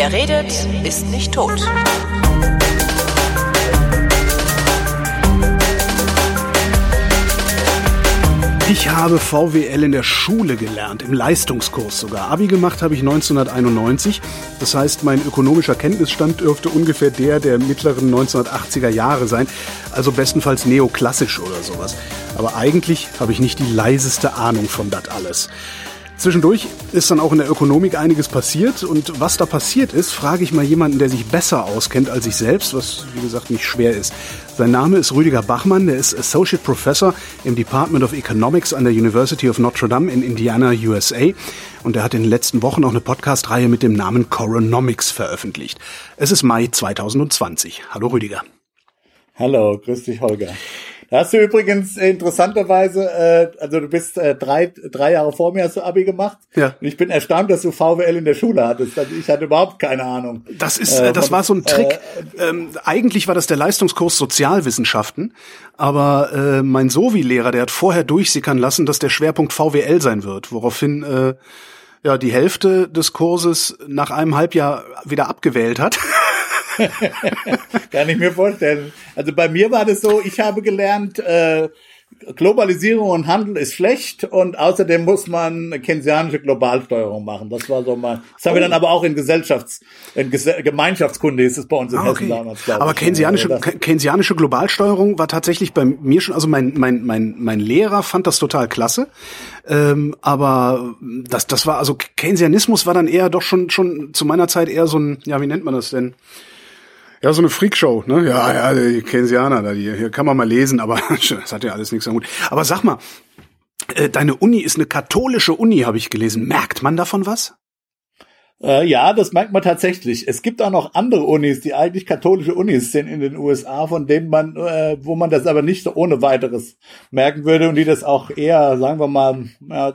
Wer redet, ist nicht tot. Ich habe VWL in der Schule gelernt, im Leistungskurs sogar. Abi gemacht habe ich 1991. Das heißt, mein ökonomischer Kenntnisstand dürfte ungefähr der der mittleren 1980er Jahre sein. Also bestenfalls neoklassisch oder sowas. Aber eigentlich habe ich nicht die leiseste Ahnung von das alles. Zwischendurch ist dann auch in der Ökonomik einiges passiert und was da passiert ist, frage ich mal jemanden, der sich besser auskennt als ich selbst, was wie gesagt nicht schwer ist. Sein Name ist Rüdiger Bachmann, der ist Associate Professor im Department of Economics an der University of Notre Dame in Indiana, USA und er hat in den letzten Wochen auch eine Podcast-Reihe mit dem Namen Coronomics veröffentlicht. Es ist Mai 2020. Hallo Rüdiger. Hallo, grüß dich Holger. Da hast du übrigens interessanterweise, äh, also du bist äh, drei, drei Jahre vor mir hast du Abi gemacht. Ja. Und ich bin erstaunt, dass du VWL in der Schule hattest. Also ich hatte überhaupt keine Ahnung. Das ist, äh, das war so ein Trick. Äh, ähm, eigentlich war das der Leistungskurs Sozialwissenschaften, aber äh, mein Sovi-Lehrer, der hat vorher durchsickern lassen, dass der Schwerpunkt VWL sein wird, woraufhin äh, ja die Hälfte des Kurses nach einem Halbjahr wieder abgewählt hat. Kann ich mir vorstellen. Also bei mir war das so, ich habe gelernt, äh, Globalisierung und Handel ist schlecht und außerdem muss man keynesianische Globalsteuerung machen. Das war so mal. Das haben oh. wir dann aber auch in Gesellschafts, in Ges Gemeinschaftskunde ist es bei uns in ah, okay. Hessen damals. Aber keynesianische, also keynesianische Globalsteuerung war tatsächlich bei mir schon. Also mein mein mein mein Lehrer fand das total klasse, ähm, aber das das war also Keynesianismus war dann eher doch schon schon zu meiner Zeit eher so ein ja wie nennt man das denn? Ja, so eine Freakshow, ne? Ja, ja, die Keynesianer, da, die, hier kann man mal lesen, aber das hat ja alles nichts am Hut. Aber sag mal, äh, deine Uni ist eine katholische Uni, habe ich gelesen. Merkt man davon was? Äh, ja, das merkt man tatsächlich. Es gibt auch noch andere Unis, die eigentlich katholische Unis sind in den USA, von denen man, äh, wo man das aber nicht so ohne weiteres merken würde und die das auch eher, sagen wir mal, ja,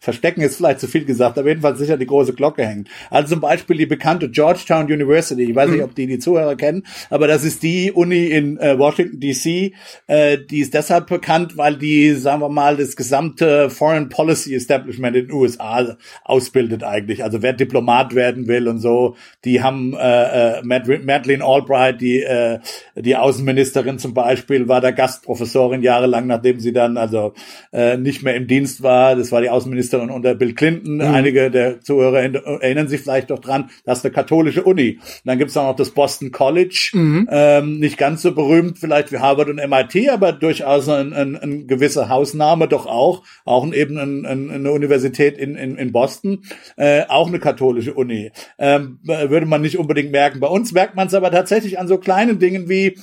verstecken ist vielleicht zu viel gesagt, aber jedenfalls sicher die große Glocke hängen. Also zum Beispiel die bekannte Georgetown University, ich weiß nicht, mhm. ob die die Zuhörer kennen, aber das ist die Uni in äh, Washington DC, äh, die ist deshalb bekannt, weil die, sagen wir mal, das gesamte Foreign Policy Establishment in den USA ausbildet eigentlich. Also wer Diplomat werden will und so, die haben äh, äh, Madeleine Albright, die äh, die Außenministerin zum Beispiel, war da Gastprofessorin jahrelang, nachdem sie dann also äh, nicht mehr im Dienst war. Das war die Außenministerin Außenministerin unter Bill Clinton. Mhm. Einige der Zuhörer erinnern sich vielleicht doch dran, das ist eine katholische Uni. Und dann gibt es auch noch das Boston College, mhm. ähm, nicht ganz so berühmt vielleicht wie Harvard und MIT, aber durchaus ein, ein, ein gewisser Hausname doch auch, auch eben ein, ein, eine Universität in, in, in Boston, äh, auch eine katholische Uni. Ähm, würde man nicht unbedingt merken. Bei uns merkt man es aber tatsächlich an so kleinen Dingen wie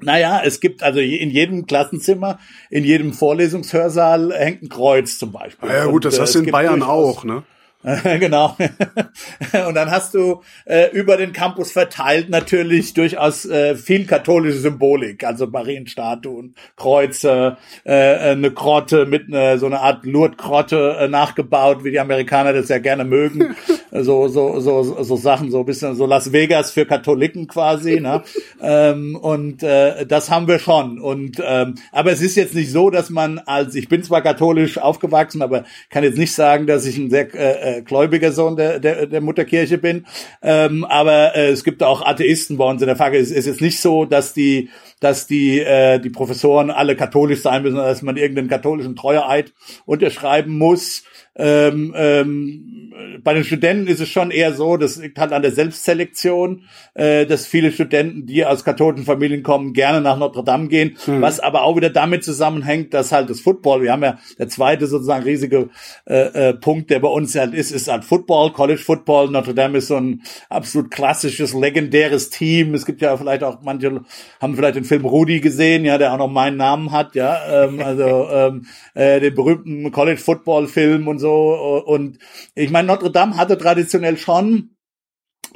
naja, es gibt also in jedem Klassenzimmer, in jedem Vorlesungshörsaal hängt ein Kreuz zum Beispiel. Ah ja gut, das und, hast du in Bayern auch, ne? genau. und dann hast du äh, über den Campus verteilt natürlich durchaus äh, viel katholische Symbolik, also Marienstatuen, Kreuze, äh, eine Grotte mit ne, so einer Art Lourdes-Grotte äh, nachgebaut, wie die Amerikaner das ja gerne mögen. so, so, so, so Sachen, so ein bisschen so Las Vegas für Katholiken quasi. Ne? ähm, und äh, das haben wir schon. Und ähm, aber es ist jetzt nicht so, dass man als ich bin zwar katholisch aufgewachsen, aber kann jetzt nicht sagen, dass ich ein sehr äh, äh, gläubiger Sohn der, der, der Mutterkirche bin. Ähm, aber äh, es gibt auch Atheisten bei uns in der Fackel. Es ist jetzt nicht so, dass die dass die äh, die Professoren alle katholisch sein müssen, dass man irgendeinen katholischen Treueeid unterschreiben muss. Ähm, ähm, bei den Studenten ist es schon eher so, das liegt halt an der Selbstselektion, äh, dass viele Studenten, die aus katholischen Familien kommen, gerne nach Notre Dame gehen, mhm. was aber auch wieder damit zusammenhängt, dass halt das Football, wir haben ja der zweite sozusagen riesige äh, äh, Punkt, der bei uns halt ist, ist halt Football, College Football. Notre Dame ist so ein absolut klassisches, legendäres Team. Es gibt ja vielleicht auch manche haben vielleicht den Film Rudi gesehen, ja, der auch noch meinen Namen hat, ja, ähm, also ähm, äh, den berühmten College Football Film und so. Und ich meine, Notre Dame hatte traditionell schon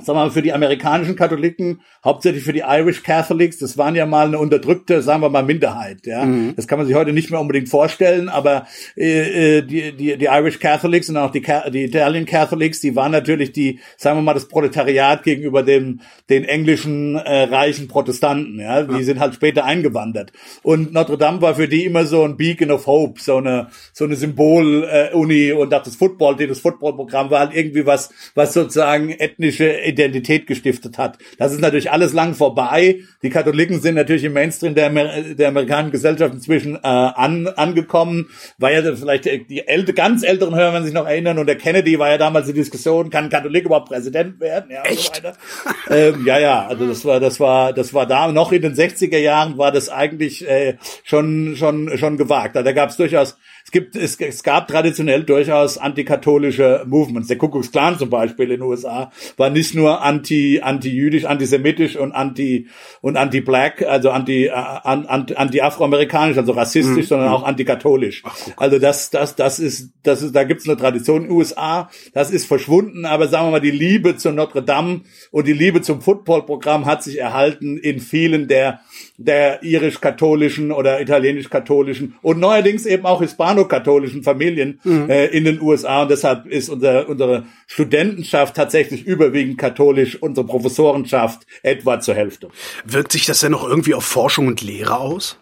sagen wir mal, für die amerikanischen Katholiken, hauptsächlich für die Irish Catholics, das waren ja mal eine unterdrückte, sagen wir mal, Minderheit. Ja, mhm. das kann man sich heute nicht mehr unbedingt vorstellen, aber äh, äh die, die, die Irish Catholics und auch die, die Italian Catholics, die waren natürlich die, sagen wir mal, das Proletariat gegenüber dem den englischen äh, reichen Protestanten. Ja, die ja. sind halt später eingewandert. Und Notre Dame war für die immer so ein Beacon of Hope, so eine so eine Symbol-Uni äh, und auch das Football, das Footballprogramm war halt irgendwie was, was sozusagen ethnische Identität gestiftet hat. Das ist natürlich alles lang vorbei. Die Katholiken sind natürlich im Mainstream der, Amer der amerikanischen Gesellschaft inzwischen äh, an, angekommen. War ja vielleicht die älte, ganz älteren Hörer, wenn sich noch erinnern, und der Kennedy war ja damals die Diskussion, kann ein Katholik überhaupt Präsident werden? Ja, Echt? So ähm, ja, ja, also das war, das war, das war da noch in den 60er Jahren war das eigentlich äh, schon, schon, schon gewagt. Also da gab es durchaus es gibt, es, es gab traditionell durchaus antikatholische Movements. Der Kuckucksklan zum Beispiel in den USA war nicht nur anti, anti-jüdisch, antisemitisch und anti, und anti-black, also anti, äh, anti, anti-afroamerikanisch, also rassistisch, mhm. sondern auch antikatholisch. Also das, das, das ist, das ist, da gibt's eine Tradition in den USA. Das ist verschwunden, aber sagen wir mal, die Liebe zu Notre Dame und die Liebe zum Footballprogramm hat sich erhalten in vielen der, der irisch-katholischen oder italienisch-katholischen und neuerdings eben auch hispanisch hispano-katholischen Familien mhm. äh, in den USA und deshalb ist unser, unsere Studentenschaft tatsächlich überwiegend katholisch, unsere Professorenschaft etwa zur Hälfte. Wirkt sich das denn noch irgendwie auf Forschung und Lehre aus?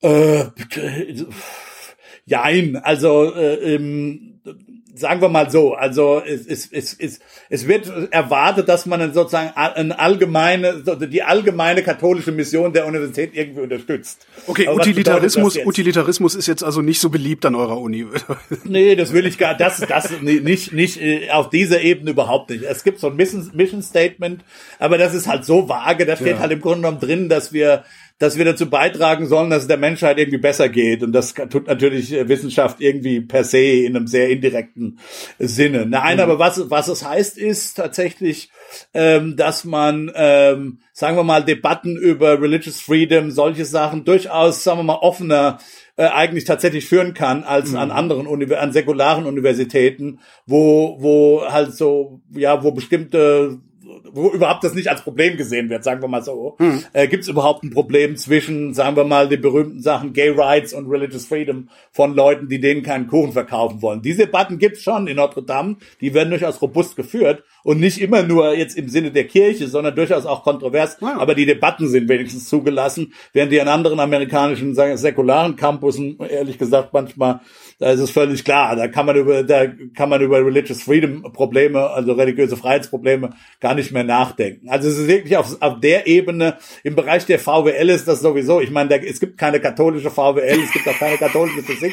Äh, jein, also äh, im, sagen wir mal so, also es, es, es, es, es wird erwartet, dass man sozusagen eine allgemeine, die allgemeine katholische Mission der Universität irgendwie unterstützt. Okay, Aber Utilitarismus, Utilitarismus ist jetzt also nicht so beliebt an eurer Uni. nee, das will ich gar, das, das nicht, nicht äh, auf dieser Ebene überhaupt nicht. Es gibt so ein Mission, Mission Statement, aber das ist halt so vage, da steht ja. halt im Grunde genommen drin, dass wir dass wir dazu beitragen sollen, dass es der Menschheit irgendwie besser geht. Und das tut natürlich äh, Wissenschaft irgendwie per se in einem sehr indirekten Sinne. Nein, mhm. aber was, was es heißt, ist tatsächlich, ähm, dass man, ähm, sagen wir mal, Debatten über Religious Freedom, solche Sachen durchaus, sagen wir mal, offener äh, eigentlich tatsächlich führen kann als mhm. an anderen Uni an säkularen Universitäten, wo wo halt so ja wo bestimmte wo überhaupt das nicht als Problem gesehen wird, sagen wir mal so. Hm. Äh, Gibt es überhaupt ein Problem zwischen, sagen wir mal, den berühmten Sachen Gay Rights und Religious Freedom von Leuten, die denen keinen Kuchen verkaufen wollen? Diese Debatten gibt's schon in Notre Dame, die werden durchaus robust geführt und nicht immer nur jetzt im Sinne der Kirche, sondern durchaus auch kontrovers. Ja. Aber die Debatten sind wenigstens zugelassen, während die an anderen amerikanischen, sagen wir, säkularen Campusen, ehrlich gesagt, manchmal da ist es völlig klar. Da kann man über, da kann man über Religious Freedom Probleme, also religiöse Freiheitsprobleme, gar nicht mehr nachdenken. Also es ist wirklich auf, auf der Ebene, im Bereich der VWL ist das sowieso. Ich meine, da, es gibt keine katholische VWL, es gibt auch keine katholische Physik.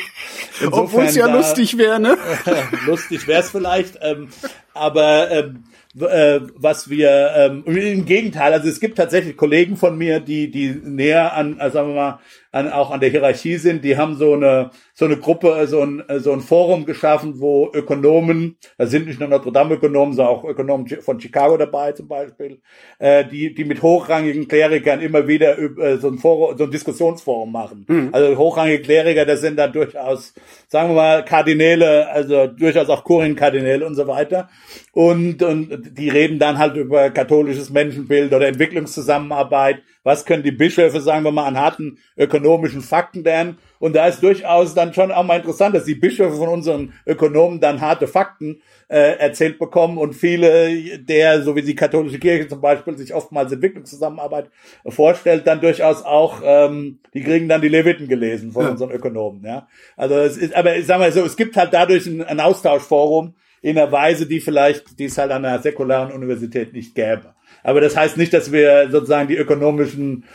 Obwohl es ja da, lustig wäre, ne? lustig wäre es vielleicht. Ähm, aber ähm, äh, was wir ähm, im Gegenteil, also es gibt tatsächlich Kollegen von mir, die die näher an, also sagen wir mal, an, auch an der Hierarchie sind, die haben so eine so eine Gruppe, so ein so ein Forum geschaffen, wo Ökonomen, da sind nicht nur Notre Dame Ökonomen, sondern auch Ökonomen von Chicago dabei zum Beispiel, äh, die die mit hochrangigen Klerikern immer wieder äh, so ein Forum, so ein Diskussionsforum machen. Mhm. Also hochrangige Kleriker, das sind dann durchaus, sagen wir mal, Kardinäle, also durchaus auch Kurienkardinäle und so weiter. Und, und die reden dann halt über katholisches Menschenbild oder Entwicklungszusammenarbeit. Was können die Bischöfe, sagen wir mal, an harten ökonomischen Fakten lernen? Und da ist durchaus dann schon auch mal interessant, dass die Bischöfe von unseren Ökonomen dann harte Fakten äh, erzählt bekommen und viele der, so wie die katholische Kirche zum Beispiel, sich oftmals Entwicklungszusammenarbeit vorstellt, dann durchaus auch, ähm, die kriegen dann die Leviten gelesen von ja. unseren Ökonomen. Ja, also es ist, aber ich sag mal so, es gibt halt dadurch ein, ein Austauschforum in einer Weise, die vielleicht, die es halt an einer säkularen Universität nicht gäbe. Aber das heißt nicht, dass wir sozusagen die ökonomischen,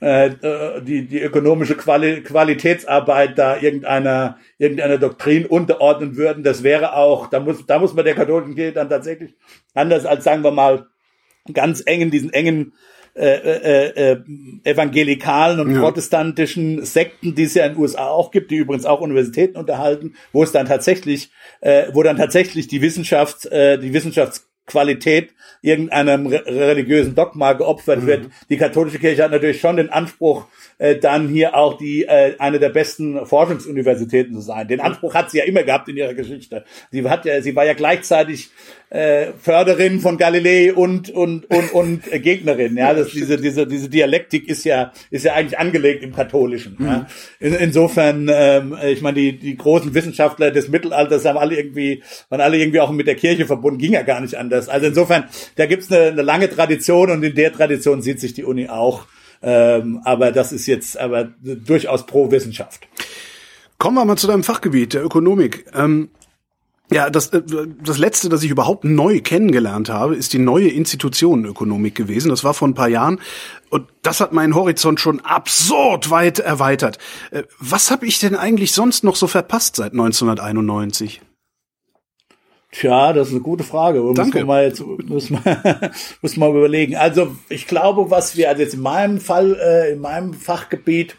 äh, äh, die, die ökonomische Quali Qualitätsarbeit da irgendeiner, irgendeiner Doktrin unterordnen würden. Das wäre auch, da muss, da muss man der katholischen Kirche dann tatsächlich anders als, sagen wir mal, ganz engen, diesen engen äh, äh, äh, evangelikalen und ja. protestantischen Sekten, die es ja in den USA auch gibt, die übrigens auch Universitäten unterhalten, wo es dann tatsächlich, äh, wo dann tatsächlich die Wissenschaft, äh, die Wissenschaftsqualität irgendeinem religiösen Dogma geopfert mhm. wird. Die katholische Kirche hat natürlich schon den Anspruch, äh, dann hier auch die äh, eine der besten Forschungsuniversitäten zu sein. Den Anspruch hat sie ja immer gehabt in ihrer Geschichte. Sie hat ja, sie war ja gleichzeitig äh, Förderin von Galilei und und und und äh, Gegnerin. Ja, das, diese diese diese Dialektik ist ja ist ja eigentlich angelegt im Katholischen. Mhm. Ja. In, insofern, ähm, ich meine, die die großen Wissenschaftler des Mittelalters haben alle irgendwie waren alle irgendwie auch mit der Kirche verbunden, ging ja gar nicht anders. Also insofern, da gibt's eine, eine lange Tradition und in der Tradition sieht sich die Uni auch. Ähm, aber das ist jetzt aber durchaus pro Wissenschaft. Kommen wir mal zu deinem Fachgebiet, der Ökonomik. Ähm, Ja, das, äh, das letzte, das ich überhaupt neu kennengelernt habe, ist die neue Institutionenökonomik gewesen. Das war vor ein paar Jahren und das hat meinen Horizont schon absurd weit erweitert. Äh, was habe ich denn eigentlich sonst noch so verpasst seit 1991? Tja, das ist eine gute Frage. Muss Danke. man mal jetzt muss man, muss man überlegen. Also ich glaube, was wir also jetzt in meinem Fall, äh, in meinem Fachgebiet,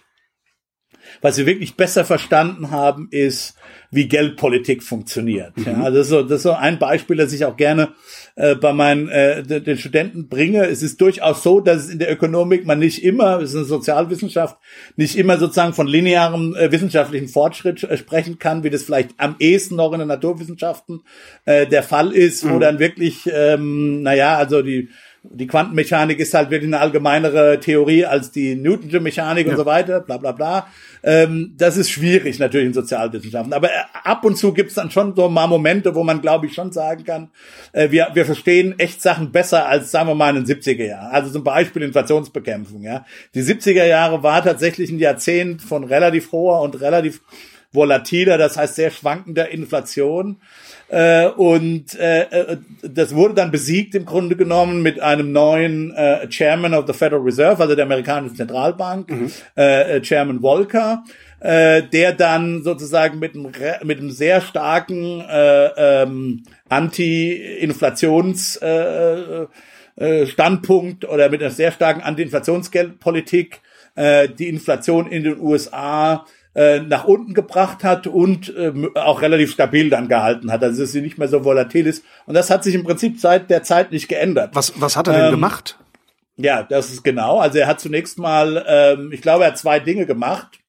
was wir wirklich besser verstanden haben, ist, wie Geldpolitik funktioniert. Mhm. Ja, also das ist, so, das ist so ein Beispiel, das ich auch gerne äh, bei meinen äh, den Studenten bringe. Es ist durchaus so, dass es in der Ökonomik man nicht immer, es ist eine Sozialwissenschaft, nicht immer sozusagen von linearem äh, wissenschaftlichen Fortschritt äh, sprechen kann, wie das vielleicht am ehesten noch in den Naturwissenschaften äh, der Fall ist, mhm. wo dann wirklich, ähm, naja, also die die Quantenmechanik ist halt wirklich eine allgemeinere Theorie als die Newtonsche Mechanik ja. und so weiter, bla bla bla. Ähm, das ist schwierig natürlich in Sozialwissenschaften. Aber äh, ab und zu gibt es dann schon so mal Momente, wo man, glaube ich, schon sagen kann, äh, wir, wir verstehen echt Sachen besser als, sagen wir mal, in den 70er Jahren. Also zum Beispiel Inflationsbekämpfung. Ja, Die 70er Jahre war tatsächlich ein Jahrzehnt von relativ hoher und relativ volatiler, das heißt sehr schwankender Inflation. Äh, und äh, äh, das wurde dann besiegt im Grunde genommen mit einem neuen äh, Chairman of the Federal Reserve, also der amerikanischen Zentralbank, mhm. äh, äh Chairman Volcker, äh, der dann sozusagen mit einem, mit einem sehr starken äh, ähm, Anti-Inflations äh, äh, Standpunkt oder mit einer sehr starken Anti-Inflationsgeldpolitik äh, die Inflation in den USA äh, nach unten gebracht hat und äh, auch relativ stabil dann gehalten hat, also dass sie nicht mehr so volatil ist. Und das hat sich im Prinzip seit der Zeit nicht geändert. Was, was hat er denn ähm, gemacht? Ja, das ist genau. Also er hat zunächst mal, ähm, ich glaube, er hat zwei Dinge gemacht.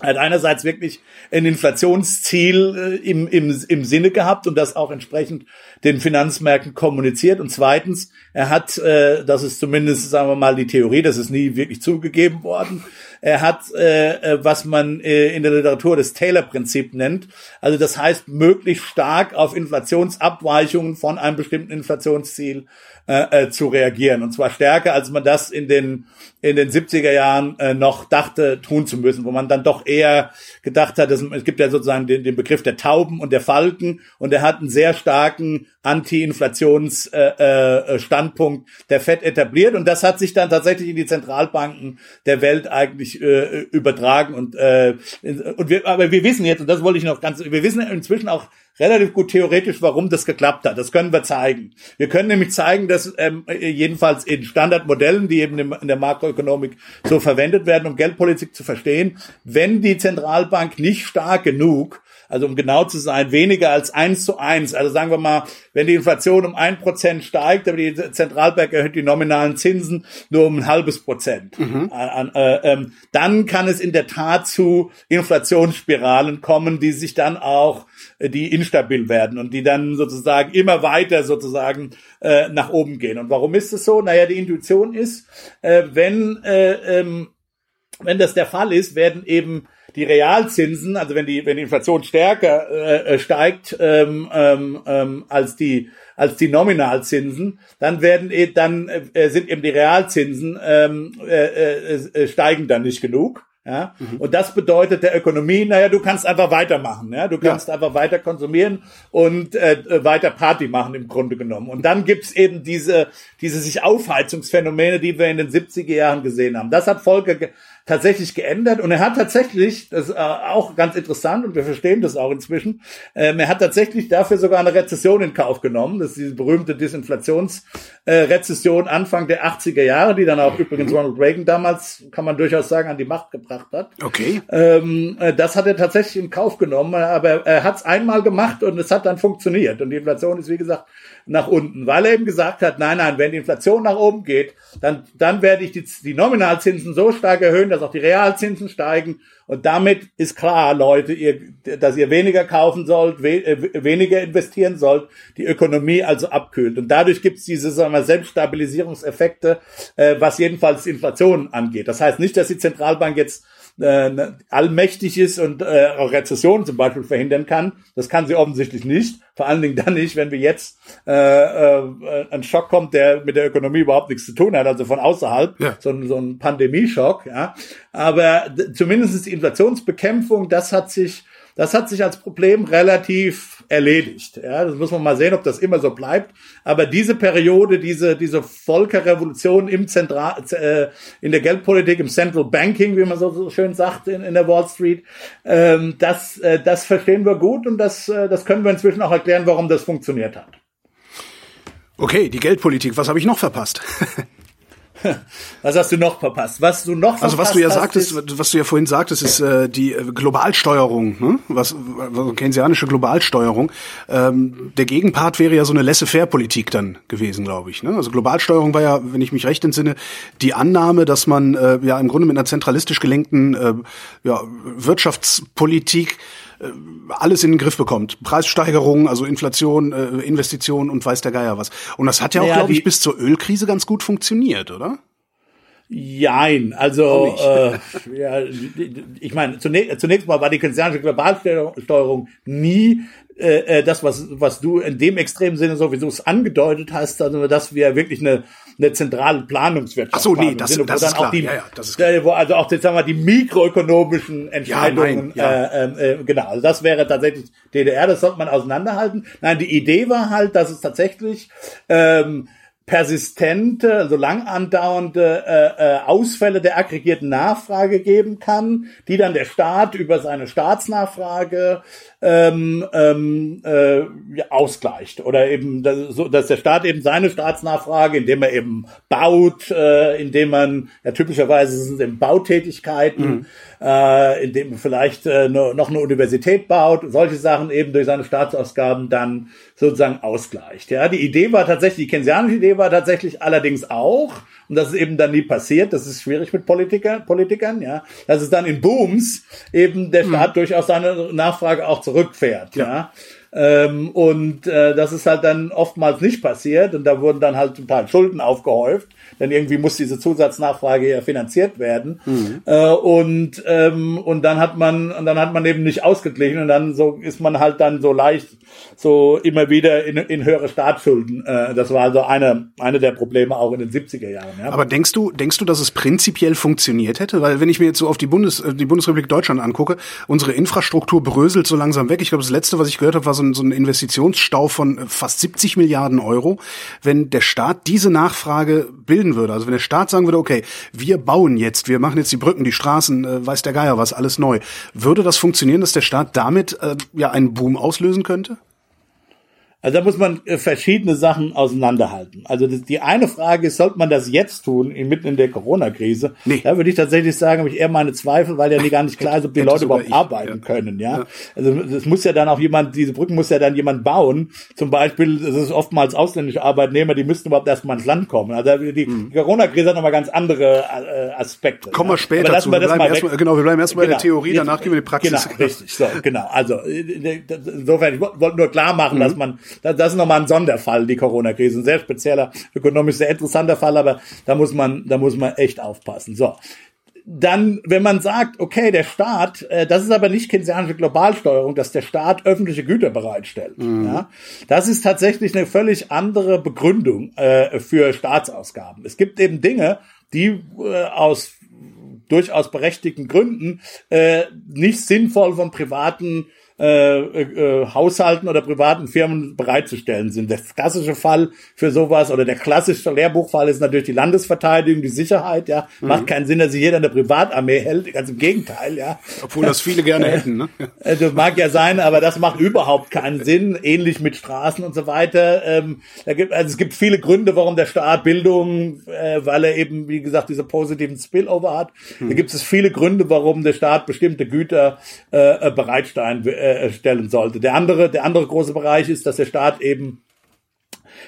Er hat einerseits wirklich ein Inflationsziel äh, im, im, im Sinne gehabt und das auch entsprechend den Finanzmärkten kommuniziert. Und zweitens, er hat, äh, das ist zumindest, sagen wir mal, die Theorie, das ist nie wirklich zugegeben worden, er hat, äh, äh, was man äh, in der Literatur das Taylor-Prinzip nennt. Also das heißt, möglichst stark auf Inflationsabweichungen von einem bestimmten Inflationsziel äh, äh, zu reagieren. Und zwar stärker, als man das in den, in den 70er Jahren äh, noch dachte, tun zu müssen, wo man dann doch eher gedacht hat, es gibt ja sozusagen den, den Begriff der Tauben und der Falken und er hat einen sehr starken Anti-Inflations-Standpunkt äh, äh, der FED etabliert und das hat sich dann tatsächlich in die Zentralbanken der Welt eigentlich äh, übertragen und äh, und wir, aber wir wissen jetzt und das wollte ich noch ganz, wir wissen inzwischen auch relativ gut theoretisch, warum das geklappt hat. Das können wir zeigen. Wir können nämlich zeigen, dass ähm, jedenfalls in Standardmodellen, die eben in der Makroökonomik so verwendet werden, um Geldpolitik zu verstehen, wenn die Zentralbank nicht stark genug also um genau zu sein, weniger als eins zu eins. Also sagen wir mal, wenn die Inflation um ein Prozent steigt, aber die Zentralbank erhöht die nominalen Zinsen nur um ein halbes Prozent, mhm. äh, äh, dann kann es in der Tat zu Inflationsspiralen kommen, die sich dann auch äh, die instabil werden und die dann sozusagen immer weiter sozusagen äh, nach oben gehen. Und warum ist es so? Naja, die Intuition ist, äh, wenn äh, ähm, wenn das der Fall ist, werden eben die Realzinsen, also wenn die, wenn die Inflation stärker äh, äh, steigt ähm, ähm, ähm, als die als die Nominalzinsen, dann werden eh, dann äh, sind eben die Realzinsen ähm, äh, äh, äh, steigen dann nicht genug. Ja? Mhm. Und das bedeutet der Ökonomie, naja, du kannst einfach weitermachen, ja, du kannst ja. einfach weiter konsumieren und äh, weiter Party machen im Grunde genommen. Und dann gibt's eben diese, diese sich Aufheizungsphänomene, die wir in den 70er Jahren gesehen haben. Das hat Volker tatsächlich geändert und er hat tatsächlich, das ist äh, auch ganz interessant und wir verstehen das auch inzwischen, ähm, er hat tatsächlich dafür sogar eine Rezession in Kauf genommen. Das ist diese berühmte Disinflationsrezession äh, Anfang der 80er Jahre, die dann auch übrigens Ronald Reagan damals, kann man durchaus sagen, an die Macht gebracht hat. Okay. Ähm, äh, das hat er tatsächlich in Kauf genommen, aber er hat es einmal gemacht und es hat dann funktioniert. Und die Inflation ist, wie gesagt, nach unten, weil er eben gesagt hat, nein, nein, wenn die Inflation nach oben geht, dann, dann werde ich die, die Nominalzinsen so stark erhöhen, dass auch die Realzinsen steigen. Und damit ist klar, Leute, ihr, dass ihr weniger kaufen sollt, we, äh, weniger investieren sollt, die Ökonomie also abkühlt. Und dadurch gibt es diese sagen wir, Selbststabilisierungseffekte, äh, was jedenfalls Inflation angeht. Das heißt nicht, dass die Zentralbank jetzt äh, ne, allmächtig ist und äh, auch Rezessionen zum Beispiel verhindern kann. Das kann sie offensichtlich nicht. Vor allen Dingen dann nicht, wenn wir jetzt äh, äh, ein Schock kommt, der mit der Ökonomie überhaupt nichts zu tun hat, also von außerhalb, ja. so, ein, so ein Pandemieschock. Ja. Aber zumindest die Inflationsbekämpfung, das hat sich das hat sich als Problem relativ erledigt. Ja, das muss man mal sehen, ob das immer so bleibt. Aber diese Periode, diese, diese Volkerrevolution im Zentral, äh, in der Geldpolitik, im Central Banking, wie man so, so schön sagt in, in der Wall Street, ähm, das, äh, das verstehen wir gut und das, äh, das können wir inzwischen auch erklären, warum das funktioniert hat. Okay, die Geldpolitik, was habe ich noch verpasst? Was hast du noch verpasst? Was du noch Also was du ja sagtest, was du ja vorhin sagtest, ist äh, die äh, Globalsteuerung, ne? was, was keynesianische Globalsteuerung. Ähm, der Gegenpart wäre ja so eine Laissez-faire-Politik dann gewesen, glaube ich. Ne? Also Globalsteuerung war ja, wenn ich mich recht entsinne, die Annahme, dass man äh, ja im Grunde mit einer zentralistisch gelenkten äh, ja, Wirtschaftspolitik alles in den Griff bekommt. Preissteigerungen, also Inflation, äh, Investitionen und weiß der Geier was. Und das hat ja auch, ja, glaube ich, bis zur Ölkrise ganz gut funktioniert, oder? Jein, also äh, ja, ich meine, zunächst, zunächst mal war die keynesianische Globalsteuerung nie äh, äh, das, was, was du in dem extremen Sinne sowieso es angedeutet hast, also dass wir wirklich eine, eine zentrale Planungswirtschaft Ach so, nee, das, Sinne, das ist klar. Die, ja, ja, das ist klar. Wo also auch jetzt sagen wir die mikroökonomischen Entscheidungen, ja, nein. Äh, äh, genau, also das wäre tatsächlich DDR, das sollte man auseinanderhalten. Nein, die Idee war halt, dass es tatsächlich ähm, persistente, also lang andauernde äh, äh, Ausfälle der aggregierten Nachfrage geben kann, die dann der Staat über seine Staatsnachfrage ähm, ähm, äh, ausgleicht oder eben dass, so, dass der Staat eben seine Staatsnachfrage, indem er eben baut, äh, indem man ja typischerweise sind es eben Bautätigkeiten, mhm. Äh, indem man vielleicht äh, noch eine Universität baut, solche Sachen eben durch seine Staatsausgaben dann sozusagen ausgleicht. Ja, die Idee war tatsächlich, die keynesianische Idee war tatsächlich allerdings auch, und das ist eben dann nie passiert, das ist schwierig mit Politiker, Politikern, ja, dass es dann in Booms eben der Staat mhm. durchaus seine Nachfrage auch zurückfährt, ja. ja. Ähm, und äh, das ist halt dann oftmals nicht passiert und da wurden dann halt total Schulden aufgehäuft denn irgendwie muss diese Zusatznachfrage ja finanziert werden. Mhm. Äh, und, ähm, und dann hat man, und dann hat man eben nicht ausgeglichen und dann so ist man halt dann so leicht so immer wieder in, in höhere Staatsschulden. Äh, das war also eine, eine der Probleme auch in den 70er Jahren. Ja. Aber denkst du, denkst du, dass es prinzipiell funktioniert hätte? Weil wenn ich mir jetzt so auf die Bundes, äh, die Bundesrepublik Deutschland angucke, unsere Infrastruktur bröselt so langsam weg. Ich glaube, das letzte, was ich gehört habe, war so ein, so ein Investitionsstau von fast 70 Milliarden Euro. Wenn der Staat diese Nachfrage bilden würde, also wenn der Staat sagen würde, okay, wir bauen jetzt, wir machen jetzt die Brücken, die Straßen, äh, weiß der Geier was, alles neu, würde das funktionieren, dass der Staat damit äh, ja einen Boom auslösen könnte? Also da muss man äh, verschiedene Sachen auseinanderhalten. Also die eine Frage ist, sollte man das jetzt tun, inmitten in der Corona-Krise? Nee. Da würde ich tatsächlich sagen, habe ich eher meine Zweifel, weil ja gar nicht klar ist, ob die Leute überhaupt ich. arbeiten ja. können. Ja? ja? Also es muss ja dann auch jemand, diese Brücken muss ja dann jemand bauen. Zum Beispiel, es ist oftmals ausländische Arbeitnehmer, die müssten überhaupt erstmal ins Land kommen. Also die, mhm. Corona-Krise hat nochmal ganz andere äh, Aspekte. Kommen wir später zu. Wir, wir erst mal, genau, wir bleiben erstmal genau. in der. Theorie, danach gehen wir in die Praxis. Genau, richtig. So, genau. Also äh, insofern, ich wollte nur klar machen, mhm. dass man, das ist nochmal ein Sonderfall, die Corona-Krise. Ein sehr spezieller, ökonomisch sehr interessanter Fall, aber da muss man, da muss man echt aufpassen. So. Dann, wenn man sagt, okay, der Staat, äh, das ist aber nicht keynesianische Globalsteuerung, dass der Staat öffentliche Güter bereitstellt. Mhm. Ja, das ist tatsächlich eine völlig andere Begründung äh, für Staatsausgaben. Es gibt eben Dinge, die äh, aus durchaus berechtigten Gründen äh, nicht sinnvoll von privaten äh, äh, Haushalten oder privaten Firmen bereitzustellen sind. Der klassische Fall für sowas oder der klassische Lehrbuchfall ist natürlich die Landesverteidigung, die Sicherheit, ja. Mhm. Macht keinen Sinn, dass sich jeder eine Privatarmee hält, ganz im Gegenteil, ja. Obwohl das viele gerne hätten, ne? Das also mag ja sein, aber das macht überhaupt keinen Sinn, ähnlich mit Straßen und so weiter. Ähm, da gibt, also es gibt viele Gründe, warum der Staat Bildung, äh, weil er eben, wie gesagt, diese positiven Spillover hat. Mhm. Da gibt es viele Gründe, warum der Staat bestimmte Güter äh, bereitstellen will äh, stellen sollte. Der andere, der andere große Bereich ist, dass der Staat eben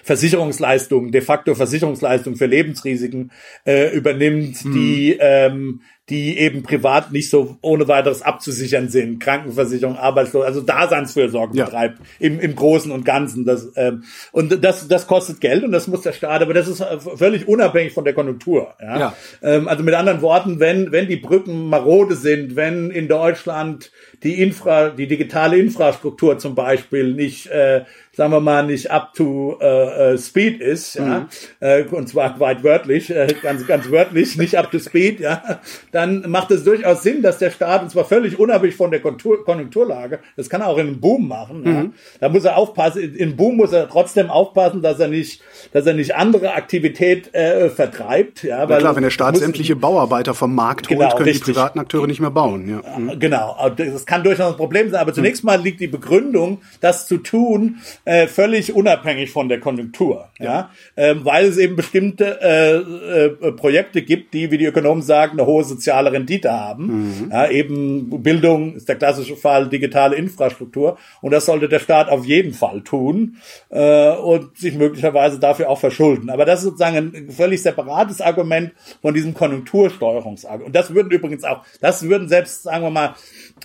Versicherungsleistungen, de facto Versicherungsleistungen für Lebensrisiken äh, übernimmt, mhm. die ähm, die eben privat nicht so ohne weiteres abzusichern sind. Krankenversicherung, Arbeitslos, also Daseinsfürsorge ja. betreibt im, im Großen und Ganzen. Das, ähm, und das, das kostet Geld und das muss der Staat, aber das ist äh, völlig unabhängig von der Konjunktur. Ja? ja. Ähm, also mit anderen Worten, wenn, wenn die Brücken marode sind, wenn in Deutschland die Infra, die digitale Infrastruktur zum Beispiel nicht äh, sagen wir mal, nicht up to äh, äh, speed ist, ja, mhm. äh, und zwar weit wörtlich, äh, ganz, ganz wörtlich, nicht up to speed, ja, dann macht es durchaus Sinn, dass der Staat, und zwar völlig unabhängig von der Konjunktur, Konjunkturlage, das kann er auch in einem Boom machen. Mhm. Ja. Da muss er aufpassen, in Boom muss er trotzdem aufpassen, dass er nicht, dass er nicht andere Aktivität äh, vertreibt. Ja, weil klar, wenn der Staat sämtliche Bauarbeiter vom Markt holt, genau, können richtig. die privaten Akteure nicht mehr bauen. Ja. Mhm. Genau, das kann durchaus ein Problem sein, aber zunächst mal liegt die Begründung, das zu tun, äh, völlig unabhängig von der Konjunktur. Ja, ja? Ähm, weil es eben bestimmte äh, äh, Projekte gibt, die, wie die Ökonomen sagen, eine hohe soziale Rendite haben. Mhm. Ja, eben Bildung ist der klassische Fall, digitale Infrastruktur. Und das sollte der Staat auf jeden Fall tun äh, und sich möglicherweise dafür auch verschulden. Aber das ist sozusagen ein völlig separates Argument von diesem Konjunktursteuerungsargument. Und das würden übrigens auch, das würden selbst, sagen wir mal,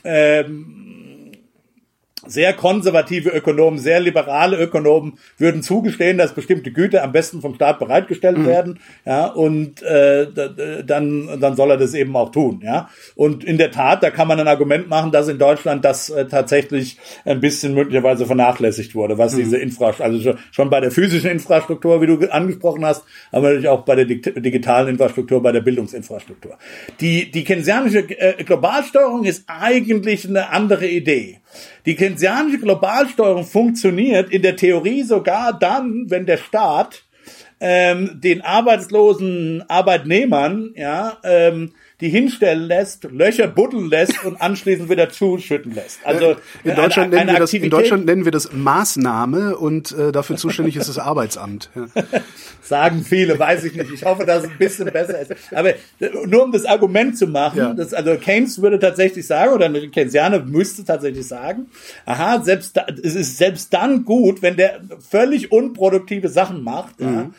ähm, sehr konservative Ökonomen, sehr liberale Ökonomen würden zugestehen, dass bestimmte Güter am besten vom Staat bereitgestellt mhm. werden, ja, und äh, dann dann soll er das eben auch tun, ja. Und in der Tat, da kann man ein Argument machen, dass in Deutschland das äh, tatsächlich ein bisschen möglicherweise vernachlässigt wurde, was mhm. diese Infrastruktur, also schon, bei der physischen Infrastruktur, wie du angesprochen hast, aber natürlich auch bei der digitalen Infrastruktur, bei der Bildungsinfrastruktur. Die die keynesianische äh, Globalsteuerung ist eigentlich eine andere Idee. Die keynesianische Globalsteuerung funktioniert in der Theorie sogar dann, wenn der Staat ähm, den arbeitslosen Arbeitnehmern ja ähm, die hinstellen lässt, Löcher buddeln lässt und anschließend wieder zuschütten lässt. Also in Deutschland, eine, eine nennen, wir das, in Deutschland nennen wir das Maßnahme und äh, dafür zuständig ist das Arbeitsamt. Ja. Sagen viele, weiß ich nicht. Ich hoffe, dass es ein bisschen besser ist. Aber nur um das Argument zu machen, ja. dass, also Keynes würde tatsächlich sagen, oder ein Keynesianer müsste tatsächlich sagen, aha, selbst es ist selbst dann gut, wenn der völlig unproduktive Sachen macht, mhm. ja,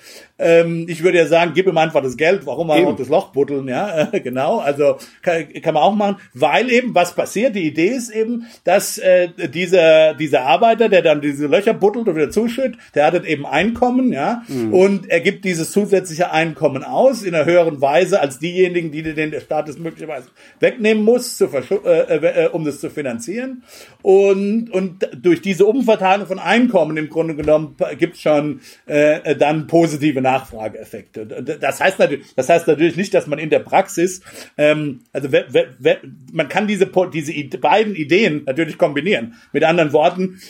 ähm, ich würde ja sagen, gib ihm einfach das Geld, warum er noch das Loch buddeln, ja, genau, also kann, kann man auch machen, weil eben was passiert, die Idee ist eben, dass äh, dieser, dieser Arbeiter, der dann diese Löcher buddelt und wieder zuschüttet, der hat eben Einkommen, ja, mhm. und er gibt dieses zusätzliche Einkommen aus in einer höheren Weise als diejenigen, die den der Staat es möglicherweise wegnehmen muss, zu äh, äh, um das zu finanzieren. Und, und durch diese Umverteilung von Einkommen im Grunde genommen gibt es schon äh, dann positive Nachrichten. Nachfrageeffekte. Das heißt natürlich, das heißt natürlich nicht, dass man in der Praxis, ähm, also man kann diese, diese beiden Ideen natürlich kombinieren. Mit anderen Worten,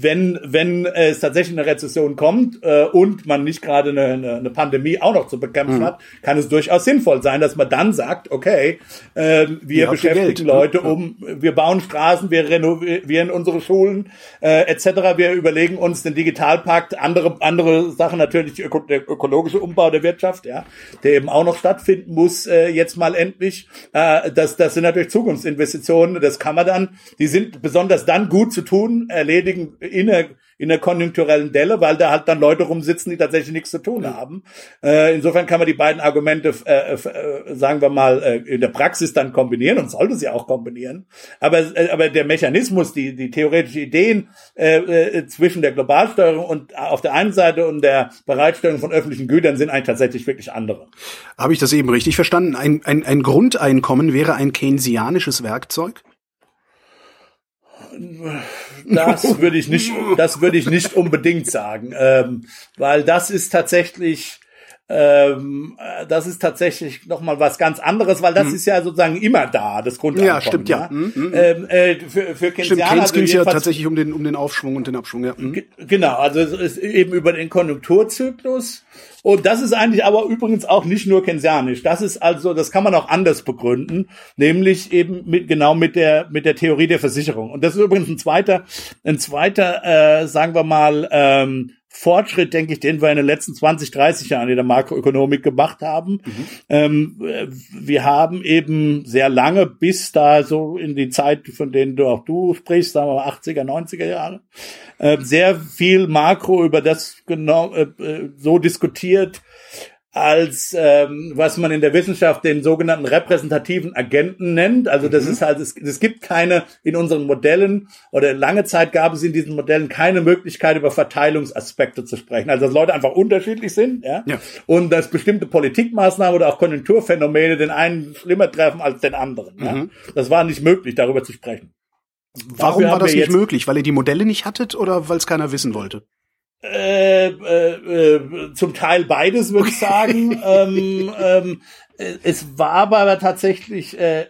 wenn, wenn es tatsächlich eine Rezession kommt äh, und man nicht gerade eine, eine, eine Pandemie auch noch zu bekämpfen mhm. hat, kann es durchaus sinnvoll sein, dass man dann sagt, okay, äh, wir ja, beschäftigen ne? Leute um, wir bauen Straßen, wir renovieren unsere Schulen äh, etc. Wir überlegen uns den Digitalpakt, andere andere Sachen natürlich der ökologische Umbau der Wirtschaft, ja, der eben auch noch stattfinden muss äh, jetzt mal endlich. Äh, das das sind natürlich Zukunftsinvestitionen, das kann man dann, die sind besonders dann gut zu tun, erledigen in in der konjunkturellen Delle, weil da halt dann Leute rumsitzen, die tatsächlich nichts zu tun haben. Äh, insofern kann man die beiden Argumente, äh, äh, sagen wir mal, äh, in der Praxis dann kombinieren und sollte sie auch kombinieren. Aber, äh, aber der Mechanismus, die, die theoretische Ideen äh, äh, zwischen der Globalsteuerung und auf der einen Seite und der Bereitstellung von öffentlichen Gütern sind eigentlich tatsächlich wirklich andere. Habe ich das eben richtig verstanden? Ein, ein, ein Grundeinkommen wäre ein keynesianisches Werkzeug? Das würde ich nicht, das würde ich nicht unbedingt sagen, ähm, weil das ist tatsächlich ähm, das ist tatsächlich noch mal was ganz anderes, weil das hm. ist ja sozusagen immer da, das Grundeinkommen. Ja, stimmt, ja. ja. Hm, hm, ähm, äh, für, für Keynesianer, stimmt, Keynes ging ja tatsächlich um den, um den Aufschwung und den Abschwung, ja. Hm. Genau, also es ist eben über den Konjunkturzyklus. Und das ist eigentlich aber übrigens auch nicht nur keynesianisch. Das ist also, das kann man auch anders begründen, nämlich eben mit, genau mit der, mit der Theorie der Versicherung. Und das ist übrigens ein zweiter, ein zweiter, äh, sagen wir mal, ähm, Fortschritt, denke ich, den wir in den letzten 20, 30 Jahren in der Makroökonomik gemacht haben. Mhm. Ähm, wir haben eben sehr lange, bis da so in die Zeit, von denen du auch du sprichst, sagen wir mal 80er, 90er Jahre, äh, sehr viel Makro über das genau äh, äh so diskutiert, als ähm, was man in der Wissenschaft den sogenannten repräsentativen Agenten nennt. Also das mhm. ist halt, es, es gibt keine in unseren Modellen oder lange Zeit gab es in diesen Modellen keine Möglichkeit über Verteilungsaspekte zu sprechen. Also dass Leute einfach unterschiedlich sind, ja, ja. und dass bestimmte Politikmaßnahmen oder auch Konjunkturphänomene den einen schlimmer treffen als den anderen. Mhm. Ja. Das war nicht möglich, darüber zu sprechen. Warum Dafür war das nicht möglich? Weil ihr die Modelle nicht hattet oder weil es keiner wissen wollte? Äh, äh, äh, zum Teil beides, würde ich sagen. ähm, ähm, Äh, es war aber tatsächlich äh,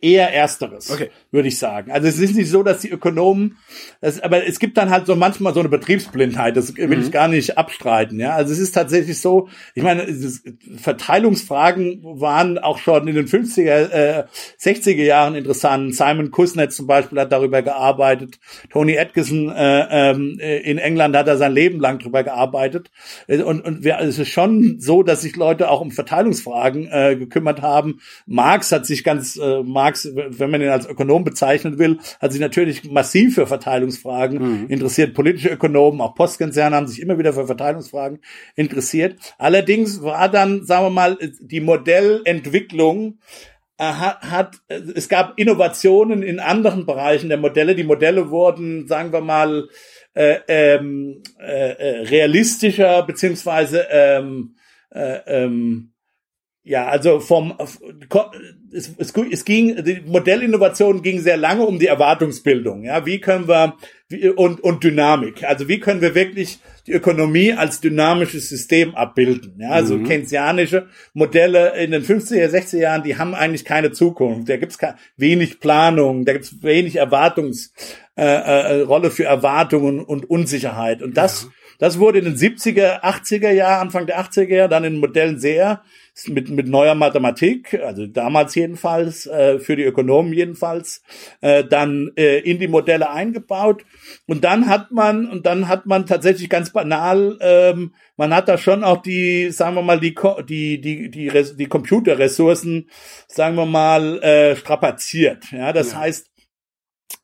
eher ersteres, okay. würde ich sagen. Also es ist nicht so, dass die Ökonomen, das, aber es gibt dann halt so manchmal so eine Betriebsblindheit, das will mhm. ich gar nicht abstreiten. Ja, also es ist tatsächlich so, ich meine, Verteilungsfragen waren auch schon in den 50er, äh, 60er Jahren interessant. Simon Kuznets zum Beispiel hat darüber gearbeitet. Tony Atkinson äh, ähm, in England hat er sein Leben lang darüber gearbeitet. Und, und wir, es ist schon so, dass sich Leute auch um Verteilungsfragen äh, gekümmert haben. Marx hat sich ganz, äh, Marx, wenn man ihn als Ökonom bezeichnen will, hat sich natürlich massiv für Verteilungsfragen mhm. interessiert. Politische Ökonomen, auch Postkonzerne haben sich immer wieder für Verteilungsfragen interessiert. Allerdings war dann, sagen wir mal, die Modellentwicklung äh, hat, hat, es gab Innovationen in anderen Bereichen der Modelle. Die Modelle wurden, sagen wir mal, äh, ähm, äh, äh realistischer beziehungsweise ähm, äh, ähm, ja, also vom es, es, es ging die Modellinnovation ging sehr lange um die Erwartungsbildung. Ja, wie können wir wie, und und Dynamik. Also wie können wir wirklich die Ökonomie als dynamisches System abbilden? Ja, also mhm. keynesianische Modelle in den 50er, 60er Jahren, die haben eigentlich keine Zukunft. Da gibt's wenig Planung, da gibt's wenig Erwartungs äh, äh, Rolle für Erwartungen und Unsicherheit. Und das ja. das wurde in den 70er, 80er Jahren, Anfang der 80er Jahre dann in Modellen sehr mit, mit neuer Mathematik, also damals jedenfalls, äh, für die Ökonomen jedenfalls, äh, dann äh, in die Modelle eingebaut. Und dann hat man, und dann hat man tatsächlich ganz banal, ähm, man hat da schon auch die, sagen wir mal, die, die, die, die, die Computerressourcen, sagen wir mal, äh, strapaziert. Ja, das ja. heißt,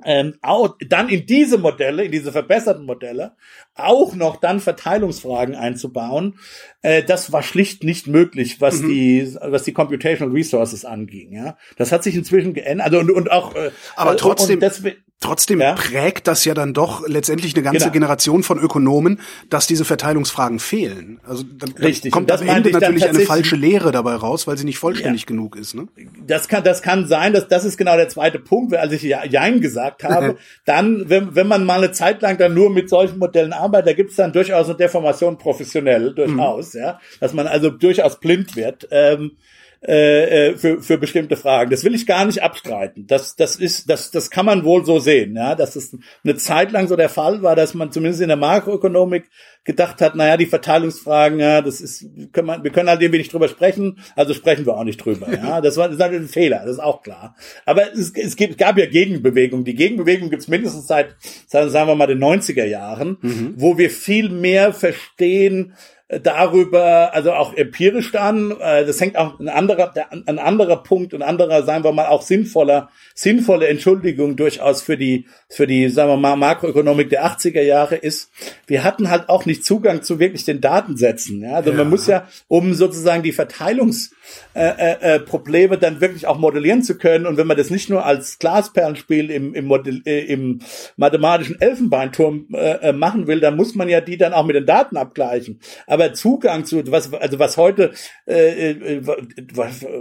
ähm, auch, dann in diese Modelle, in diese verbesserten Modelle, auch noch dann Verteilungsfragen einzubauen, äh, das war schlicht nicht möglich, was mhm. die, was die Computational Resources anging. Ja, das hat sich inzwischen geändert. Also und, und auch. Äh, Aber trotzdem. Das, Trotzdem ja? prägt das ja dann doch letztendlich eine ganze genau. Generation von Ökonomen, dass diese Verteilungsfragen fehlen. Also dann, Richtig. kommt am Ende natürlich eine falsche Lehre dabei raus, weil sie nicht vollständig ja. genug ist. Ne? Das kann, das kann sein. dass das ist genau der zweite Punkt, als ich Jein gesagt habe. dann, wenn, wenn man mal eine Zeit lang dann nur mit solchen Modellen arbeitet, da gibt es dann durchaus eine Deformation professionell, durchaus, mhm. ja, dass man also durchaus blind wird. Ähm, äh, äh, für, für bestimmte Fragen. Das will ich gar nicht abstreiten. Das, das ist, das, das kann man wohl so sehen, ja, dass es eine Zeit lang so der Fall war, dass man zumindest in der Makroökonomik gedacht hat, naja, die Verteilungsfragen, ja, das ist, können wir, wir können halt irgendwie nicht drüber sprechen, also sprechen wir auch nicht drüber, ja. Das war, das war ein Fehler, das ist auch klar. Aber es, es gibt, gab ja Gegenbewegungen. Die Gegenbewegung gibt's mindestens seit, sagen wir mal, den 90er Jahren, mhm. wo wir viel mehr verstehen, darüber, also auch empirisch dann, äh, das hängt auch ein anderer, ein anderer Punkt, ein anderer, sagen wir mal, auch sinnvoller, sinnvolle Entschuldigung durchaus für die, für die, sagen wir mal, Makroökonomik der 80er Jahre ist, wir hatten halt auch nicht Zugang zu wirklich den Datensätzen. Ja? Also ja. man muss ja, um sozusagen die Verteilungs, äh, äh, äh, dann wirklich auch modellieren zu können. Und wenn man das nicht nur als Glasperlenspiel im, im, Modell, äh, im mathematischen Elfenbeinturm äh, äh, machen will, dann muss man ja die dann auch mit den Daten abgleichen. Aber Zugang zu was, also was heute, äh, äh,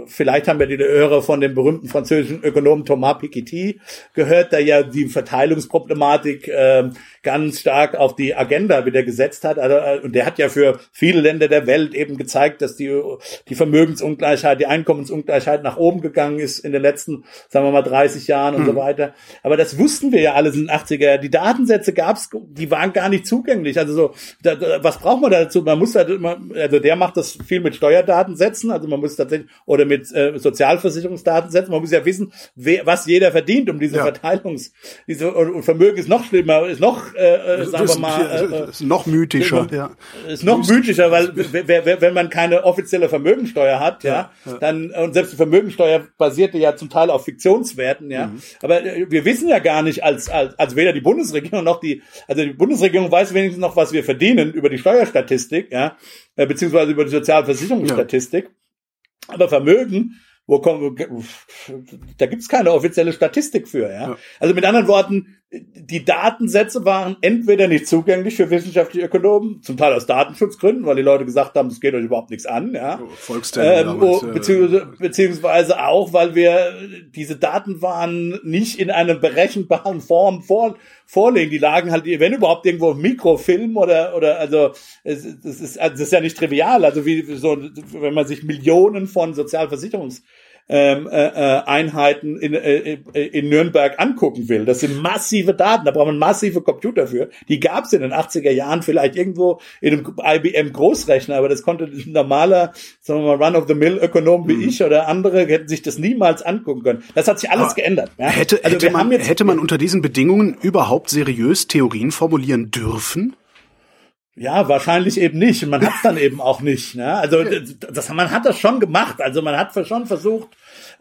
vielleicht haben wir die Hörer von dem berühmten französischen Ökonomen Thomas Piketty gehört, der ja die Verteilungsproblematik äh, ganz stark auf die Agenda wieder gesetzt hat. Also, äh, und der hat ja für viele Länder der Welt eben gezeigt, dass die, die Vermögensungleichheit, die Einkommensungleichheit nach oben gegangen ist in den letzten, sagen wir mal, 30 Jahren und mhm. so weiter. Aber das wussten wir ja alles in den 80er. Die Datensätze gab's, die waren gar nicht zugänglich. Also so, da, da, was braucht man dazu? Man muss halt immer, also der macht das viel mit Steuerdatensätzen, also man muss tatsächlich, oder mit äh, Sozialversicherungsdatensätzen, man muss ja wissen, wer, was jeder verdient, um diese ja. Verteilungs, diese, und Vermögen ist noch schlimmer, ist noch äh, äh, sagen wir mal, äh, ist noch mythischer, ja. Ist noch mythischer, weil wenn man keine offizielle Vermögensteuer hat, ja, ja, dann und selbst die Vermögensteuer basierte ja zum Teil auf Fiktionswerten, ja. Mhm. Aber äh, wir wissen ja gar nicht, als, als als weder die Bundesregierung noch die, also die Bundesregierung weiß wenigstens noch, was wir verdienen über die Steuerstatistik, ja, äh, beziehungsweise über die Sozialversicherungsstatistik. Ja. Aber Vermögen wo kommen, da gibt's keine offizielle Statistik für, ja? ja. Also mit anderen Worten, die Datensätze waren entweder nicht zugänglich für wissenschaftliche Ökonomen, zum Teil aus Datenschutzgründen, weil die Leute gesagt haben, es geht euch überhaupt nichts an, ja. Ähm, oh, beziehungsweise, beziehungsweise auch, weil wir diese Daten waren nicht in einer berechenbaren Form vor, vorlegen. Die lagen halt, wenn überhaupt, irgendwo im Mikrofilm oder, oder, also, es, das ist, also, das ist ja nicht trivial. Also, wie, so, wenn man sich Millionen von Sozialversicherungs ähm, äh, äh, Einheiten in, äh, in Nürnberg angucken will. Das sind massive Daten, da braucht man massive Computer für. Die gab es in den 80er Jahren vielleicht irgendwo in einem IBM Großrechner, aber das konnte ein normaler, sagen wir mal, Run-of-the-Mill-Ökonom wie mhm. ich oder andere hätten sich das niemals angucken können. Das hat sich alles aber geändert. Ja? Hätte, also hätte, man, hätte man unter diesen Bedingungen überhaupt seriös Theorien formulieren dürfen? Ja, wahrscheinlich eben nicht. Man hat es dann eben auch nicht. Ne? Also das, man hat das schon gemacht. Also man hat schon versucht,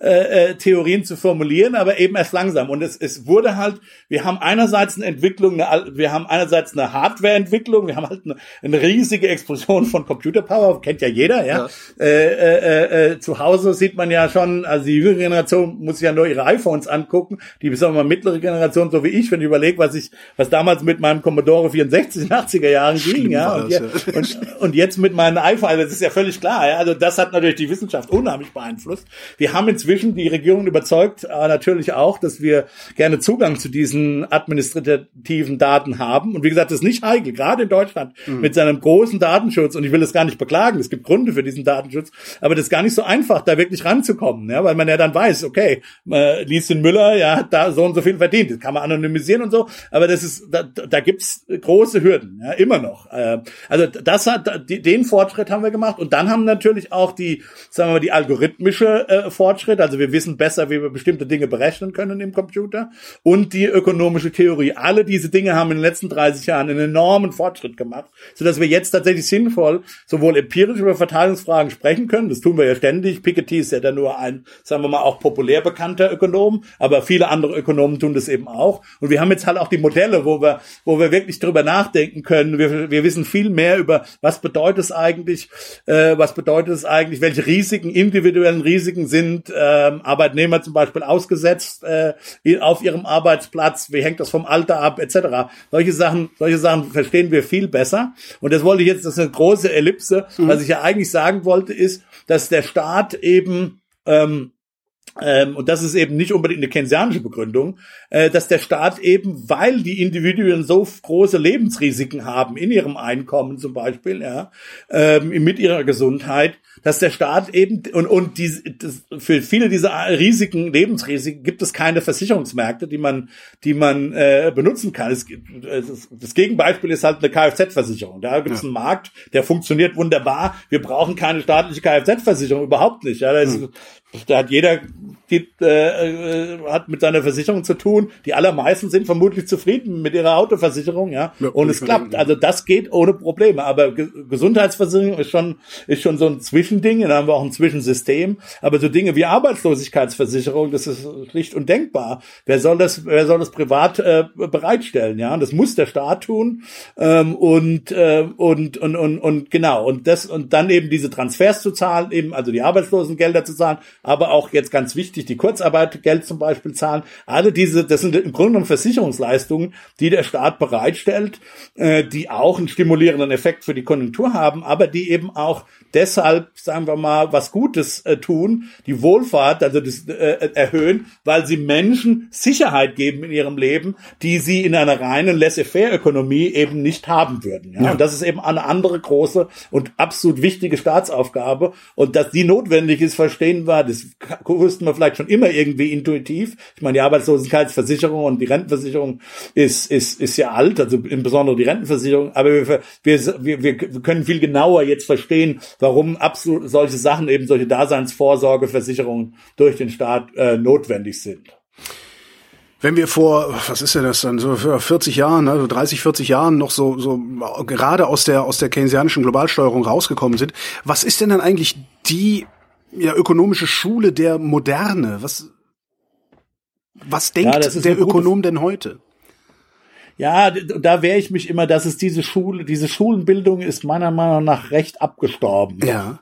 äh, äh, Theorien zu formulieren, aber eben erst langsam. Und es, es wurde halt, wir haben einerseits eine Entwicklung, eine, wir haben einerseits eine Hardware-Entwicklung, wir haben halt eine, eine riesige Explosion von Computerpower, kennt ja jeder, ja. ja. Äh, äh, äh, zu Hause sieht man ja schon, also die jüngere Generation muss sich ja nur ihre iPhones angucken, die bis mal mittlere Generation, so wie ich, wenn ich überlege, was ich, was damals mit meinem Commodore 64 in den 80er Jahren ging, ja. Und, ja. Und, und, jetzt mit meinen iPhone, also das ist ja völlig klar, ja. Also das hat natürlich die Wissenschaft unheimlich beeinflusst. Wir haben inzwischen inzwischen die Regierung überzeugt äh, natürlich auch, dass wir gerne Zugang zu diesen administrativen Daten haben. Und wie gesagt, das ist nicht heikel, gerade in Deutschland mhm. mit seinem großen Datenschutz. Und ich will das gar nicht beklagen. Es gibt Gründe für diesen Datenschutz. Aber das ist gar nicht so einfach, da wirklich ranzukommen, ja, weil man ja dann weiß, okay, äh, Lieschen Müller, ja, hat da so und so viel verdient. Das kann man anonymisieren und so. Aber das ist, da, da gibt's große Hürden, ja, immer noch. Äh, also das hat, den Fortschritt haben wir gemacht. Und dann haben natürlich auch die, sagen wir mal, die algorithmische äh, Fortschritt Fortschritt, also wir wissen besser, wie wir bestimmte Dinge berechnen können im Computer und die ökonomische Theorie. Alle diese Dinge haben in den letzten 30 Jahren einen enormen Fortschritt gemacht, sodass wir jetzt tatsächlich sinnvoll sowohl empirisch über Verteilungsfragen sprechen können, das tun wir ja ständig. Piketty ist ja dann nur ein, sagen wir mal, auch populär bekannter Ökonom, aber viele andere Ökonomen tun das eben auch. Und wir haben jetzt halt auch die Modelle, wo wir, wo wir wirklich drüber nachdenken können. Wir, wir wissen viel mehr über, was bedeutet es eigentlich, äh, was bedeutet es eigentlich, welche Risiken, individuellen Risiken sind, äh, ähm, Arbeitnehmer zum Beispiel ausgesetzt äh, auf ihrem Arbeitsplatz, wie hängt das vom Alter ab, etc. Solche Sachen, solche Sachen verstehen wir viel besser. Und das wollte ich jetzt, das ist eine große Ellipse. Mhm. Was ich ja eigentlich sagen wollte, ist, dass der Staat eben ähm, ähm, und das ist eben nicht unbedingt eine keynesianische Begründung, äh, dass der Staat eben, weil die Individuen so große Lebensrisiken haben in ihrem Einkommen zum Beispiel, ja, ähm, mit ihrer Gesundheit, dass der Staat eben und und die, das, für viele dieser Risiken, Lebensrisiken gibt es keine Versicherungsmärkte, die man die man äh, benutzen kann. Es, es, das Gegenbeispiel ist halt eine Kfz-Versicherung. Da gibt es ja. einen Markt, der funktioniert wunderbar. Wir brauchen keine staatliche Kfz-Versicherung überhaupt nicht. Ja, da, ist, hm. da hat jeder die, äh, hat mit seiner Versicherung zu tun. Die allermeisten sind vermutlich zufrieden mit ihrer Autoversicherung, ja. ja und es klappt. Also das geht ohne Probleme. Aber Ge Gesundheitsversicherung ist schon, ist schon so ein Zwischending. Da haben wir auch ein Zwischensystem. Aber so Dinge wie Arbeitslosigkeitsversicherung, das ist schlicht undenkbar. Wer soll das, wer soll das privat äh, bereitstellen, ja? Das muss der Staat tun. Ähm, und, äh, und, und, und, und genau. Und das, und dann eben diese Transfers zu zahlen, eben, also die Arbeitslosengelder zu zahlen, aber auch jetzt ganz wichtig, die Kurzarbeitergeld zum Beispiel zahlen. Alle diese, das sind im Grunde genommen Versicherungsleistungen, die der Staat bereitstellt, äh, die auch einen stimulierenden Effekt für die Konjunktur haben, aber die eben auch deshalb, sagen wir mal, was Gutes äh, tun, die Wohlfahrt, also das äh, erhöhen, weil sie Menschen Sicherheit geben in ihrem Leben, die sie in einer reinen Laissez-faire-Ökonomie eben nicht haben würden. Ja? ja? Und das ist eben eine andere große und absolut wichtige Staatsaufgabe. Und dass die notwendig ist, verstehen wir, das wussten wir vielleicht schon immer irgendwie intuitiv. Ich meine, die Arbeitslosenheitsversicherung und die Rentenversicherung ist, ist, ist ja alt, also insbesondere die Rentenversicherung, aber wir, wir, wir, wir können viel genauer jetzt verstehen, warum absolut solche Sachen, eben solche Daseinsvorsorgeversicherungen durch den Staat äh, notwendig sind. Wenn wir vor, was ist denn das dann, so 40 Jahren, also 30, 40 Jahren noch so, so gerade aus der, aus der keynesianischen Globalsteuerung rausgekommen sind, was ist denn dann eigentlich die ja, ökonomische Schule der Moderne? Was, was denkt ja, der Ökonom denn heute? Ja, da wehre ich mich immer, dass es diese Schule, diese Schulenbildung ist meiner Meinung nach recht abgestorben. Ja.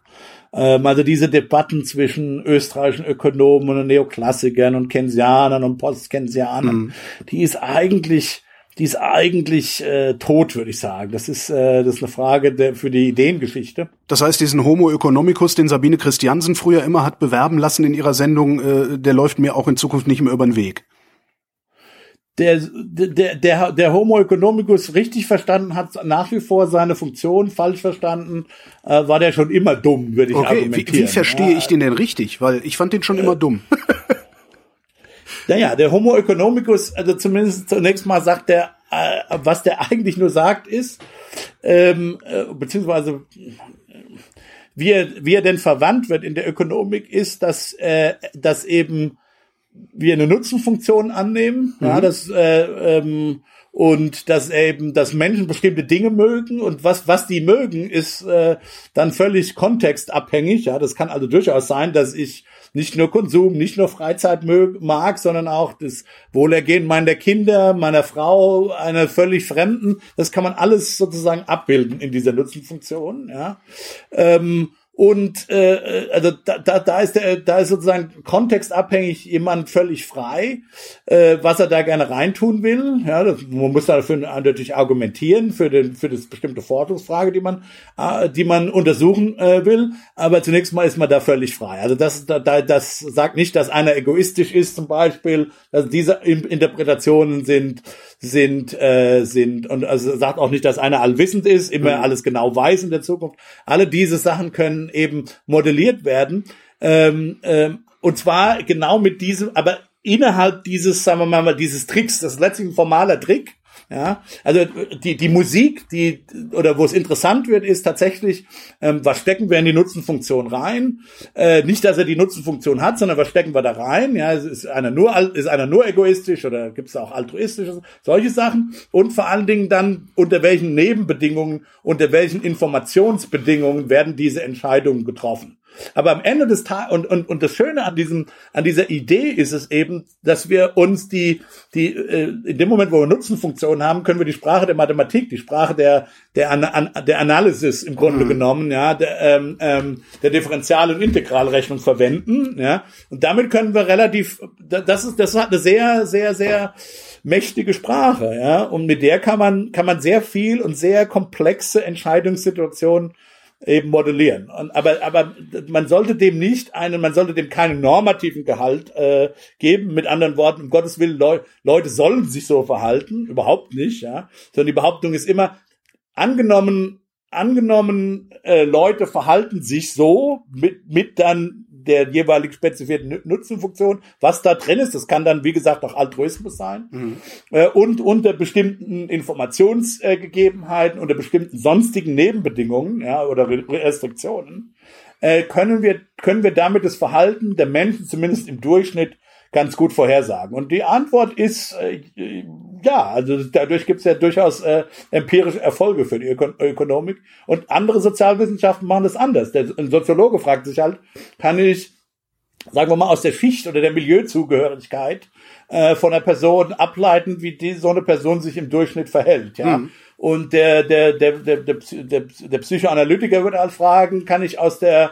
Ähm, also diese Debatten zwischen österreichischen Ökonomen und Neoklassikern und Keynesianern und Postkeynesianern, mhm. die ist eigentlich die ist eigentlich äh, tot, würde ich sagen. Das ist, äh, das ist eine Frage der, für die Ideengeschichte. Das heißt, diesen Homo economicus, den Sabine Christiansen früher immer hat bewerben lassen in ihrer Sendung, äh, der läuft mir auch in Zukunft nicht mehr über den Weg. Der, der, der, der Homo economicus richtig verstanden hat, nach wie vor seine Funktion falsch verstanden, äh, war der schon immer dumm, würde ich okay, argumentieren. Wie, wie verstehe ja, ich den denn richtig? Weil ich fand den schon äh, immer dumm. Naja, der Homo economicus, also zumindest zunächst mal sagt der, äh, was der eigentlich nur sagt, ist, ähm, äh, beziehungsweise wie er, wie er denn verwandt wird in der Ökonomik, ist, dass, äh, dass eben wir eine Nutzenfunktion annehmen, mhm. ja, dass äh, ähm, und dass eben, dass Menschen bestimmte Dinge mögen und was was die mögen, ist äh, dann völlig kontextabhängig. Ja, das kann also durchaus sein, dass ich nicht nur Konsum, nicht nur Freizeit mag, sondern auch das Wohlergehen meiner Kinder, meiner Frau, einer völlig Fremden. Das kann man alles sozusagen abbilden in dieser Nutzenfunktion. Ja. Ähm, und äh, also da, da, da ist der, da ist sozusagen kontextabhängig jemand völlig frei, äh, was er da gerne reintun will. Ja, das, man muss dafür natürlich argumentieren für den für das bestimmte Forschungsfrage, die man äh, die man untersuchen äh, will. Aber zunächst mal ist man da völlig frei. Also das da, das sagt nicht, dass einer egoistisch ist zum Beispiel. Also diese Interpretationen sind sind, äh, sind, und also sagt auch nicht, dass einer allwissend ist, immer mhm. alles genau weiß in der Zukunft. Alle diese Sachen können eben modelliert werden. Ähm, ähm, und zwar genau mit diesem, aber innerhalb dieses, sagen wir mal, dieses Tricks, das ist letztlich ein formaler Trick, ja, also die, die Musik, die, oder wo es interessant wird, ist tatsächlich, ähm, was stecken wir in die Nutzenfunktion rein? Äh, nicht, dass er die Nutzenfunktion hat, sondern was stecken wir da rein? Ja, ist einer nur, ist einer nur egoistisch oder gibt es auch altruistische, solche Sachen? Und vor allen Dingen dann, unter welchen Nebenbedingungen, unter welchen Informationsbedingungen werden diese Entscheidungen getroffen? Aber am Ende des Tages, und, und, und das Schöne an diesem, an dieser Idee ist es eben, dass wir uns die, die, äh, in dem Moment, wo wir Nutzenfunktionen haben, können wir die Sprache der Mathematik, die Sprache der, der, an, an, der Analysis im Grunde mhm. genommen, ja, der, ähm, ähm, der Differential- und Integralrechnung verwenden, ja. Und damit können wir relativ, das ist, das hat eine sehr, sehr, sehr, mächtige Sprache, ja, und mit der kann man kann man sehr viel und sehr komplexe Entscheidungssituationen eben modellieren. Und, aber, aber man sollte dem nicht einen, man sollte dem keinen normativen Gehalt äh, geben. Mit anderen Worten, um Gottes Willen, Leu Leute sollen sich so verhalten, überhaupt nicht, ja. Sondern die Behauptung ist immer, angenommen, angenommen, äh, Leute verhalten sich so mit, mit dann der jeweilig spezifizierten Nutzenfunktion, was da drin ist. Das kann dann, wie gesagt, auch Altruismus sein. Mhm. Äh, und unter bestimmten Informationsgegebenheiten, unter bestimmten sonstigen Nebenbedingungen ja, oder Restriktionen, äh, können, wir, können wir damit das Verhalten der Menschen zumindest im Durchschnitt ganz gut vorhersagen. Und die Antwort ist äh, ja, also dadurch gibt es ja durchaus äh, empirische Erfolge für die Öko Ökonomik. Und andere Sozialwissenschaften machen das anders. Der, ein Soziologe fragt sich halt, kann ich, sagen wir mal, aus der Schicht oder der Milieuzugehörigkeit äh, von einer Person ableiten, wie die, so eine Person sich im Durchschnitt verhält. Ja. Mhm. Und der, der, der, der, der, der, der Psychoanalytiker würde halt fragen, kann ich aus der,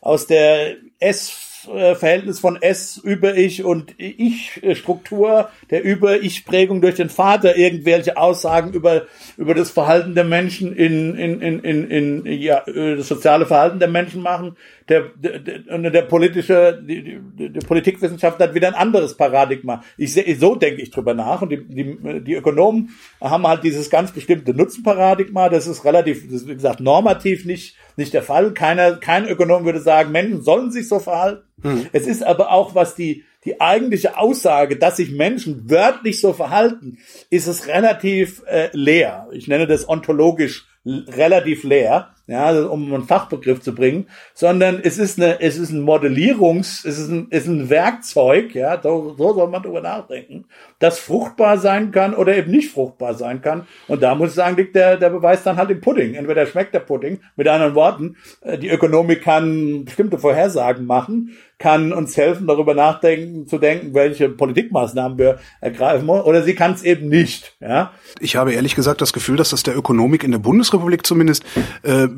aus der S Verhältnis von S über Ich und Ich-Struktur, der über Ich-Prägung durch den Vater irgendwelche Aussagen über, über das Verhalten der Menschen in, in, in, in, in ja, das soziale Verhalten der Menschen machen. Der, der, der, politische, die, die, die Politikwissenschaft hat wieder ein anderes Paradigma. Ich so denke ich drüber nach. Und die, die, die Ökonomen haben halt dieses ganz bestimmte Nutzenparadigma. Das ist relativ, das ist, wie gesagt, normativ nicht, nicht der Fall. Keiner, kein Ökonom würde sagen, Menschen sollen sich so verhalten. Hm. Es ist aber auch, was die, die eigentliche Aussage, dass sich Menschen wörtlich so verhalten, ist es relativ äh, leer. Ich nenne das ontologisch relativ leer ja, um einen Fachbegriff zu bringen, sondern es ist eine, es ist ein Modellierungs, es ist ein, ist ein Werkzeug, ja, so, so soll man drüber nachdenken, das fruchtbar sein kann oder eben nicht fruchtbar sein kann. Und da muss ich sagen, liegt der, der Beweis dann halt im Pudding. Entweder schmeckt der Pudding, mit anderen Worten, äh, die Ökonomik kann bestimmte Vorhersagen machen, kann uns helfen, darüber nachdenken, zu denken, welche Politikmaßnahmen wir ergreifen wollen, oder sie kann es eben nicht, ja. Ich habe ehrlich gesagt das Gefühl, dass das der Ökonomik in der Bundesrepublik zumindest äh,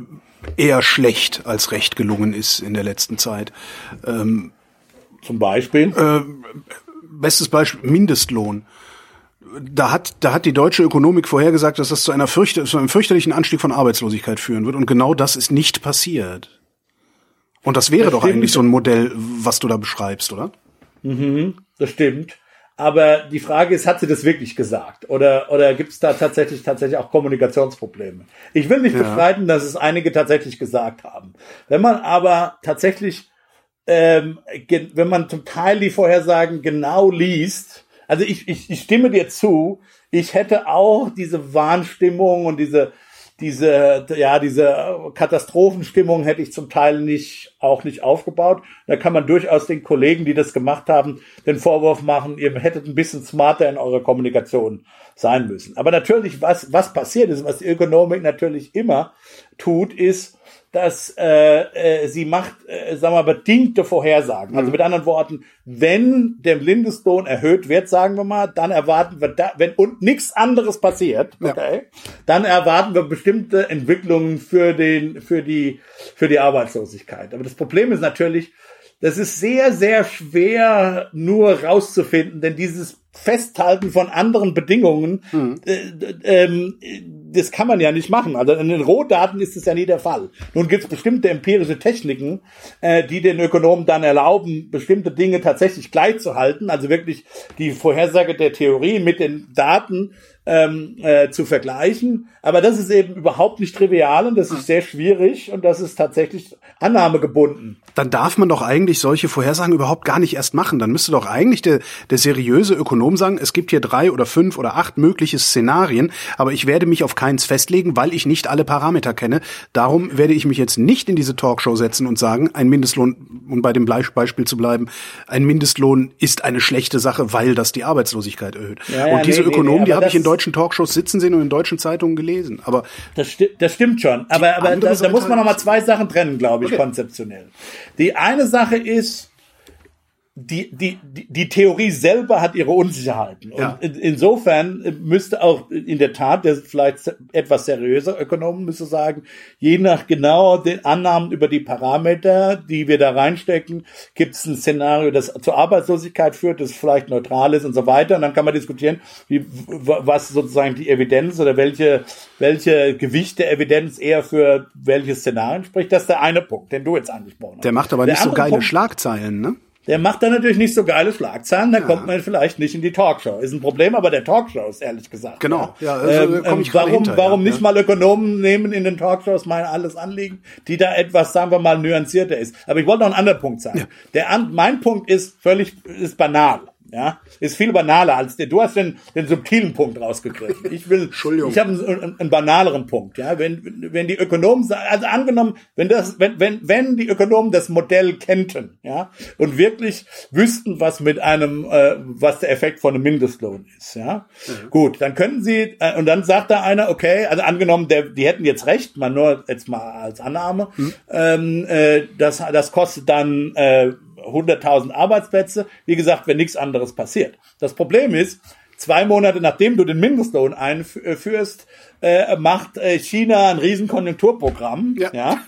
eher schlecht als recht gelungen ist in der letzten Zeit. Ähm, Zum Beispiel? Äh, bestes Beispiel, Mindestlohn. Da hat, da hat die deutsche Ökonomik vorhergesagt, dass das zu, einer fürchte, zu einem fürchterlichen Anstieg von Arbeitslosigkeit führen wird. Und genau das ist nicht passiert. Und das wäre das doch eigentlich so ein Modell, was du da beschreibst, oder? Mhm, das stimmt. Aber die Frage ist, hat sie das wirklich gesagt? Oder, oder gibt es da tatsächlich, tatsächlich auch Kommunikationsprobleme? Ich will nicht ja. bestreiten, dass es einige tatsächlich gesagt haben. Wenn man aber tatsächlich, ähm, wenn man zum Teil die Vorhersagen genau liest, also ich, ich, ich stimme dir zu, ich hätte auch diese Warnstimmung und diese, diese, ja, diese Katastrophenstimmung hätte ich zum Teil nicht, auch nicht aufgebaut. Da kann man durchaus den Kollegen, die das gemacht haben, den Vorwurf machen, ihr hättet ein bisschen smarter in eurer Kommunikation sein müssen. Aber natürlich, was, was passiert ist, was die Ökonomik natürlich immer tut, ist, dass äh, äh, sie macht, äh, sagen wir mal, bedingte Vorhersagen. Also mhm. mit anderen Worten, wenn der Mindestlohn erhöht wird, sagen wir mal, dann erwarten wir, da, wenn und nichts anderes passiert, okay, ja. dann erwarten wir bestimmte Entwicklungen für den, für die, für die Arbeitslosigkeit. Aber das Problem ist natürlich, das ist sehr, sehr schwer nur rauszufinden, denn dieses Festhalten von anderen Bedingungen, mhm. äh, ähm, das kann man ja nicht machen. Also in den Rohdaten ist es ja nie der Fall. Nun gibt es bestimmte empirische Techniken, äh, die den Ökonomen dann erlauben, bestimmte Dinge tatsächlich gleichzuhalten, also wirklich die Vorhersage der Theorie mit den Daten ähm, äh, zu vergleichen. Aber das ist eben überhaupt nicht trivial und das ist sehr schwierig und das ist tatsächlich annahmegebunden. Dann darf man doch eigentlich solche Vorhersagen überhaupt gar nicht erst machen. Dann müsste doch eigentlich der, der seriöse Ökonom sagen, es gibt hier drei oder fünf oder acht mögliche Szenarien, aber ich werde mich auf keins festlegen, weil ich nicht alle Parameter kenne. Darum werde ich mich jetzt nicht in diese Talkshow setzen und sagen, ein Mindestlohn, um bei dem Beispiel zu bleiben, ein Mindestlohn ist eine schlechte Sache, weil das die Arbeitslosigkeit erhöht. Ja, ja, und diese nee, Ökonomen, nee, die habe ich in deutschen Talkshows sitzen sehen und in deutschen Zeitungen gelesen. Aber das, sti das stimmt schon. Aber, aber da, da muss man noch mal zwei Sachen trennen, glaube ich, okay. konzeptionell. Die eine Sache ist, die, die, die, Theorie selber hat ihre Unsicherheiten. Und in, insofern müsste auch in der Tat der vielleicht etwas seriöser Ökonomen müsste sagen, je nach genau den Annahmen über die Parameter, die wir da reinstecken, gibt es ein Szenario, das zur Arbeitslosigkeit führt, das vielleicht neutral ist und so weiter. Und dann kann man diskutieren, wie, was sozusagen die Evidenz oder welche, welche Gewicht der Evidenz eher für welche Szenarien spricht. Das ist der eine Punkt, den du jetzt angesprochen hast. Der macht aber der nicht so geile Punkt, Schlagzeilen, ne? Der macht dann natürlich nicht so geile Schlagzeilen, da ja. kommt man vielleicht nicht in die Talkshow. Ist ein Problem, aber der Talkshows, ehrlich gesagt. Genau. Ja, also, ähm, ähm, warum hinter, warum ja. nicht mal Ökonomen nehmen in den Talkshows mein alles Anliegen, die da etwas, sagen wir mal, nuancierter ist. Aber ich wollte noch einen anderen Punkt sagen. Der, mein Punkt ist völlig, ist banal. Ja, ist viel banaler als der. Du hast den, den subtilen Punkt rausgegriffen. Ich will, ich habe einen, einen, banaleren Punkt. Ja, wenn wenn die Ökonomen, also angenommen, wenn das, wenn wenn wenn die Ökonomen das Modell kennten, ja, und wirklich wüssten, was mit einem, äh, was der Effekt von einem Mindestlohn ist, ja, mhm. gut, dann könnten sie äh, und dann sagt da einer, okay, also angenommen, der, die hätten jetzt recht, mal nur jetzt mal als Annahme, mhm. ähm, äh, das das kostet dann äh, 100.000 Arbeitsplätze. Wie gesagt, wenn nichts anderes passiert. Das Problem ist, zwei Monate nachdem du den Mindestlohn einführst, äh, macht äh, China ein Riesenkonjunkturprogramm. Ja. ja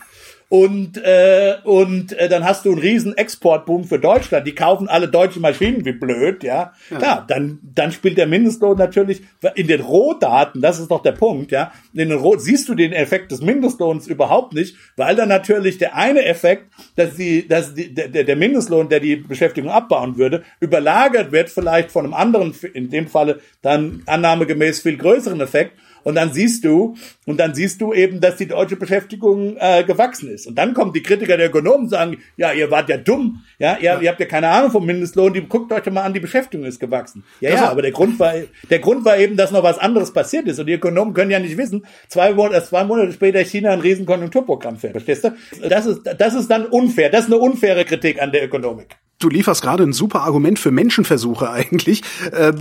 und äh, und äh, dann hast du einen riesen Exportboom für Deutschland. Die kaufen alle deutsche Maschinen wie blöd, ja. ja. Klar, dann dann spielt der Mindestlohn natürlich in den Rohdaten, das ist doch der Punkt, ja. In den Roh siehst du den Effekt des Mindestlohns überhaupt nicht, weil dann natürlich der eine Effekt, dass die dass die, der, der Mindestlohn, der die Beschäftigung abbauen würde, überlagert wird vielleicht von einem anderen in dem Falle dann annahmegemäß viel größeren Effekt und dann siehst du, und dann siehst du eben, dass die deutsche Beschäftigung äh, gewachsen ist. Und dann kommen die Kritiker der Ökonomen und sagen, ja, ihr wart ja dumm, ja, ihr, ja. ihr habt ja keine Ahnung vom Mindestlohn, die guckt euch doch mal an, die Beschäftigung ist gewachsen. Ja, ja, aber der Grund war, der Grund war eben, dass noch was anderes passiert ist. Und die Ökonomen können ja nicht wissen, zwei Monate, zwei Monate später China ein Riesenkonjunkturprogramm fährt. Verstehst du? Das ist, das ist dann unfair. Das ist eine unfaire Kritik an der Ökonomik du lieferst gerade ein super Argument für Menschenversuche eigentlich, äh,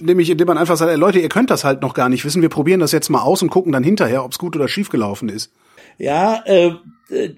nämlich indem man einfach sagt, ey, Leute, ihr könnt das halt noch gar nicht wissen, wir probieren das jetzt mal aus und gucken dann hinterher, ob es gut oder schief gelaufen ist. Ja, äh,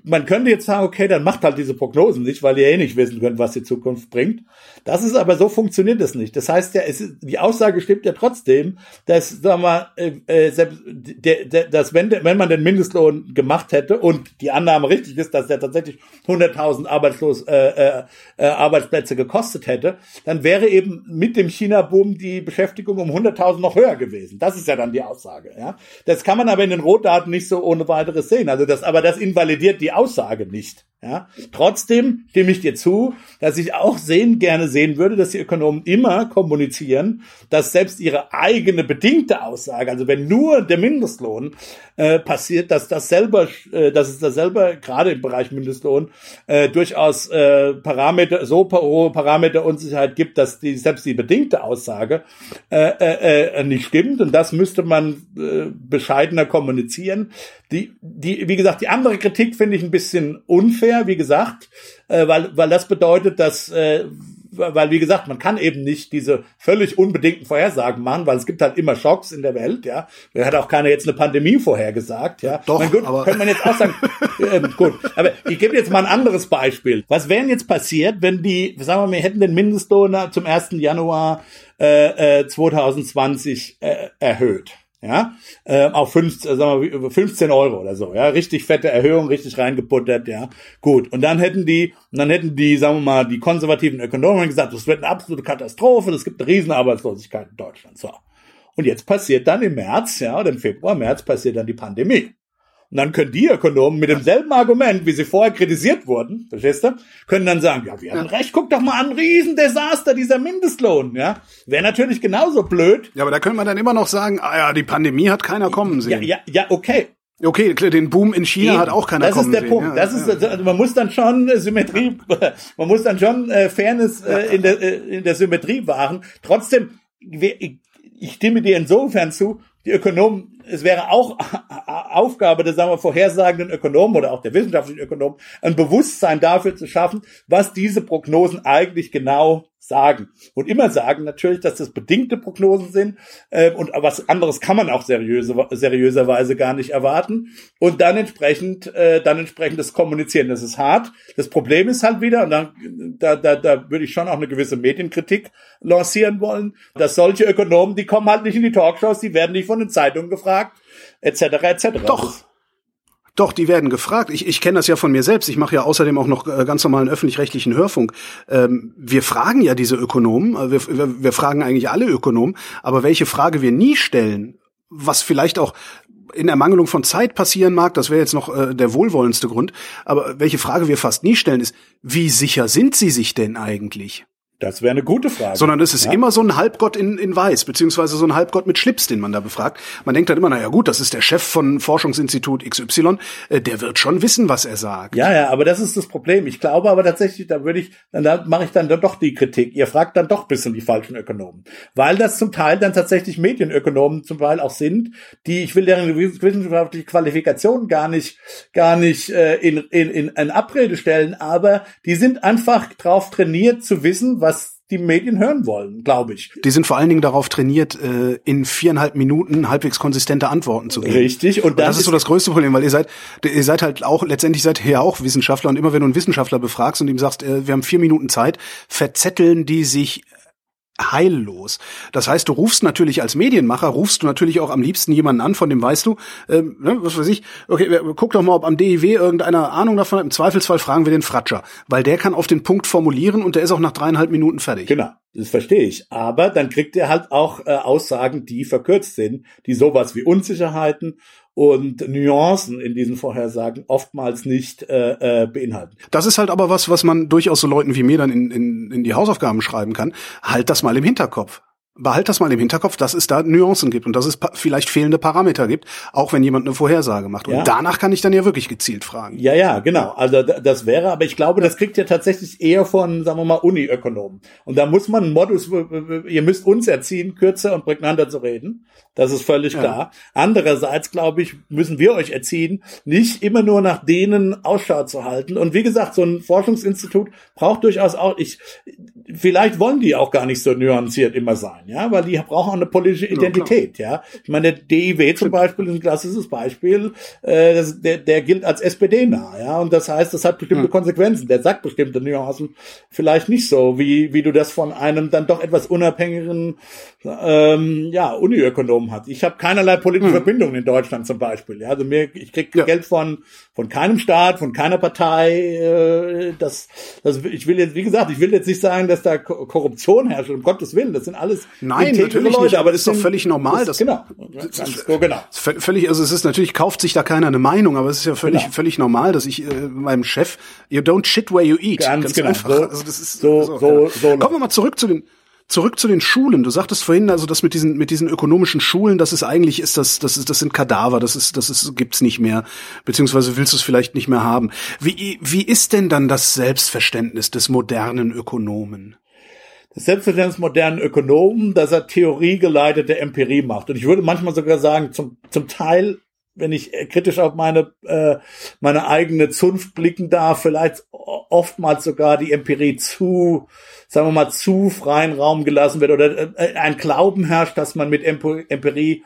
man könnte jetzt sagen, okay, dann macht halt diese Prognosen nicht, weil ihr eh nicht wissen könnt, was die Zukunft bringt. Das ist aber so funktioniert es nicht. Das heißt ja, es ist, die Aussage stimmt ja trotzdem, dass, sagen wir, äh, äh, selbst, der, der, dass wenn, wenn man den Mindestlohn gemacht hätte und die Annahme richtig ist, dass der tatsächlich 100.000 arbeitslos äh, äh, äh, Arbeitsplätze gekostet hätte, dann wäre eben mit dem China-Boom die Beschäftigung um 100.000 noch höher gewesen. Das ist ja dann die Aussage. Ja, das kann man aber in den Rohdaten nicht so ohne weiteres sehen. Also das, aber das invalidiert die Aussage nicht. Ja, trotzdem stimme ich dir zu, dass ich auch sehen, gerne sehen würde, dass die Ökonomen immer kommunizieren, dass selbst ihre eigene bedingte Aussage, also wenn nur der Mindestlohn äh, passiert, dass das selber, äh, dass es da selber gerade im Bereich Mindestlohn äh, durchaus äh, Parameter, so hohe Parameterunsicherheit gibt, dass die selbst die bedingte Aussage äh, äh, äh, nicht stimmt und das müsste man äh, bescheidener kommunizieren. Die, die, wie gesagt, die andere Kritik finde ich ein bisschen unfair, wie gesagt, äh, weil, weil das bedeutet, dass äh, weil wie gesagt, man kann eben nicht diese völlig unbedingten Vorhersagen machen, weil es gibt halt immer Schocks in der Welt, ja. Wer hat auch keiner jetzt eine Pandemie vorhergesagt, ja. Doch, gut, aber könnte man jetzt auch sagen, äh, gut, aber ich gebe jetzt mal ein anderes Beispiel. Was wäre jetzt passiert, wenn die, sagen wir mal, hätten den Mindestlohn zum 1. Januar äh, äh, 2020 äh, erhöht? Ja, äh, auf 15, sagen wir, 15 Euro oder so, ja, richtig fette Erhöhung, richtig reingeputtert, ja, gut. Und dann hätten die, und dann hätten die, sagen wir mal, die konservativen Ökonomen gesagt, das wird eine absolute Katastrophe, es gibt eine Riesenarbeitslosigkeit in Deutschland, so. Und jetzt passiert dann im März, ja, oder im Februar, März passiert dann die Pandemie. Und dann können die Ökonomen mit demselben Argument, wie sie vorher kritisiert wurden, verstehst du, können dann sagen, ja, wir hatten ja. recht, guck doch mal an, Riesendesaster, dieser Mindestlohn, ja. Wäre natürlich genauso blöd. Ja, aber da könnte man dann immer noch sagen, ah ja, die Pandemie hat keiner kommen sehen. Ja, ja, ja, okay. Okay, den Boom in China Eben. hat auch keiner das kommen sehen. Das ist der. Punkt. Ja, das ist, also man muss dann schon äh, Symmetrie, man muss dann schon äh, Fairness äh, in, der, äh, in der Symmetrie wahren. Trotzdem, ich stimme dir insofern zu, die Ökonomen es wäre auch Aufgabe des, sagen wir, vorhersagenden Ökonomen oder auch der wissenschaftlichen Ökonomen, ein Bewusstsein dafür zu schaffen, was diese Prognosen eigentlich genau sagen. Und immer sagen natürlich, dass das bedingte Prognosen sind äh, und was anderes kann man auch seriöse, seriöserweise gar nicht erwarten. Und dann entsprechend, äh, dann entsprechend das Kommunizieren. Das ist hart. Das Problem ist halt wieder, und dann, da, da, da würde ich schon auch eine gewisse Medienkritik lancieren wollen, dass solche Ökonomen, die kommen halt nicht in die Talkshows, die werden nicht von den Zeitungen gefragt, etc. etc. Doch. Doch, die werden gefragt. Ich, ich kenne das ja von mir selbst. Ich mache ja außerdem auch noch äh, ganz normalen öffentlich-rechtlichen Hörfunk. Ähm, wir fragen ja diese Ökonomen, äh, wir, wir, wir fragen eigentlich alle Ökonomen, aber welche Frage wir nie stellen, was vielleicht auch in Ermangelung von Zeit passieren mag, das wäre jetzt noch äh, der wohlwollendste Grund, aber welche Frage wir fast nie stellen ist, wie sicher sind Sie sich denn eigentlich? Das wäre eine gute Frage. Sondern es ist ja. immer so ein Halbgott in, in Weiß, beziehungsweise so ein Halbgott mit Schlips, den man da befragt. Man denkt dann immer, naja gut, das ist der Chef von Forschungsinstitut XY, äh, der wird schon wissen, was er sagt. Ja, ja, aber das ist das Problem. Ich glaube aber tatsächlich, da würde ich, dann da mache ich dann doch die Kritik. Ihr fragt dann doch bisschen die falschen Ökonomen. Weil das zum Teil dann tatsächlich Medienökonomen zum Teil auch sind, die, ich will deren wissenschaftliche Qualifikation gar nicht, gar nicht äh, in, in, in, in Abrede stellen, aber die sind einfach drauf trainiert zu wissen, was die Medien hören wollen, glaube ich. Die sind vor allen Dingen darauf trainiert, äh, in viereinhalb Minuten halbwegs konsistente Antworten zu geben. Richtig. Und, und das ist so das größte Problem, weil ihr seid, ihr seid halt auch, letztendlich seid ihr ja auch Wissenschaftler und immer wenn du einen Wissenschaftler befragst und ihm sagst, äh, wir haben vier Minuten Zeit, verzetteln die sich heillos. Das heißt, du rufst natürlich als Medienmacher, rufst du natürlich auch am liebsten jemanden an, von dem weißt du, ähm, ne, was weiß ich, okay, guck doch mal, ob am DIW irgendeiner Ahnung davon hat. Im Zweifelsfall fragen wir den Fratscher, weil der kann auf den Punkt formulieren und der ist auch nach dreieinhalb Minuten fertig. Genau. Das verstehe ich. Aber dann kriegt er halt auch äh, Aussagen, die verkürzt sind, die sowas wie Unsicherheiten und Nuancen in diesen Vorhersagen oftmals nicht äh, äh, beinhalten. Das ist halt aber was, was man durchaus so Leuten wie mir dann in, in, in die Hausaufgaben schreiben kann. Halt das mal im Hinterkopf behalt das mal im Hinterkopf, dass es da Nuancen gibt und dass es vielleicht fehlende Parameter gibt, auch wenn jemand eine Vorhersage macht. Und ja. danach kann ich dann ja wirklich gezielt fragen. Ja, ja, genau. Also das wäre, aber ich glaube, das kriegt ja tatsächlich eher von, sagen wir mal, Uni-Ökonomen. Und da muss man Modus, ihr müsst uns erziehen, kürzer und prägnanter zu reden. Das ist völlig ja. klar. Andererseits, glaube ich, müssen wir euch erziehen, nicht immer nur nach denen Ausschau zu halten. Und wie gesagt, so ein Forschungsinstitut braucht durchaus auch, ich, vielleicht wollen die auch gar nicht so nuanciert immer sein. Ja, weil die brauchen auch eine politische Identität, ja. ja. Ich meine, der DIW zum Beispiel ist ein klassisches Beispiel, äh, das, der, der gilt als SPD-nah, ja, und das heißt, das hat bestimmte hm. Konsequenzen. Der sagt bestimmte Nuancen vielleicht nicht so, wie, wie du das von einem dann doch etwas unabhängigen, ähm, ja, Uniökonomen hast. Ich habe keinerlei politische hm. Verbindungen in Deutschland zum Beispiel, ja. Also mir, ich krieg ja. Geld von, von keinem Staat, von keiner Partei, äh, das, das, ich will jetzt, wie gesagt, ich will jetzt nicht sagen, dass da Korruption herrscht, um Gottes Willen, das sind alles Nein, natürlich Leute, nicht, aber das ist doch völlig normal. Das, genau, das, so, genau. Völlig, also es ist natürlich, kauft sich da keiner eine Meinung, aber es ist ja völlig, genau. völlig normal, dass ich äh, meinem Chef, you don't shit where you eat. Ganz, Ganz genau. einfach. So, also das ist so, so, so, ja. so Kommen wir mal zurück zu den, zurück zu den Schulen. Du sagtest vorhin, also das mit diesen mit diesen ökonomischen Schulen, das ist eigentlich ist das das ist das sind Kadaver, das ist das ist gibt's nicht mehr, beziehungsweise willst du es vielleicht nicht mehr haben. Wie wie ist denn dann das Selbstverständnis des modernen Ökonomen? Das Selbstverständnis modernen Ökonomen, dass er theoriegeleitete Empirie macht. Und ich würde manchmal sogar sagen, zum zum Teil wenn ich kritisch auf meine äh, meine eigene Zunft blicken darf, vielleicht oftmals sogar die Empirie zu sagen wir mal, zu freien Raum gelassen wird oder äh, ein Glauben herrscht, dass man mit Empirie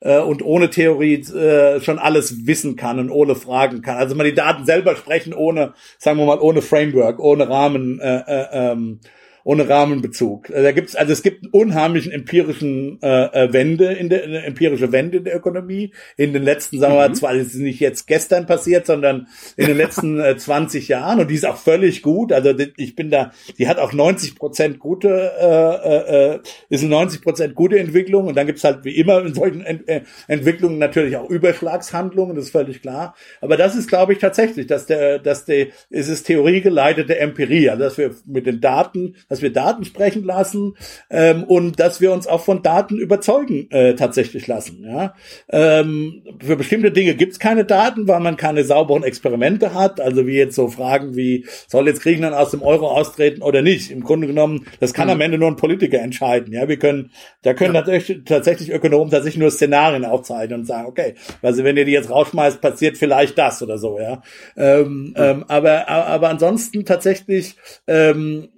äh, und ohne Theorie äh, schon alles wissen kann und ohne Fragen kann. Also man die Daten selber sprechen ohne, sagen wir mal, ohne Framework, ohne Rahmen. Äh, äh, ähm, ohne Rahmenbezug. Äh, da gibt's also es gibt einen unheimlichen empirischen äh, äh Wende in der eine empirische Wende in der Ökonomie in den letzten, sagen wir mal, mhm. zwar ist es nicht jetzt gestern passiert, sondern in den letzten äh, 20 Jahren und die ist auch völlig gut. Also ich bin da, die hat auch 90 Prozent gute, äh, äh, ist eine 90 Prozent gute Entwicklung und dann gibt's halt wie immer in solchen Ent äh, Entwicklungen natürlich auch Überschlagshandlungen, das ist völlig klar. Aber das ist, glaube ich, tatsächlich, dass der, dass der, ist es theoriegeleitete Empirie, also dass wir mit den Daten, dass wir Daten sprechen lassen ähm, und dass wir uns auch von Daten überzeugen äh, tatsächlich lassen. Ja? Ähm, für bestimmte Dinge gibt es keine Daten, weil man keine sauberen Experimente hat. Also wie jetzt so Fragen wie, soll jetzt Griechenland aus dem Euro austreten oder nicht? Im Grunde genommen, das kann mhm. am Ende nur ein Politiker entscheiden. Ja, wir können, da können ja. tatsächlich, tatsächlich Ökonomen tatsächlich nur Szenarien aufzeichnen und sagen, okay, also wenn ihr die jetzt rausschmeißt, passiert vielleicht das oder so. Ja, ähm, ja. Ähm, aber aber ansonsten tatsächlich ähm,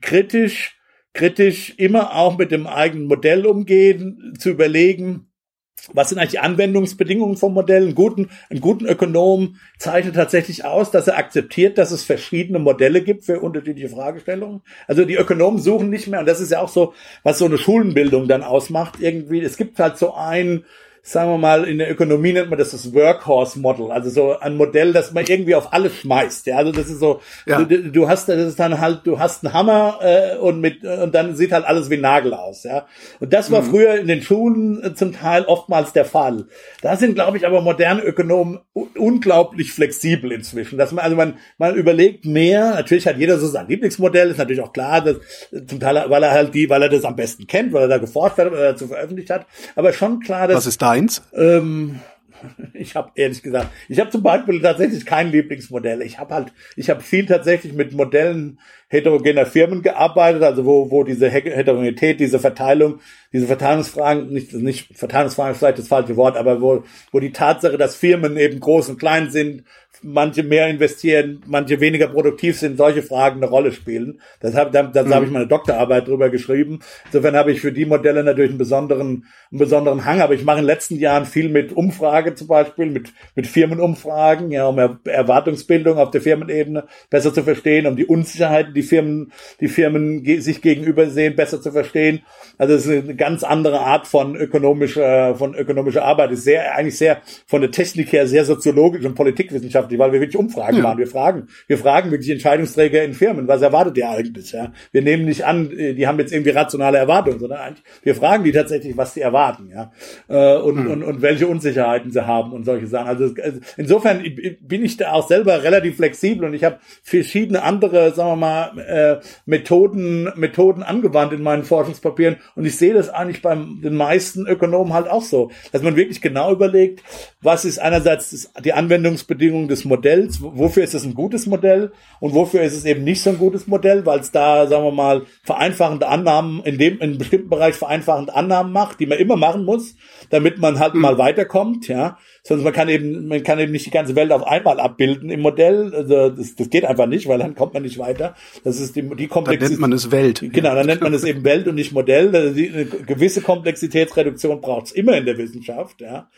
kritisch, kritisch immer auch mit dem eigenen Modell umgehen, zu überlegen, was sind eigentlich die Anwendungsbedingungen vom Modell? Einen guten, einen guten Ökonom zeichnet tatsächlich aus, dass er akzeptiert, dass es verschiedene Modelle gibt für unterschiedliche Fragestellungen. Also die Ökonomen suchen nicht mehr, und das ist ja auch so, was so eine Schulenbildung dann ausmacht, irgendwie. Es gibt halt so ein, sagen wir mal, in der Ökonomie nennt man das das Workhorse-Model, also so ein Modell, das man irgendwie auf alles schmeißt. Ja, also das ist so, ja. du, du, hast, das ist dann halt, du hast einen Hammer äh, und mit und dann sieht halt alles wie Nagel aus. Ja, und das war mhm. früher in den Schulen äh, zum Teil oftmals der Fall. Da sind, glaube ich, aber moderne Ökonomen unglaublich flexibel inzwischen. Dass man also man man überlegt mehr. Natürlich hat jeder so sein Lieblingsmodell, ist natürlich auch klar, dass zum Teil, weil er halt die, weil er das am besten kennt, weil er da geforscht hat oder dazu veröffentlicht hat. Aber schon klar, dass was ist da deins? Ähm, ich habe ehrlich gesagt, ich habe zum Beispiel tatsächlich kein Lieblingsmodell. Ich habe halt, ich habe viel tatsächlich mit Modellen heterogener Firmen gearbeitet, also wo, wo diese Heterogenität, diese Verteilung, diese Verteilungsfragen, nicht, nicht Verteilungsfragen ist vielleicht das falsche Wort, aber wo, wo die Tatsache, dass Firmen eben groß und klein sind, manche mehr investieren, manche weniger produktiv sind, solche Fragen eine Rolle spielen. Das habe da, das mhm. habe ich meine Doktorarbeit drüber geschrieben. Insofern habe ich für die Modelle natürlich einen besonderen, einen besonderen Hang. Aber ich mache in den letzten Jahren viel mit Umfrage zum Beispiel, mit, mit Firmenumfragen, ja, um Erwartungsbildung auf der Firmenebene besser zu verstehen, um die Unsicherheiten, die Firmen, die Firmen sich gegenüber sehen, besser zu verstehen. Also es ist eine ganz andere Art von ökonomischer, von ökonomischer Arbeit. ist sehr, eigentlich sehr von der Technik her sehr soziologisch und politikwissenschaftlich, weil wir wirklich Umfragen ja. machen. Wir fragen, wir fragen wirklich Entscheidungsträger in Firmen, was erwartet ihr eigentlich? Ja, wir nehmen nicht an, die haben jetzt irgendwie rationale Erwartungen, sondern eigentlich, wir fragen die tatsächlich, was sie erwarten, ja, äh, und, mhm. und, und welche Unsicherheiten sie haben und solche Sachen. Also insofern bin ich da auch selber relativ flexibel und ich habe verschiedene andere, sagen wir mal, äh, Methoden, Methoden angewandt in meinen Forschungspapieren und ich sehe das eigentlich beim den meisten Ökonomen halt auch so, dass man wirklich genau überlegt, was ist einerseits die Anwendungsbedingungen des Modells, wofür ist es ein gutes Modell und wofür ist es eben nicht so ein gutes Modell, weil es da, sagen wir mal, vereinfachende Annahmen, in dem, in einem bestimmten Bereich vereinfachende Annahmen macht, die man immer machen muss, damit man halt mhm. mal weiterkommt, ja. Sondern man kann eben, man kann eben nicht die ganze Welt auf einmal abbilden im Modell. Also das, das geht einfach nicht, weil dann kommt man nicht weiter. Das ist die, die Komplexität. Dann nennt man es Welt. Genau, dann nennt man es eben Welt und nicht Modell. Also die, eine gewisse Komplexitätsreduktion braucht es immer in der Wissenschaft, ja.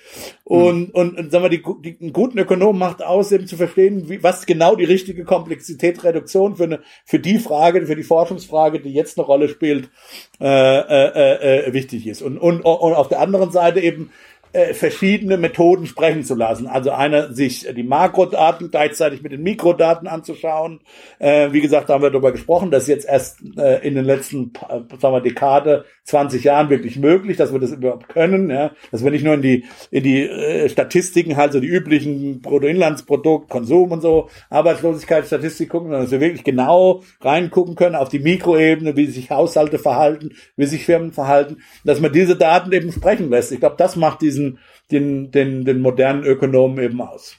Und, hm. und, und sagen wir, die, die, einen guten Ökonom macht aus, eben zu verstehen, wie, was genau die richtige Komplexitätsreduktion für eine, für die Frage, für die Forschungsfrage, die jetzt eine Rolle spielt, äh, äh, äh, wichtig ist. Und, und, und auf der anderen Seite eben äh, verschiedene Methoden sprechen zu lassen. Also eine, sich die Makrodaten gleichzeitig mit den Mikrodaten anzuschauen. Äh, wie gesagt, da haben wir darüber gesprochen, das ist jetzt erst äh, in den letzten, äh, sagen wir, Dekade, 20 Jahren wirklich möglich, dass wir das überhaupt können, ja, dass wir nicht nur in die, in die äh, Statistiken, halt so die üblichen Bruttoinlandsprodukt, Konsum und so, Arbeitslosigkeitsstatistik gucken, sondern dass wir wirklich genau reingucken können auf die Mikroebene, wie sich Haushalte verhalten, wie sich Firmen verhalten, dass man diese Daten eben sprechen lässt. Ich glaube, das macht diesen diesen, den, den, den modernen Ökonomen eben aus.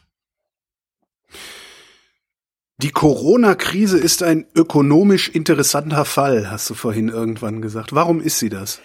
Die Corona-Krise ist ein ökonomisch interessanter Fall, hast du vorhin irgendwann gesagt. Warum ist sie das?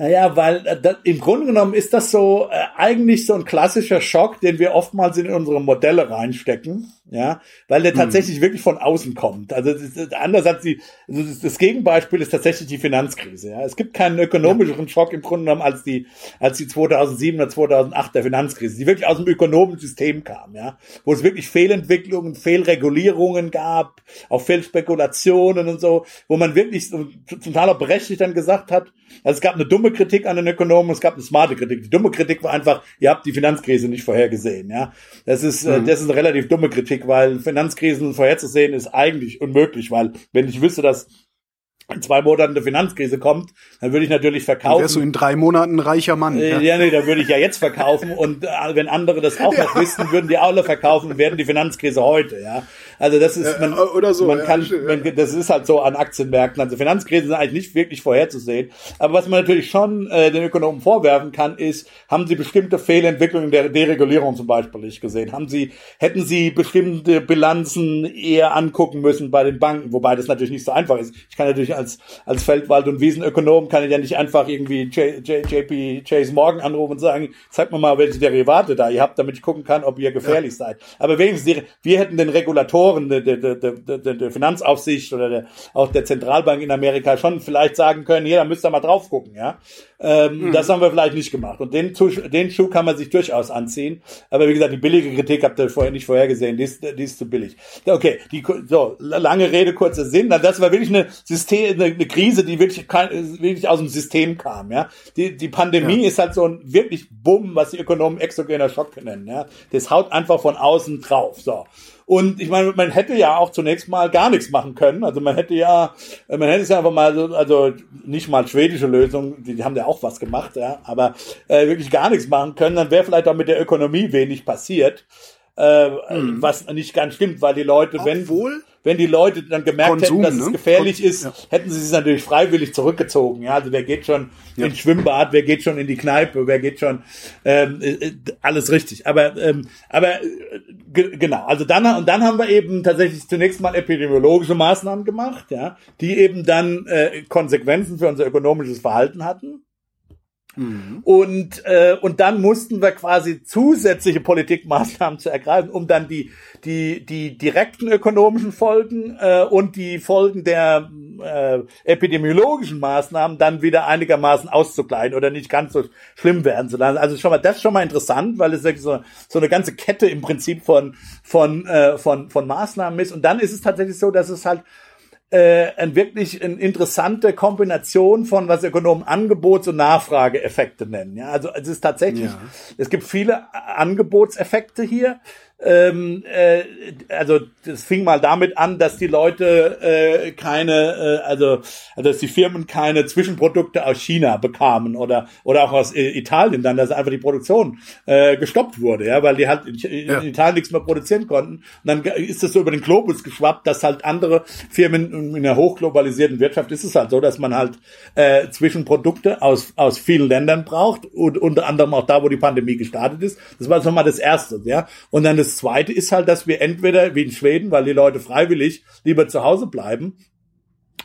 Naja, weil äh, das, im Grunde genommen ist das so äh, eigentlich so ein klassischer Schock, den wir oftmals in unsere Modelle reinstecken ja, weil der hm. tatsächlich hm. wirklich von außen kommt. Also das, anders als die, also das, das, Gegenbeispiel ist tatsächlich die Finanzkrise. Ja, es gibt keinen ökonomischeren Schock im Grunde genommen als die als die 2007 oder 2008 der Finanzkrise, die wirklich aus dem ökonomischen System kam. Ja, wo es wirklich Fehlentwicklungen, Fehlregulierungen gab, auch Fehlspekulationen und so, wo man wirklich zum Teil auch berechtigt dann gesagt hat, also es gab eine dumme Kritik an den Ökonomen, es gab eine smarte Kritik. Die dumme Kritik war einfach, ihr habt die Finanzkrise nicht vorhergesehen. Ja, das ist äh, hm. das ist eine relativ dumme Kritik weil Finanzkrisen vorherzusehen ist eigentlich unmöglich, weil wenn ich wüsste, dass in zwei Monaten eine Finanzkrise kommt, dann würde ich natürlich verkaufen. Dann wärst du in drei Monaten ein reicher Mann. Äh, ja, ja nee, dann würde ich ja jetzt verkaufen und äh, wenn andere das auch noch ja. wissen, würden die alle verkaufen und werden die Finanzkrise heute, ja. Also das ist man, äh, oder so, man ja, kann, man, das ist halt so an Aktienmärkten. Also Finanzkrisen sind eigentlich nicht wirklich vorherzusehen. Aber was man natürlich schon äh, den Ökonomen vorwerfen kann, ist, haben sie bestimmte Fehlentwicklungen der Deregulierung zum Beispiel nicht gesehen? Haben sie, hätten sie bestimmte Bilanzen eher angucken müssen bei den Banken, wobei das natürlich nicht so einfach ist. Ich kann natürlich als, als Feldwald- und Wiesenökonom kann ich ja nicht einfach irgendwie J, J, JP Chase Morgan anrufen und sagen, zeig mir mal, welche Derivate da ihr habt, damit ich gucken kann, ob ihr gefährlich ja. seid. Aber wenigstens, wir hätten den Regulatoren, der, der, der, der, Finanzaufsicht oder der, auch der Zentralbank in Amerika schon vielleicht sagen können, hier, da müsst ihr mal drauf gucken, ja. Ähm, mhm. Das haben wir vielleicht nicht gemacht. Und den, den Schuh kann man sich durchaus anziehen. Aber wie gesagt, die billige Kritik habt ihr vorher nicht vorhergesehen. Die ist, die ist zu billig. Okay, die, so, lange Rede, kurzer Sinn. Das war wirklich eine System, eine Krise, die wirklich, wirklich aus dem System kam, ja. Die, die Pandemie ja. ist halt so ein wirklich Bumm, was die Ökonomen exogener Schock nennen, ja. Das haut einfach von außen drauf, so. Und ich meine, man hätte ja auch zunächst mal gar nichts machen können. Also man hätte ja, man hätte es ja einfach mal so, also nicht mal schwedische Lösung, die, die haben ja auch was gemacht, ja, aber äh, wirklich gar nichts machen können, dann wäre vielleicht auch mit der Ökonomie wenig passiert. Äh, mhm. Was nicht ganz stimmt, weil die Leute, Obwohl? wenn wenn die Leute dann gemerkt Konsum, hätten, dass es gefährlich ne? ist, ja. hätten sie sich natürlich freiwillig zurückgezogen. Ja, also wer geht schon ja. ins Schwimmbad, wer geht schon in die Kneipe, wer geht schon ähm, äh, äh alles richtig. Aber ähm, aber äh, genau, also dann und dann haben wir eben tatsächlich zunächst mal epidemiologische Maßnahmen gemacht, ja, die eben dann äh, Konsequenzen für unser ökonomisches Verhalten hatten. Mhm. Und, äh, und dann mussten wir quasi zusätzliche Politikmaßnahmen zu ergreifen, um dann die, die, die direkten ökonomischen Folgen äh, und die Folgen der äh, epidemiologischen Maßnahmen dann wieder einigermaßen auszugleichen oder nicht ganz so schlimm werden zu lassen. Also schon mal, das ist schon mal interessant, weil es so, so eine ganze Kette im Prinzip von, von, äh, von, von Maßnahmen ist. Und dann ist es tatsächlich so, dass es halt äh, ein wirklich eine interessante Kombination von, was Ökonomen Angebots- und Nachfrageeffekte nennen. Ja, also es ist tatsächlich, ja. es gibt viele Angebotseffekte hier ähm, äh, also das fing mal damit an, dass die Leute äh, keine, äh, also, also dass die Firmen keine Zwischenprodukte aus China bekamen oder oder auch aus äh, Italien dann, dass einfach die Produktion äh, gestoppt wurde, ja, weil die halt in, in Italien nichts mehr produzieren konnten. Und dann ist es so über den Globus geschwappt, dass halt andere Firmen in einer hochglobalisierten Wirtschaft ist es halt so, dass man halt äh, Zwischenprodukte aus aus vielen Ländern braucht und unter anderem auch da, wo die Pandemie gestartet ist. Das war schon mal das erste, ja. Und dann das das Zweite ist halt, dass wir entweder wie in Schweden, weil die Leute freiwillig lieber zu Hause bleiben,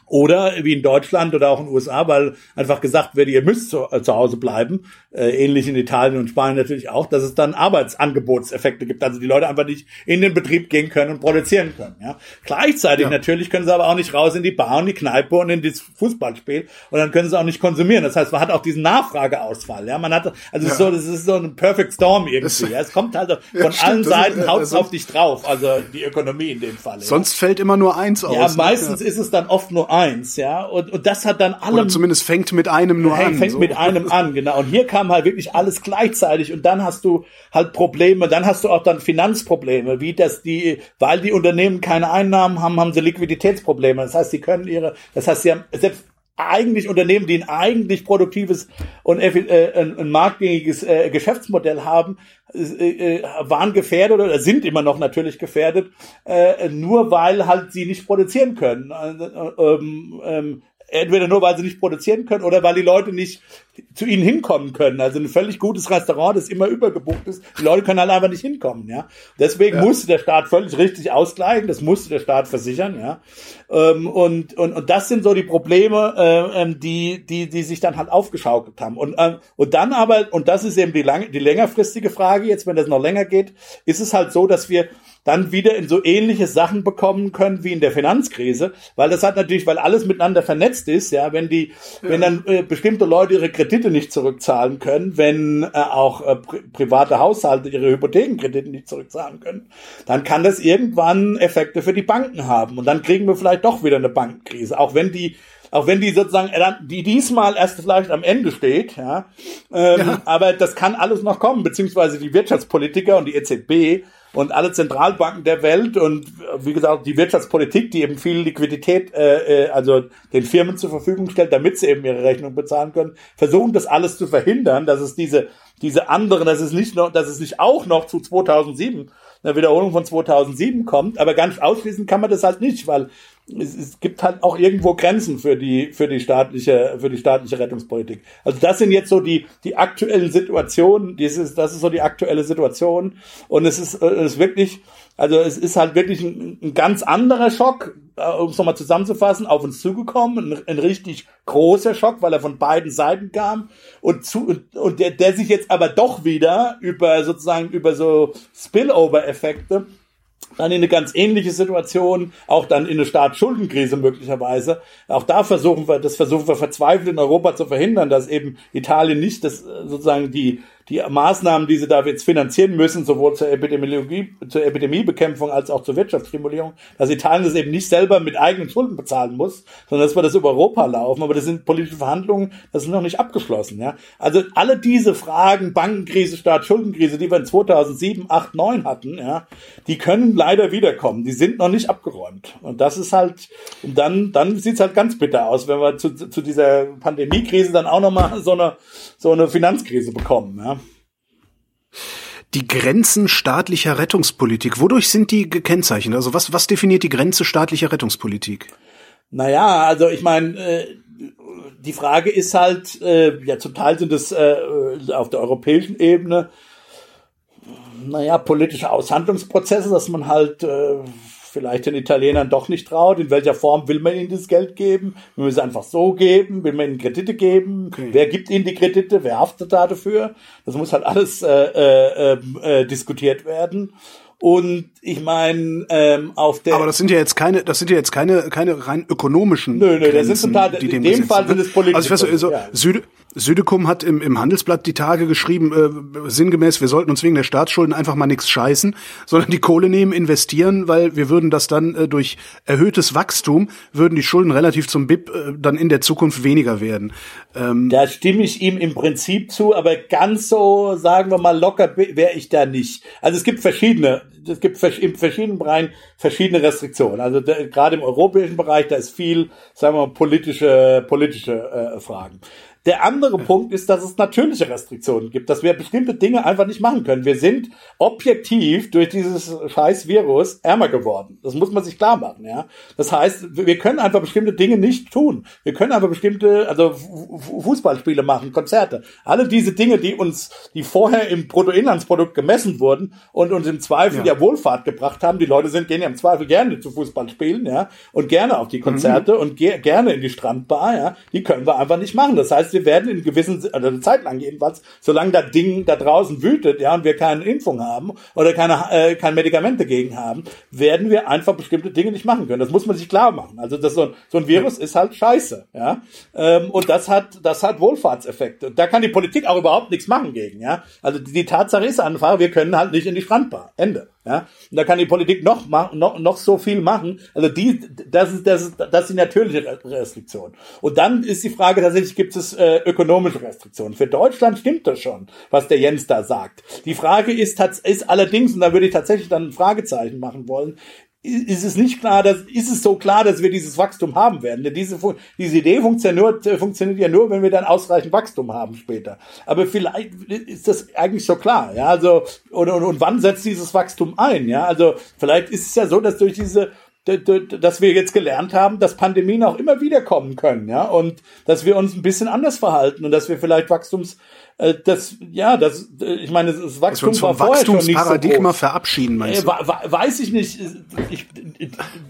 Oder wie in Deutschland oder auch in den USA, weil einfach gesagt wird, ihr müsst zu, äh, zu Hause bleiben, äh, ähnlich in Italien und Spanien natürlich auch, dass es dann Arbeitsangebotseffekte gibt. Also die Leute einfach nicht in den Betrieb gehen können und produzieren können. Ja? Gleichzeitig ja. natürlich können sie aber auch nicht raus in die Bar und die Kneipe und in das Fußballspiel und dann können sie auch nicht konsumieren. Das heißt, man hat auch diesen Nachfrageausfall. Ja? Man hat, also ja. ist so, das ist so ein Perfect Storm irgendwie. ja? Es kommt halt von ja, allen Seiten haut also, auf dich drauf, also die Ökonomie in dem Fall. Sonst fällt immer nur eins aus. Ja, ne? meistens ist es dann oft nur eins, ja. Und, und das hat dann alle. Oder zumindest fängt mit einem nur fängt, an. Fängt so. mit einem an, genau. Und hier kam halt wirklich alles gleichzeitig und dann hast du halt Probleme, dann hast du auch dann Finanzprobleme, wie das die, weil die Unternehmen keine Einnahmen haben, haben sie Liquiditätsprobleme. Das heißt, sie können ihre, das heißt, sie haben selbst eigentlich Unternehmen, die ein eigentlich produktives und äh, ein, marktgängiges äh, Geschäftsmodell haben, äh, äh, waren gefährdet oder sind immer noch natürlich gefährdet, äh, nur weil halt sie nicht produzieren können. Äh, ähm, ähm, entweder nur, weil sie nicht produzieren können oder weil die Leute nicht zu ihnen hinkommen können. Also ein völlig gutes Restaurant, das immer übergebucht ist. Die Leute können halt einfach nicht hinkommen, ja. Deswegen ja. musste der Staat völlig richtig ausgleichen. Das musste der Staat versichern, ja. Ähm, und, und, und das sind so die Probleme, äh, ähm, die, die, die sich dann halt aufgeschaukelt haben. Und, äh, und dann aber, und das ist eben die, lang, die längerfristige Frage jetzt, wenn das noch länger geht, ist es halt so, dass wir dann wieder in so ähnliche Sachen bekommen können wie in der Finanzkrise, weil das hat natürlich, weil alles miteinander vernetzt ist, ja, wenn die, ja. wenn dann äh, bestimmte Leute ihre Kredite nicht zurückzahlen können, wenn äh, auch äh, pri private Haushalte ihre Hypothekenkredite nicht zurückzahlen können, dann kann das irgendwann Effekte für die Banken haben und dann kriegen wir vielleicht doch wieder eine Bankenkrise, auch wenn die auch wenn die sozusagen die diesmal erst vielleicht am Ende steht, ja, ähm, ja. aber das kann alles noch kommen, beziehungsweise die Wirtschaftspolitiker und die EZB und alle Zentralbanken der Welt und wie gesagt die Wirtschaftspolitik, die eben viel Liquidität äh, äh, also den Firmen zur Verfügung stellt, damit sie eben ihre Rechnung bezahlen können, versuchen das alles zu verhindern, dass es diese diese anderen, dass es nicht noch, dass es nicht auch noch zu 2007 eine Wiederholung von 2007 kommt, aber ganz ausschließen kann man das halt nicht, weil es, es gibt halt auch irgendwo Grenzen für die für die staatliche für die staatliche Rettungspolitik. Also das sind jetzt so die die aktuellen Situationen. Dieses das ist so die aktuelle Situation und es ist es ist wirklich also es ist halt wirklich ein, ein ganz anderer Schock, äh, um es nochmal zusammenzufassen, auf uns zugekommen. Ein, ein, richtig großer Schock, weil er von beiden Seiten kam und zu und der, der sich jetzt aber doch wieder über sozusagen über so Spillover-Effekte dann in eine ganz ähnliche Situation, auch dann in eine Staatsschuldenkrise möglicherweise. Auch da versuchen wir, das versuchen wir verzweifelt in Europa zu verhindern, dass eben Italien nicht das äh, sozusagen die die Maßnahmen, die sie da jetzt finanzieren müssen, sowohl zur Epidemiologie, zur Epidemiebekämpfung als auch zur Wirtschaftsstimulierung, dass Italien das eben nicht selber mit eigenen Schulden bezahlen muss, sondern dass wir das über Europa laufen. Aber das sind politische Verhandlungen, das sind noch nicht abgeschlossen. Ja? Also alle diese Fragen, Bankenkrise, Staatsschuldenkrise, die wir in 2007, 8, 9 hatten, ja, die können leider wiederkommen. Die sind noch nicht abgeräumt. Und das ist halt, und dann, dann sieht's halt ganz bitter aus, wenn wir zu, zu dieser Pandemiekrise dann auch nochmal so eine, so eine Finanzkrise bekommen. Ja? Die Grenzen staatlicher Rettungspolitik, wodurch sind die gekennzeichnet? Also was, was definiert die Grenze staatlicher Rettungspolitik? Naja, also ich meine, äh, die Frage ist halt, äh, ja zum Teil sind es äh, auf der europäischen Ebene, naja, politische Aushandlungsprozesse, dass man halt äh, vielleicht den Italienern doch nicht traut. In welcher Form will man ihnen das Geld geben? Will man es einfach so geben? Will man ihnen Kredite geben? Okay. Wer gibt ihnen die Kredite? Wer haftet da dafür? Das muss halt alles äh, äh, ähm, äh, diskutiert werden. Und ich meine, ähm, auf der. Aber das sind ja jetzt keine, das sind ja jetzt keine, keine rein ökonomischen. Nö, nö, das sind zum Teil, in dem Fall sind es politische. Also ich weiß, also, ja. Süd, Südekum hat im, im Handelsblatt die Tage geschrieben, äh, sinngemäß, wir sollten uns wegen der Staatsschulden einfach mal nichts scheißen, sondern die Kohle nehmen, investieren, weil wir würden das dann äh, durch erhöhtes Wachstum, würden die Schulden relativ zum BIP äh, dann in der Zukunft weniger werden. Ähm, da stimme ich ihm im Prinzip zu, aber ganz so, sagen wir mal, locker wäre ich da nicht. Also es gibt verschiedene, es gibt in verschiedenen Bereichen verschiedene Restriktionen. Also gerade im europäischen Bereich, da ist viel, sagen wir mal, politische, politische äh, Fragen. Der andere Punkt ist, dass es natürliche Restriktionen gibt, dass wir bestimmte Dinge einfach nicht machen können. Wir sind objektiv durch dieses scheiß Virus ärmer geworden. Das muss man sich klar machen, ja. Das heißt, wir können einfach bestimmte Dinge nicht tun. Wir können einfach bestimmte, also Fußballspiele machen, Konzerte. Alle diese Dinge, die uns, die vorher im Bruttoinlandsprodukt gemessen wurden und uns im Zweifel ja, ja Wohlfahrt gebracht haben. Die Leute sind, gehen ja im Zweifel gerne zu Fußballspielen, ja, und gerne auf die Konzerte mhm. und ge gerne in die Strandbar, ja. Die können wir einfach nicht machen. Das heißt, wir werden in gewissen, also eine Zeit lang jedenfalls, solange das Ding da draußen wütet, ja, und wir keine Impfung haben oder keine, äh, kein Medikament dagegen haben, werden wir einfach bestimmte Dinge nicht machen können. Das muss man sich klar machen. Also das so, ein, so ein Virus ist halt scheiße, ja. Ähm, und das hat, das hat Wohlfahrtseffekte. Und da kann die Politik auch überhaupt nichts machen gegen, ja. Also die Tatsache ist einfach, wir können halt nicht in die Strandbar. Ende. Ja, und da kann die Politik noch, noch, noch so viel machen. Also die, das ist, das ist, das ist die natürliche Restriktion. Und dann ist die Frage tatsächlich, gibt es äh, ökonomische Restriktionen? Für Deutschland stimmt das schon, was der Jens da sagt. Die Frage ist, ist allerdings, und da würde ich tatsächlich dann ein Fragezeichen machen wollen, ist es nicht klar, dass, ist es so klar, dass wir dieses Wachstum haben werden. Denn diese, diese Idee funktioniert, nur, funktioniert ja nur, wenn wir dann ausreichend Wachstum haben später. Aber vielleicht ist das eigentlich so klar, ja, also, und, und, und wann setzt dieses Wachstum ein, ja, also, vielleicht ist es ja so, dass durch diese, dass wir jetzt gelernt haben, dass Pandemien auch immer wieder kommen können, ja, und dass wir uns ein bisschen anders verhalten und dass wir vielleicht Wachstums, äh, das, ja, das, äh, ich meine, das Wachstum dass wir uns vom war Wachstumsparadigma so verabschieden, meinst du? Äh, weiß ich nicht. Ich,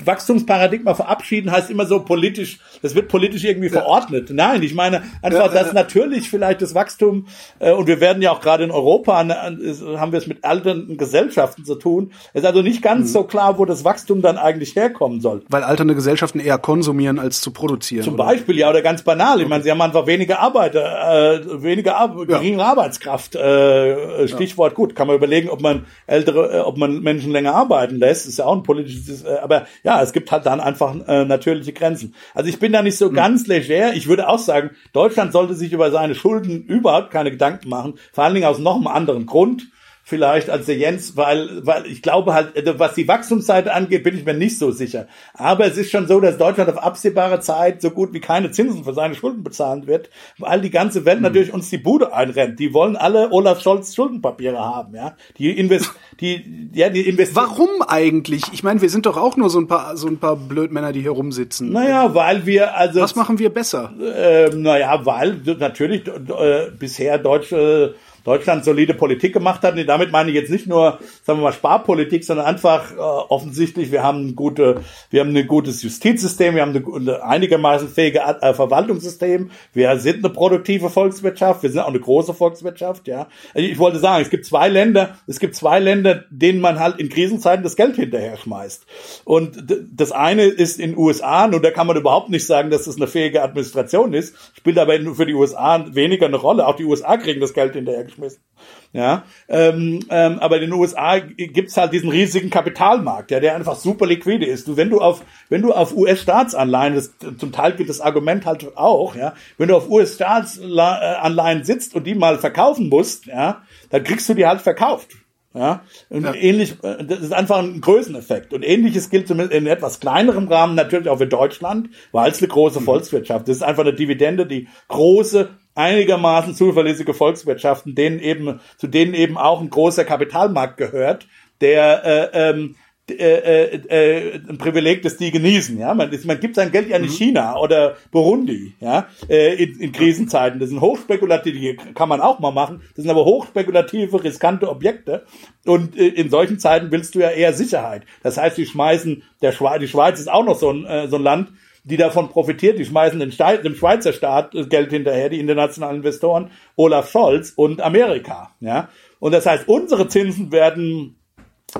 Wachstumsparadigma verabschieden heißt immer so politisch, das wird politisch irgendwie verordnet. Nein, ich meine einfach, dass natürlich vielleicht das Wachstum, äh, und wir werden ja auch gerade in Europa, haben wir es mit alternden Gesellschaften zu tun, ist also nicht ganz mhm. so klar, wo das Wachstum dann eigentlich herkommen soll. Weil alternde Gesellschaften eher konsumieren als zu produzieren. Zum oder? Beispiel, ja, oder ganz banal. Ich meine, sie haben einfach weniger Arbeiter, äh, weniger Ar ja. geringe Arbeitskraft. Äh, Stichwort ja. gut, kann man überlegen, ob man ältere, äh, ob man Menschen länger arbeiten lässt. Ist ja auch ein politisches, äh, aber ja, es gibt halt dann einfach äh, natürliche Grenzen. Also ich bin da nicht so mhm. ganz leger. Ich würde auch sagen, Deutschland sollte sich über seine Schulden überhaupt keine Gedanken machen. Vor allen Dingen aus noch einem anderen Grund vielleicht als der Jens, weil, weil ich glaube halt, also was die Wachstumsseite angeht, bin ich mir nicht so sicher. Aber es ist schon so, dass Deutschland auf absehbare Zeit so gut wie keine Zinsen für seine Schulden bezahlen wird, weil die ganze Welt mhm. natürlich uns die Bude einrennt. Die wollen alle Olaf Scholz Schuldenpapiere haben, ja. Die invest, die, ja, die investieren. Warum eigentlich? Ich meine, wir sind doch auch nur so ein paar, so ein paar Blödmänner, die hier rumsitzen. Naja, weil wir, also. Was machen wir besser? Äh, naja, weil natürlich äh, bisher deutsche Deutschland solide Politik gemacht hat. Und damit meine ich jetzt nicht nur, sagen wir mal, Sparpolitik, sondern einfach äh, offensichtlich, wir haben ein gute, wir haben ein gutes Justizsystem, wir haben eine, einigermaßen fähige äh, Verwaltungssystem, wir sind eine produktive Volkswirtschaft, wir sind auch eine große Volkswirtschaft, ja. Also ich wollte sagen, es gibt zwei Länder, es gibt zwei Länder, denen man halt in Krisenzeiten das Geld hinterher schmeißt. Und das eine ist in USA, und da kann man überhaupt nicht sagen, dass das eine fähige Administration ist, spielt aber für die USA weniger eine Rolle. Auch die USA kriegen das Geld hinterher weggeschmissen. Ja, ähm, ähm, aber in den USA gibt's halt diesen riesigen Kapitalmarkt, ja, der einfach super liquide ist. Du, wenn du auf, wenn du auf US-Staatsanleihen, zum Teil gibt das Argument halt auch, ja, wenn du auf US-Staatsanleihen sitzt und die mal verkaufen musst, ja, dann kriegst du die halt verkauft. Ja, und ja. ähnlich, äh, das ist einfach ein Größeneffekt. Und ähnliches gilt zumindest in etwas kleinerem Rahmen natürlich auch für Deutschland, weil es eine große mhm. Volkswirtschaft. Das ist einfach eine Dividende, die große einigermaßen zuverlässige Volkswirtschaften, denen eben, zu denen eben auch ein großer Kapitalmarkt gehört, der äh, ähm, äh, äh, äh, ein Privileg, das die genießen. Ja, man, man gibt sein Geld ja nicht mhm. China oder Burundi, ja, äh, in, in Krisenzeiten. Das sind hochspekulative, die kann man auch mal machen. Das sind aber hochspekulative, riskante Objekte. Und äh, in solchen Zeiten willst du ja eher Sicherheit. Das heißt, die schmeißen der Schweiz, die Schweiz ist auch noch so ein, äh, so ein Land, die davon profitiert, die schmeißen den Staat, dem Schweizer Staat Geld hinterher, die internationalen Investoren, Olaf Scholz und Amerika. Ja, und das heißt, unsere Zinsen werden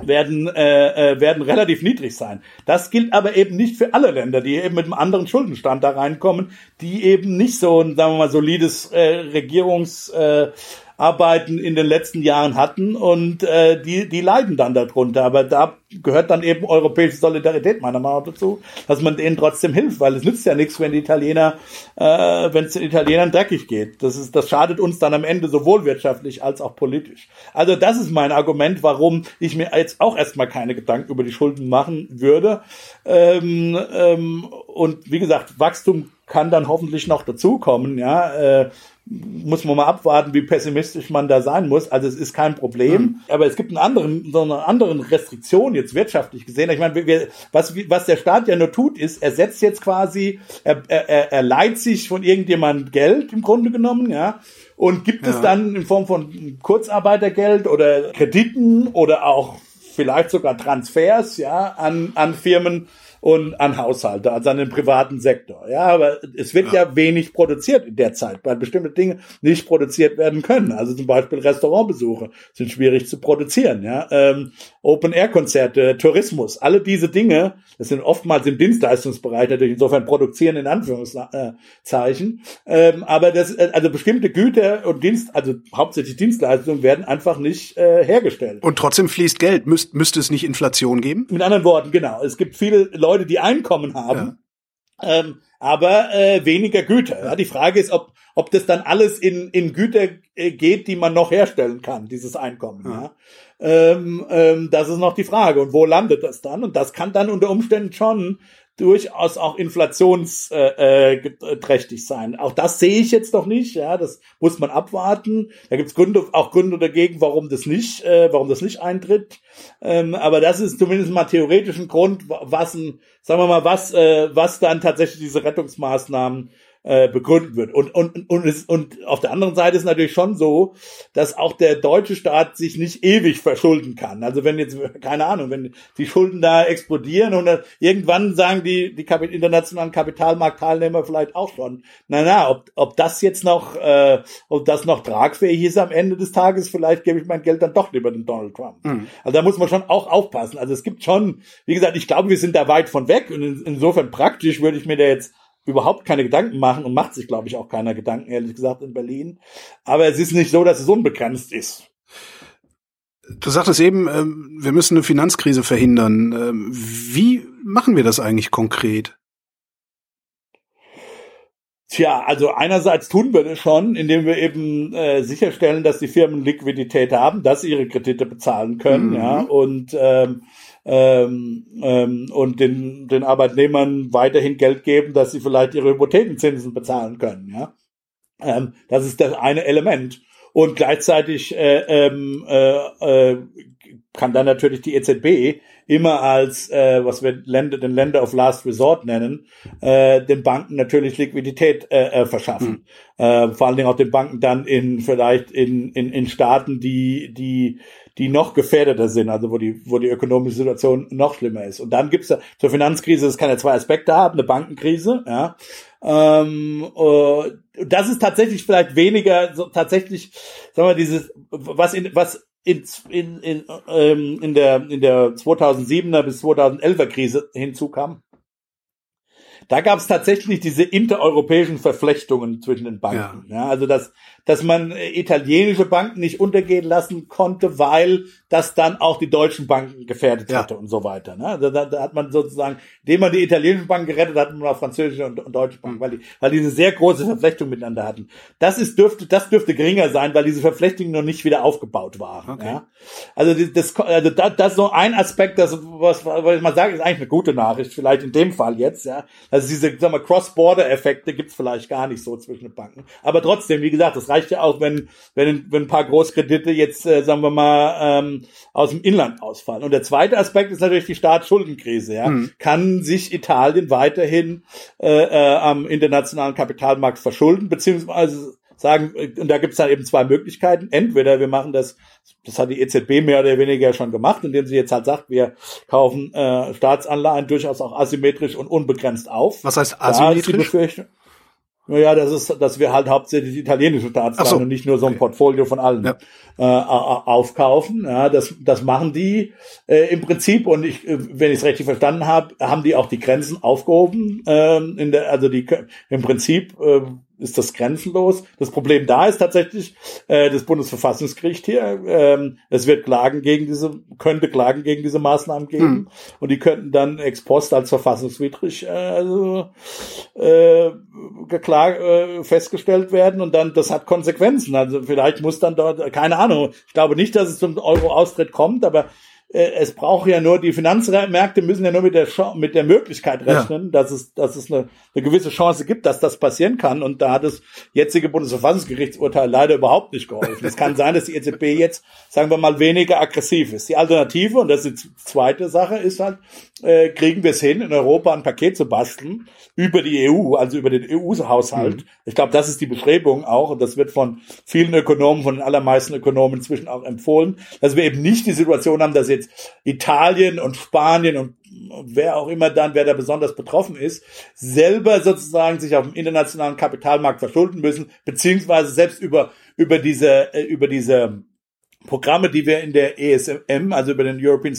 werden äh, äh, werden relativ niedrig sein. Das gilt aber eben nicht für alle Länder, die eben mit einem anderen Schuldenstand da reinkommen, die eben nicht so ein, sagen wir mal, solides äh, Regierungs äh, Arbeiten in den letzten Jahren hatten und äh, die, die leiden dann darunter. Aber da gehört dann eben europäische Solidarität meiner Meinung nach dazu, dass man denen trotzdem hilft, weil es nützt ja nichts, wenn die Italiener, äh, wenn es den Italienern dreckig geht. Das ist, das schadet uns dann am Ende sowohl wirtschaftlich als auch politisch. Also das ist mein Argument, warum ich mir jetzt auch erstmal keine Gedanken über die Schulden machen würde. Ähm, ähm, und wie gesagt, Wachstum kann dann hoffentlich noch dazukommen, ja. Äh, muss man mal abwarten, wie pessimistisch man da sein muss. Also es ist kein Problem. Mhm. Aber es gibt einen anderen, so eine anderen Restriktion jetzt wirtschaftlich gesehen. Ich meine, wir, was, was der Staat ja nur tut, ist, er setzt jetzt quasi, er, er, er leiht sich von irgendjemandem Geld im Grunde genommen, ja, und gibt ja. es dann in Form von Kurzarbeitergeld oder Krediten oder auch vielleicht sogar Transfers, ja, an, an Firmen, und an Haushalte, also an den privaten Sektor. Ja, aber es wird ja. ja wenig produziert in der Zeit, weil bestimmte Dinge nicht produziert werden können. Also zum Beispiel Restaurantbesuche sind schwierig zu produzieren. Ja, ähm, Open-Air-Konzerte, Tourismus, alle diese Dinge, das sind oftmals im Dienstleistungsbereich natürlich insofern produzieren in Anführungszeichen. Ähm, aber das, also bestimmte Güter und Dienst, also hauptsächlich Dienstleistungen werden einfach nicht äh, hergestellt. Und trotzdem fließt Geld. Müsst, müsste es nicht Inflation geben? Mit anderen Worten, genau. Es gibt viele Leute, Leute, die Einkommen haben, ja. ähm, aber äh, weniger Güter. Ja. Die Frage ist, ob, ob das dann alles in, in Güter äh, geht, die man noch herstellen kann, dieses Einkommen. Ja. ja. Ähm, ähm, das ist noch die Frage. Und wo landet das dann? Und das kann dann unter Umständen schon durchaus auch inflationsträchtig äh, sein. Auch das sehe ich jetzt noch nicht. Ja, das muss man abwarten. Da gibt es Gründe, auch Gründe dagegen, warum das nicht, äh, warum das nicht eintritt. Ähm, aber das ist zumindest mal theoretisch ein Grund, was ein, sagen wir mal, was, äh, was dann tatsächlich diese Rettungsmaßnahmen äh, begründen wird. Und, und, und, es, und auf der anderen Seite ist natürlich schon so, dass auch der deutsche Staat sich nicht ewig verschulden kann. Also wenn jetzt, keine Ahnung, wenn die Schulden da explodieren und irgendwann sagen die, die internationalen Kapitalmarktteilnehmer vielleicht auch schon, na na, ob, ob das jetzt noch, äh, ob das noch tragfähig ist am Ende des Tages, vielleicht gebe ich mein Geld dann doch lieber den Donald Trump. Mhm. Also da muss man schon auch aufpassen. Also es gibt schon, wie gesagt, ich glaube, wir sind da weit von weg und insofern praktisch würde ich mir da jetzt überhaupt keine Gedanken machen und macht sich, glaube ich, auch keiner Gedanken, ehrlich gesagt, in Berlin. Aber es ist nicht so, dass es unbegrenzt ist. Du sagtest eben, ähm, wir müssen eine Finanzkrise verhindern. Ähm, wie machen wir das eigentlich konkret? Tja, also einerseits tun wir das schon, indem wir eben äh, sicherstellen, dass die Firmen Liquidität haben, dass sie ihre Kredite bezahlen können, mhm. ja, und ähm, ähm, ähm, und den, den Arbeitnehmern weiterhin Geld geben, dass sie vielleicht ihre Hypothekenzinsen bezahlen können. Ja, ähm, das ist das eine Element. Und gleichzeitig äh, ähm, äh, äh, kann dann natürlich die EZB immer als, äh, was wir Länder, den Länder of Last Resort nennen, äh, den Banken natürlich Liquidität äh, äh, verschaffen. Mhm. Äh, vor allen Dingen auch den Banken dann in vielleicht in, in, in Staaten, die, die die noch gefährdeter sind, also wo die, wo die ökonomische Situation noch schlimmer ist. Und dann gibt's ja zur Finanzkrise, das kann ja zwei Aspekte haben, eine Bankenkrise, ja. Ähm, äh, das ist tatsächlich vielleicht weniger so tatsächlich, sagen wir, dieses, was in, was in, in, in, ähm, in der, in der 2007er bis 2011er Krise hinzukam. Da gab es tatsächlich diese intereuropäischen Verflechtungen zwischen den Banken. Ja. ja also dass dass man äh, italienische Banken nicht untergehen lassen konnte, weil das dann auch die deutschen Banken gefährdet ja. hätte und so weiter. Ne? Also da, da hat man sozusagen, indem man die italienischen Banken gerettet hat, hat man auch französische und, und deutsche Banken, mhm. weil die, weil die eine sehr große Verflechtung miteinander hatten. Das ist dürfte, das dürfte geringer sein, weil diese Verflechtungen noch nicht wieder aufgebaut waren. Okay. Ja? Also das, also das, das ist so ein Aspekt, das was, was ich mal sage, ist eigentlich eine gute Nachricht, vielleicht in dem Fall jetzt. Ja, also diese, sagen wir, Cross-Border-Effekte gibt's vielleicht gar nicht so zwischen den Banken, aber trotzdem, wie gesagt, das reicht ja auch, wenn, wenn, wenn ein paar Großkredite jetzt, äh, sagen wir mal, ähm, aus dem Inland ausfallen. Und der zweite Aspekt ist natürlich die Staatsschuldenkrise. Ja? Mhm. Kann sich Italien weiterhin äh, äh, am internationalen Kapitalmarkt verschulden, beziehungsweise sagen, und da gibt es dann eben zwei Möglichkeiten. Entweder wir machen das, das hat die EZB mehr oder weniger schon gemacht, indem sie jetzt halt sagt, wir kaufen äh, Staatsanleihen durchaus auch asymmetrisch und unbegrenzt auf. Was heißt asymmetrisch? Naja, das ist, dass wir halt hauptsächlich italienische Staatsanleihen so. und nicht nur so ein okay. Portfolio von allen ja. äh, aufkaufen. Ja, das, das machen die äh, im Prinzip und ich, äh, wenn ich es richtig verstanden habe, haben die auch die Grenzen aufgehoben. Äh, in der, also die im Prinzip äh, ist das grenzenlos. Das Problem da ist tatsächlich äh, das Bundesverfassungsgericht hier. Ähm, es wird Klagen gegen diese, könnte Klagen gegen diese Maßnahmen geben hm. und die könnten dann ex post als verfassungswidrig äh, also, äh, geklag, äh, festgestellt werden und dann das hat Konsequenzen. Also vielleicht muss dann dort keine Ahnung. Ich glaube nicht, dass es zum Euro-Austritt kommt, aber es braucht ja nur, die Finanzmärkte müssen ja nur mit der, mit der Möglichkeit rechnen, ja. dass es, dass es eine, eine gewisse Chance gibt, dass das passieren kann. Und da hat das jetzige Bundesverfassungsgerichtsurteil leider überhaupt nicht geholfen. es kann sein, dass die EZB jetzt, sagen wir mal, weniger aggressiv ist. Die Alternative, und das ist die zweite Sache, ist halt, äh, kriegen wir es hin, in Europa ein Paket zu basteln über die EU, also über den EU-Haushalt. Mhm. Ich glaube, das ist die Bestrebung auch, und das wird von vielen Ökonomen, von den allermeisten Ökonomen inzwischen auch empfohlen, dass wir eben nicht die Situation haben, dass jetzt Italien und Spanien und wer auch immer dann, wer da besonders betroffen ist, selber sozusagen sich auf dem internationalen Kapitalmarkt verschulden müssen, beziehungsweise selbst über, über diese, äh, über diese Programme, die wir in der ESM, also über den European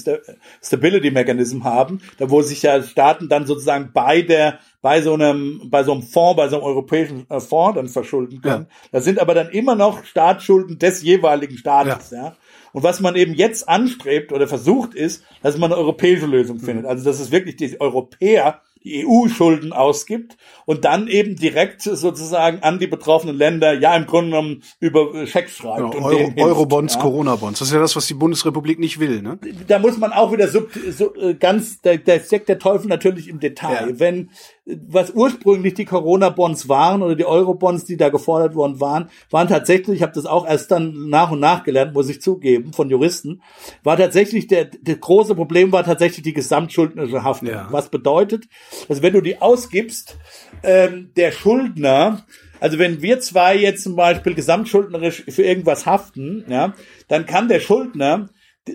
Stability Mechanism haben, da wo sich ja Staaten dann sozusagen bei der, bei so einem, bei so einem Fonds, bei so einem europäischen äh, Fonds dann verschulden können. Ja. Das sind aber dann immer noch Staatsschulden des jeweiligen Staates, ja. ja. Und was man eben jetzt anstrebt oder versucht ist, dass man eine europäische Lösung findet. Also, dass es wirklich die Europäer die EU-Schulden ausgibt und dann eben direkt sozusagen an die betroffenen Länder ja im Grunde genommen über Schecks schreibt. Ja, Euro, Eurobonds, ja. Corona-Bonds. Das ist ja das, was die Bundesrepublik nicht will. Ne? Da muss man auch wieder so, so äh, ganz, da, da steckt der Teufel natürlich im Detail. Ja. Wenn was ursprünglich die Corona-Bonds waren oder die Euro-Bonds, die da gefordert worden waren, waren tatsächlich, ich habe das auch erst dann nach und nach gelernt, muss ich zugeben, von Juristen, war tatsächlich, der, der große Problem war tatsächlich die gesamtschuldnerische Haftung. Ja. Was bedeutet, dass wenn du die ausgibst, ähm, der Schuldner, also wenn wir zwei jetzt zum Beispiel gesamtschuldnerisch für irgendwas haften, ja, dann kann der Schuldner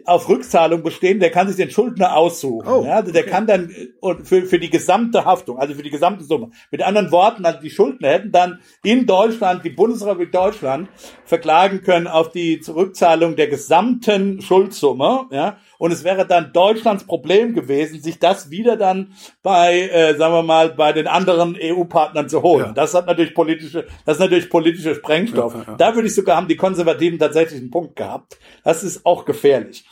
auf Rückzahlung bestehen, der kann sich den Schuldner aussuchen. Oh, ja, der okay. kann dann äh, für, für die gesamte Haftung, also für die gesamte Summe. Mit anderen Worten, also die Schuldner hätten dann in Deutschland, die Bundesrepublik Deutschland, verklagen können auf die Zurückzahlung der gesamten Schuldsumme, ja, und es wäre dann Deutschlands Problem gewesen, sich das wieder dann bei, äh, sagen wir mal, bei den anderen EU-Partnern zu holen. Ja. Das hat natürlich politische, das ist natürlich politischer Sprengstoff. Ja, ja, da würde ich sogar haben die Konservativen tatsächlich einen Punkt gehabt. Das ist auch gefährlich.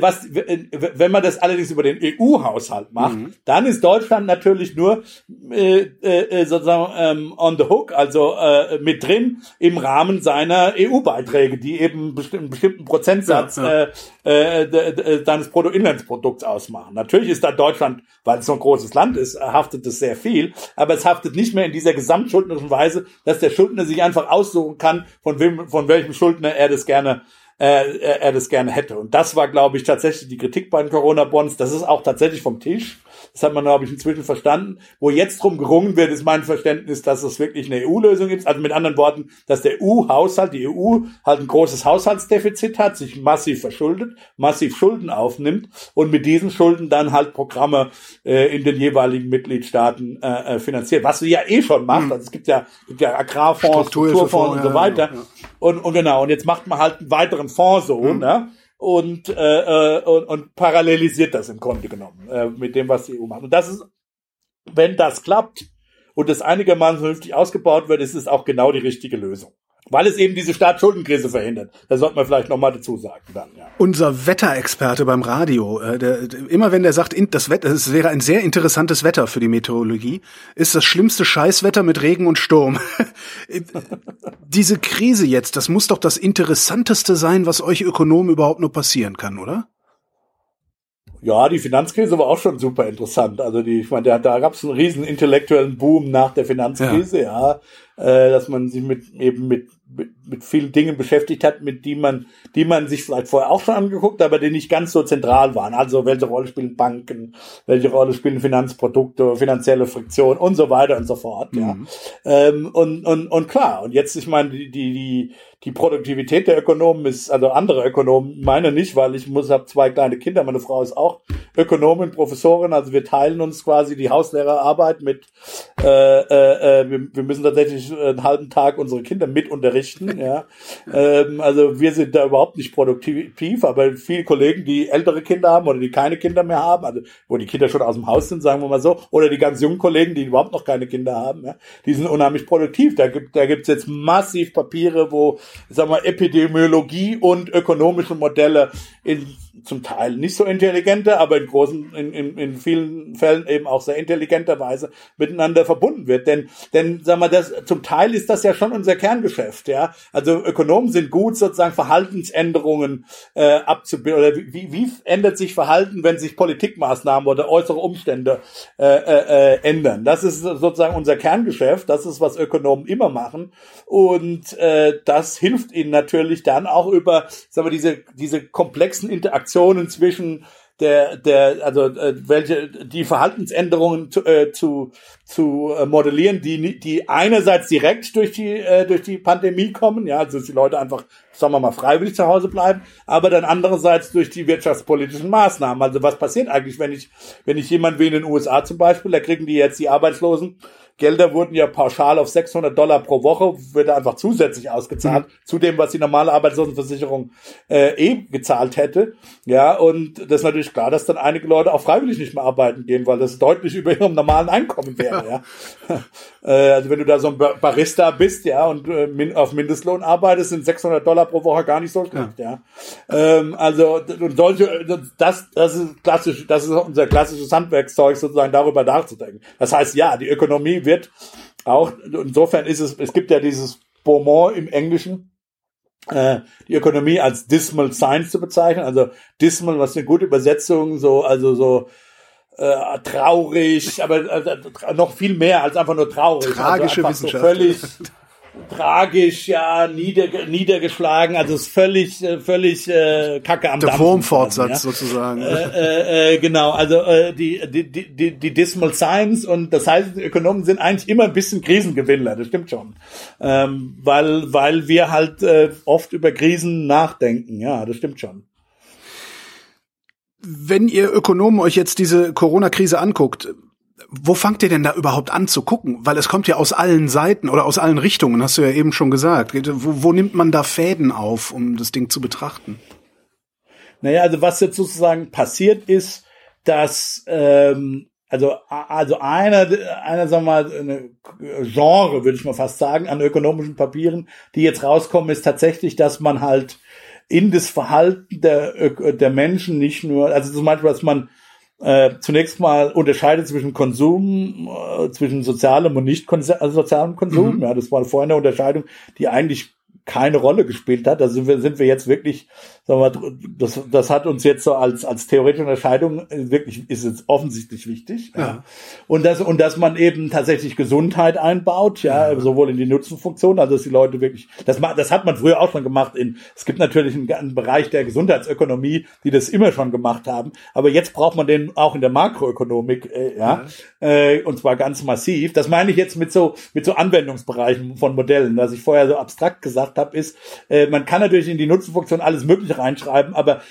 Was, wenn man das allerdings über den EU-Haushalt macht, mhm. dann ist Deutschland natürlich nur äh, äh, sozusagen ähm, on the hook, also äh, mit drin im Rahmen seiner EU-Beiträge, die eben einen bestimmten Prozentsatz äh, äh, deines Bruttoinlandsprodukts ausmachen. Natürlich ist da Deutschland, weil es so ein großes Land ist, haftet es sehr viel, aber es haftet nicht mehr in dieser gesamtschuldnerischen Weise, dass der Schuldner sich einfach aussuchen kann, von wem, von welchem Schuldner er das gerne äh, er das gerne hätte. Und das war, glaube ich, tatsächlich die Kritik bei den Corona-Bonds. Das ist auch tatsächlich vom Tisch. Das hat man, glaube ich, inzwischen verstanden. Wo jetzt drum gerungen wird, ist mein Verständnis, dass es wirklich eine EU-Lösung gibt. Also mit anderen Worten, dass der EU-Haushalt, die EU halt ein großes Haushaltsdefizit hat, sich massiv verschuldet, massiv Schulden aufnimmt und mit diesen Schulden dann halt Programme äh, in den jeweiligen Mitgliedstaaten äh, äh finanziert. Was sie ja eh schon macht. Mhm. Also es gibt ja, gibt ja Agrarfonds, Strukturfonds und so weiter. Ja, ja. Und, und genau, und jetzt macht man halt einen weiteren Fonds so, mhm. ne? Und, äh, äh, und, und parallelisiert das im Grunde genommen äh, mit dem, was die EU macht. Und das ist, wenn das klappt und das einigermaßen vernünftig ausgebaut wird, ist es auch genau die richtige Lösung. Weil es eben diese Staatsschuldenkrise verhindert. Da sollte man vielleicht nochmal dazu sagen. Dann, ja. Unser Wetterexperte beim Radio, äh, der, immer wenn der sagt, das Wetter, es wäre ein sehr interessantes Wetter für die Meteorologie, ist das schlimmste Scheißwetter mit Regen und Sturm. Diese Krise jetzt, das muss doch das Interessanteste sein, was euch Ökonomen überhaupt nur passieren kann, oder? Ja, die Finanzkrise war auch schon super interessant. Also die, ich meine, da, da gab es einen riesen intellektuellen Boom nach der Finanzkrise, ja, ja äh, dass man sich mit eben mit mit, vielen Dingen beschäftigt hat, mit die man, die man sich vielleicht vorher auch schon angeguckt, aber die nicht ganz so zentral waren. Also welche Rolle spielen Banken, welche Rolle spielen Finanzprodukte, finanzielle Friktion und so weiter und so fort. Mhm. Ja. Ähm, und, und, und klar, und jetzt, ich meine, die, die, die, die Produktivität der Ökonomen ist, also andere Ökonomen, meine nicht, weil ich muss, habe zwei kleine Kinder, meine Frau ist auch Ökonomin, Professorin, also wir teilen uns quasi die Hauslehrerarbeit mit, äh, äh, äh wir, wir müssen tatsächlich einen halben Tag unsere Kinder mit unterrichten. Ja, ähm, also wir sind da überhaupt nicht produktiv, aber viele Kollegen, die ältere Kinder haben oder die keine Kinder mehr haben, also wo die Kinder schon aus dem Haus sind, sagen wir mal so, oder die ganz jungen Kollegen, die überhaupt noch keine Kinder haben, ja, die sind unheimlich produktiv. Da gibt da gibt's jetzt massiv Papiere, wo sagen wir Epidemiologie und ökonomische Modelle in zum Teil nicht so intelligente, aber in großen, in, in, in vielen Fällen eben auch sehr intelligenter Weise miteinander verbunden wird. Denn, denn, sag mal, das, zum Teil ist das ja schon unser Kerngeschäft, ja. Also Ökonomen sind gut, sozusagen Verhaltensänderungen äh, abzubilden. Oder wie, wie ändert sich Verhalten, wenn sich Politikmaßnahmen oder äußere Umstände äh, äh, äh, ändern? Das ist sozusagen unser Kerngeschäft. Das ist, was Ökonomen immer machen. Und äh, das hilft ihnen natürlich dann auch über, sagen wir, diese, diese komplexen Interaktionen zwischen der, der, also äh, welche die Verhaltensänderungen zu, äh, zu, zu äh, modellieren, die, die einerseits direkt durch die, äh, durch die Pandemie kommen, ja, also dass die Leute einfach, sagen wir mal, freiwillig zu Hause bleiben, aber dann andererseits durch die wirtschaftspolitischen Maßnahmen. Also was passiert eigentlich, wenn ich, wenn ich jemand wie in den USA zum Beispiel, da kriegen die jetzt die Arbeitslosen Gelder wurden ja pauschal auf 600 Dollar pro Woche, wird einfach zusätzlich ausgezahlt, mhm. zu dem, was die normale Arbeitslosenversicherung äh, eh gezahlt hätte. Ja, und das ist natürlich klar, dass dann einige Leute auch freiwillig nicht mehr arbeiten gehen, weil das deutlich über ihrem normalen Einkommen wäre. ja. äh, also wenn du da so ein Barista bist, ja, und äh, min auf Mindestlohn arbeitest, sind 600 Dollar pro Woche gar nicht so schlecht, ja. ja. Ähm, also und solche, das, das ist klassisch, das ist unser klassisches Handwerkszeug, sozusagen darüber nachzudenken. Das heißt, ja, die Ökonomie wird auch, insofern ist es, es gibt ja dieses Beaumont im Englischen, äh, die Ökonomie als Dismal Science zu bezeichnen. Also Dismal, was eine gute Übersetzung, so, also so äh, traurig, aber äh, noch viel mehr als einfach nur traurig. Also Tragische also Wissenschaft. So völlig tragisch, ja, nieder, niedergeschlagen, also ist völlig, äh, völlig äh, Kacke am Der Dampfen Formfortsatz ja. sozusagen. Äh, äh, äh, genau, also äh, die, die, die, die Dismal Science und das heißt, die Ökonomen sind eigentlich immer ein bisschen Krisengewinnler, das stimmt schon. Ähm, weil, weil wir halt äh, oft über Krisen nachdenken, ja, das stimmt schon. Wenn ihr Ökonomen euch jetzt diese Corona-Krise anguckt, wo fangt ihr denn da überhaupt an zu gucken? Weil es kommt ja aus allen Seiten oder aus allen Richtungen, hast du ja eben schon gesagt. Wo, wo nimmt man da Fäden auf, um das Ding zu betrachten? Naja, also was jetzt sozusagen passiert ist, dass ähm, also also einer einer sagen wir mal eine Genre würde ich mal fast sagen an ökonomischen Papieren, die jetzt rauskommen, ist tatsächlich, dass man halt in das Verhalten der der Menschen nicht nur also zum Beispiel, dass man äh, zunächst mal unterscheidet zwischen Konsum, äh, zwischen sozialem und nicht also sozialem Konsum. Mhm. Ja, das war vorher eine Unterscheidung, die eigentlich keine Rolle gespielt hat. Da sind wir, sind wir jetzt wirklich, sagen wir, das, das hat uns jetzt so als, als theoretische Unterscheidung wirklich, ist es offensichtlich wichtig. Ja. ja. Und das, und dass man eben tatsächlich Gesundheit einbaut, ja, ja. sowohl in die Nutzenfunktion, also dass die Leute wirklich, das, das hat man früher auch schon gemacht in, es gibt natürlich einen, einen Bereich der Gesundheitsökonomie, die das immer schon gemacht haben, aber jetzt braucht man den auch in der Makroökonomik, äh, ja, ja. Äh, und zwar ganz massiv. Das meine ich jetzt mit so, mit so Anwendungsbereichen von Modellen, was ich vorher so abstrakt gesagt habe, ist, äh, man kann natürlich in die Nutzenfunktion alles Mögliche reinschreiben, aber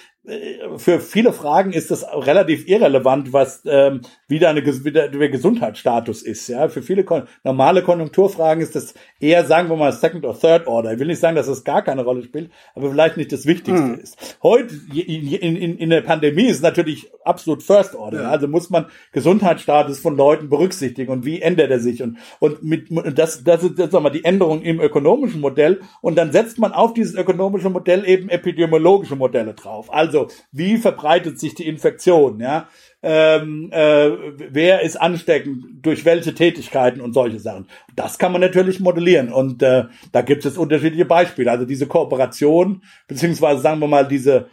für viele Fragen ist das relativ irrelevant, was ähm, wieder eine wie der, Gesundheitsstatus ist. Ja, für viele kon normale Konjunkturfragen ist das eher, sagen wir mal, Second or Third Order. Ich will nicht sagen, dass das gar keine Rolle spielt, aber vielleicht nicht das Wichtigste hm. ist. Heute in, in, in der Pandemie ist natürlich absolut First Order. Ja. Also muss man Gesundheitsstatus von Leuten berücksichtigen und wie ändert er sich und und mit das das ist jetzt mal die Änderung im ökonomischen Modell und dann setzt man auf dieses ökonomische Modell eben epidemiologische Modelle drauf. Also also, wie verbreitet sich die Infektion, ja? Ähm, äh, wer ist ansteckend, durch welche Tätigkeiten und solche Sachen. Das kann man natürlich modellieren und äh, da gibt es unterschiedliche Beispiele. Also diese Kooperation, beziehungsweise sagen wir mal diese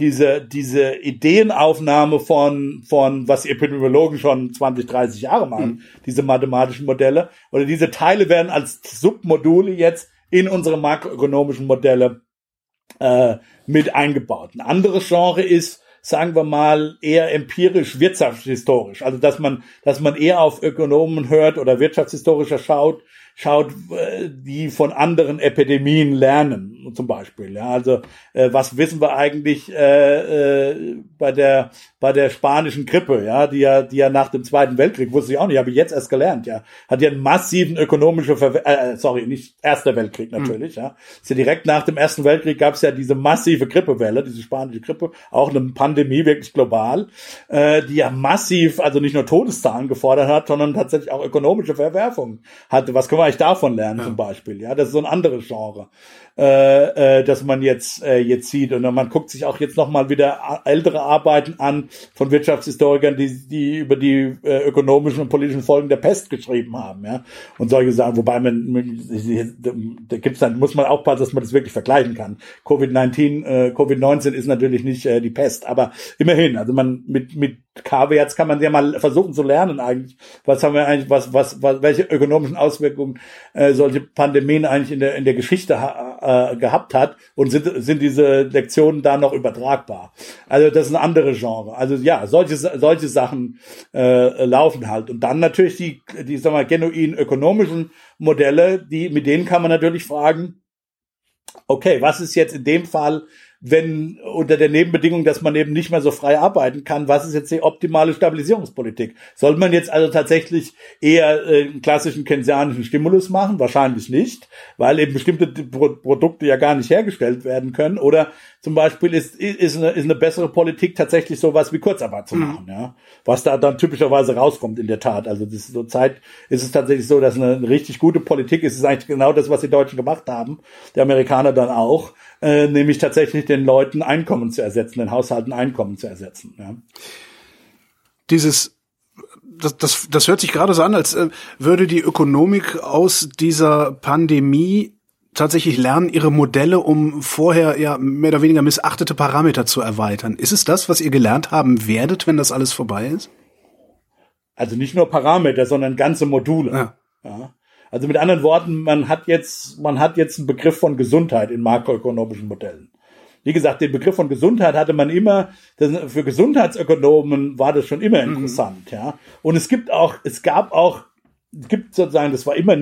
diese, diese Ideenaufnahme von, von, was Epidemiologen schon 20, 30 Jahre machen, mhm. diese mathematischen Modelle, oder diese Teile werden als Submodule jetzt in unsere makroökonomischen Modelle äh, mit eingebaut. Ein anderes Genre ist, sagen wir mal, eher empirisch wirtschaftshistorisch. Also dass man, dass man eher auf Ökonomen hört oder wirtschaftshistorischer schaut, schaut, äh, die von anderen Epidemien lernen. zum Beispiel. Ja, also äh, was wissen wir eigentlich äh, äh, bei der bei der spanischen Grippe, ja, die ja die ja nach dem Zweiten Weltkrieg wusste ich auch nicht, habe ich jetzt erst gelernt, ja, hat ja einen massiven ökonomischen Ver äh, sorry nicht Erster Weltkrieg hm. natürlich, mhm. ja, ist ja direkt nach dem Ersten Weltkrieg gab es ja diese massive Grippewelle, diese spanische Grippe, auch eine Pandemie wirklich global, äh, die ja massiv also nicht nur Todeszahlen gefordert hat, sondern tatsächlich auch ökonomische Verwerfungen hatte. Was können eigentlich davon lernen ja. zum Beispiel? Ja, das ist so ein anderes Genre äh, äh, dass man jetzt äh, jetzt sieht und man guckt sich auch jetzt noch mal wieder ältere Arbeiten an von Wirtschaftshistorikern, die die über die äh, ökonomischen und politischen Folgen der Pest geschrieben haben, ja und solche Sachen. Wobei man da gibt's dann muss man aufpassen, dass man das wirklich vergleichen kann. Covid-19 äh, Covid-19 ist natürlich nicht äh, die Pest, aber immerhin, also man mit mit K-Werts kann man ja mal versuchen zu lernen eigentlich. Was haben wir eigentlich, was, was, was welche ökonomischen Auswirkungen äh, solche Pandemien eigentlich in der, in der Geschichte ha, äh, gehabt hat und sind, sind diese Lektionen da noch übertragbar. Also das ist ein anderes Genre. Also ja, solche, solche Sachen äh, laufen halt. Und dann natürlich die, die sagen wir, genuin ökonomischen Modelle, die, mit denen kann man natürlich fragen, okay, was ist jetzt in dem Fall wenn unter der Nebenbedingung, dass man eben nicht mehr so frei arbeiten kann, was ist jetzt die optimale Stabilisierungspolitik? Soll man jetzt also tatsächlich eher äh, einen klassischen keynesianischen Stimulus machen? Wahrscheinlich nicht, weil eben bestimmte Produkte ja gar nicht hergestellt werden können. Oder zum Beispiel ist, ist, eine, ist eine bessere Politik tatsächlich sowas wie Kurzarbeit zu mhm. machen, mhm. ja. Was da dann typischerweise rauskommt in der Tat. Also das ist so Zeit ist es tatsächlich so, dass eine richtig gute Politik ist, ist eigentlich genau das, was die Deutschen gemacht haben, die Amerikaner dann auch äh, nämlich tatsächlich den Leuten Einkommen zu ersetzen, den Haushalten Einkommen zu ersetzen. Ja. Dieses das, das, das hört sich gerade so an, als äh, würde die Ökonomik aus dieser Pandemie tatsächlich lernen, ihre Modelle, um vorher ja mehr oder weniger missachtete Parameter zu erweitern. Ist es das, was ihr gelernt haben werdet, wenn das alles vorbei ist? Also nicht nur Parameter, sondern ganze Module. Ja. ja. Also mit anderen Worten, man hat jetzt, man hat jetzt einen Begriff von Gesundheit in makroökonomischen Modellen. Wie gesagt, den Begriff von Gesundheit hatte man immer, das, für Gesundheitsökonomen war das schon immer mhm. interessant, mhm. ja. Und es gibt auch, es gab auch, es gibt sozusagen, das war immer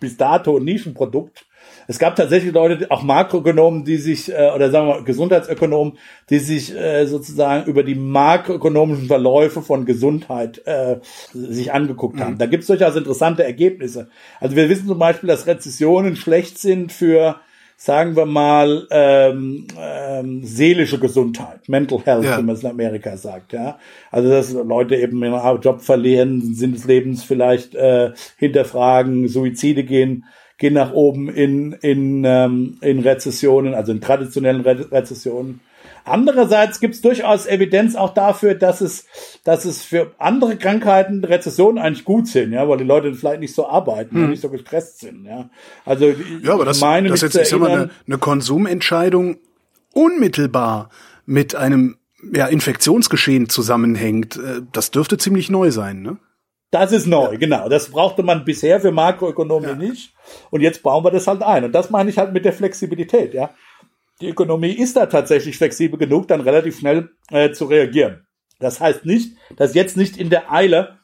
bis dato ein Nischenprodukt, es gab tatsächlich Leute, auch Makroökonomen, die sich, äh, oder sagen wir Gesundheitsökonomen, die sich äh, sozusagen über die makroökonomischen Verläufe von Gesundheit äh, sich angeguckt haben. Mhm. Da gibt es durchaus interessante Ergebnisse. Also wir wissen zum Beispiel, dass Rezessionen schlecht sind für sagen wir mal, ähm, ähm, seelische Gesundheit, Mental Health, ja. wie man es in Amerika sagt, ja. Also dass Leute eben ihren Job verlieren, Sinn des Lebens vielleicht äh, hinterfragen, Suizide gehen gehen nach oben in, in, ähm, in Rezessionen, also in traditionellen Re Rezessionen. Andererseits gibt es durchaus Evidenz auch dafür, dass es, dass es für andere Krankheiten Rezessionen eigentlich gut sind, ja, weil die Leute vielleicht nicht so arbeiten, hm. nicht so gestresst sind, ja. Also ja, aber das, meine das jetzt, sag mal, eine, eine Konsumentscheidung unmittelbar mit einem ja, Infektionsgeschehen zusammenhängt, äh, das dürfte ziemlich neu sein, ne? Das ist neu, ja. genau. Das brauchte man bisher für Makroökonomie ja. nicht. Und jetzt bauen wir das halt ein. Und das meine ich halt mit der Flexibilität, ja. Die Ökonomie ist da tatsächlich flexibel genug, dann relativ schnell äh, zu reagieren. Das heißt nicht, dass jetzt nicht in der Eile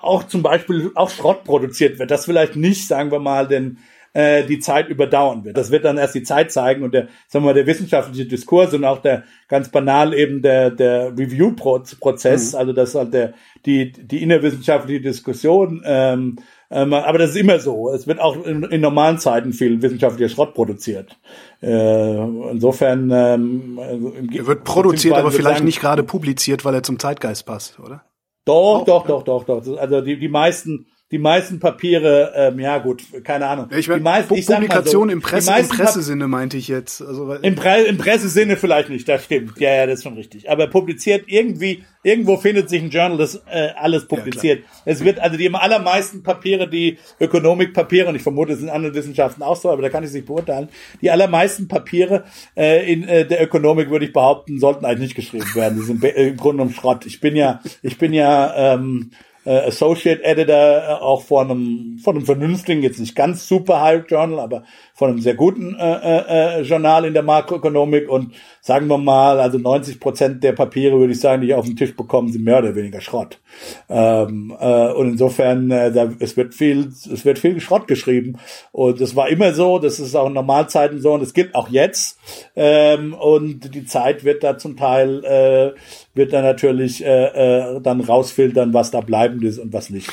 auch zum Beispiel auch Schrott produziert wird. Das vielleicht nicht, sagen wir mal, den äh, die Zeit überdauern wird. Das wird dann erst die Zeit zeigen und der, sagen wir mal, der wissenschaftliche Diskurs und auch der ganz banal eben der, der Review-Prozess, mhm. also das halt der, die, die innerwissenschaftliche Diskussion, ähm, ähm, aber das ist immer so. Es wird auch in, in normalen Zeiten viel wissenschaftlicher Schrott produziert. Äh, insofern ähm, also er wird produziert, aber vielleicht sagen, nicht gerade publiziert, weil er zum Zeitgeist passt, oder? Doch, auch, doch, ja. doch, doch, doch. Also die, die meisten die meisten Papiere, ähm, ja gut, keine Ahnung. Ja, ich meine, die meisten, ich Publikation so, im, Presse, im Pressesinne meinte ich jetzt. Also, Im, Pre Im Pressesinne vielleicht nicht, das stimmt. Ja, ja, das ist schon richtig. Aber publiziert irgendwie, irgendwo findet sich ein Journal, das äh, alles publiziert. Ja, es wird, also die allermeisten Papiere, die Ökonomikpapiere, und ich vermute, es sind andere Wissenschaften auch so, aber da kann ich es nicht beurteilen, die allermeisten Papiere äh, in äh, der Ökonomik, würde ich behaupten, sollten eigentlich nicht geschrieben werden. Die sind im Grunde um Schrott. Ich bin ja, ich bin ja, ähm, äh, Associate Editor äh, auch von einem, von einem vernünftigen, jetzt nicht ganz super High Journal, aber von einem sehr guten äh, äh, äh, Journal in der Makroökonomik und sagen wir mal, also 90 Prozent der Papiere, würde ich sagen, die ich auf den Tisch bekomme, sind mehr oder weniger Schrott. Ähm, äh, und insofern, äh, da, es wird viel, es wird viel Schrott geschrieben. Und das war immer so, das ist auch in Normalzeiten so und es gilt auch jetzt. Ähm, und die Zeit wird da zum Teil, äh, wird da natürlich äh, äh, dann rausfiltern, was da bleibend ist und was nicht.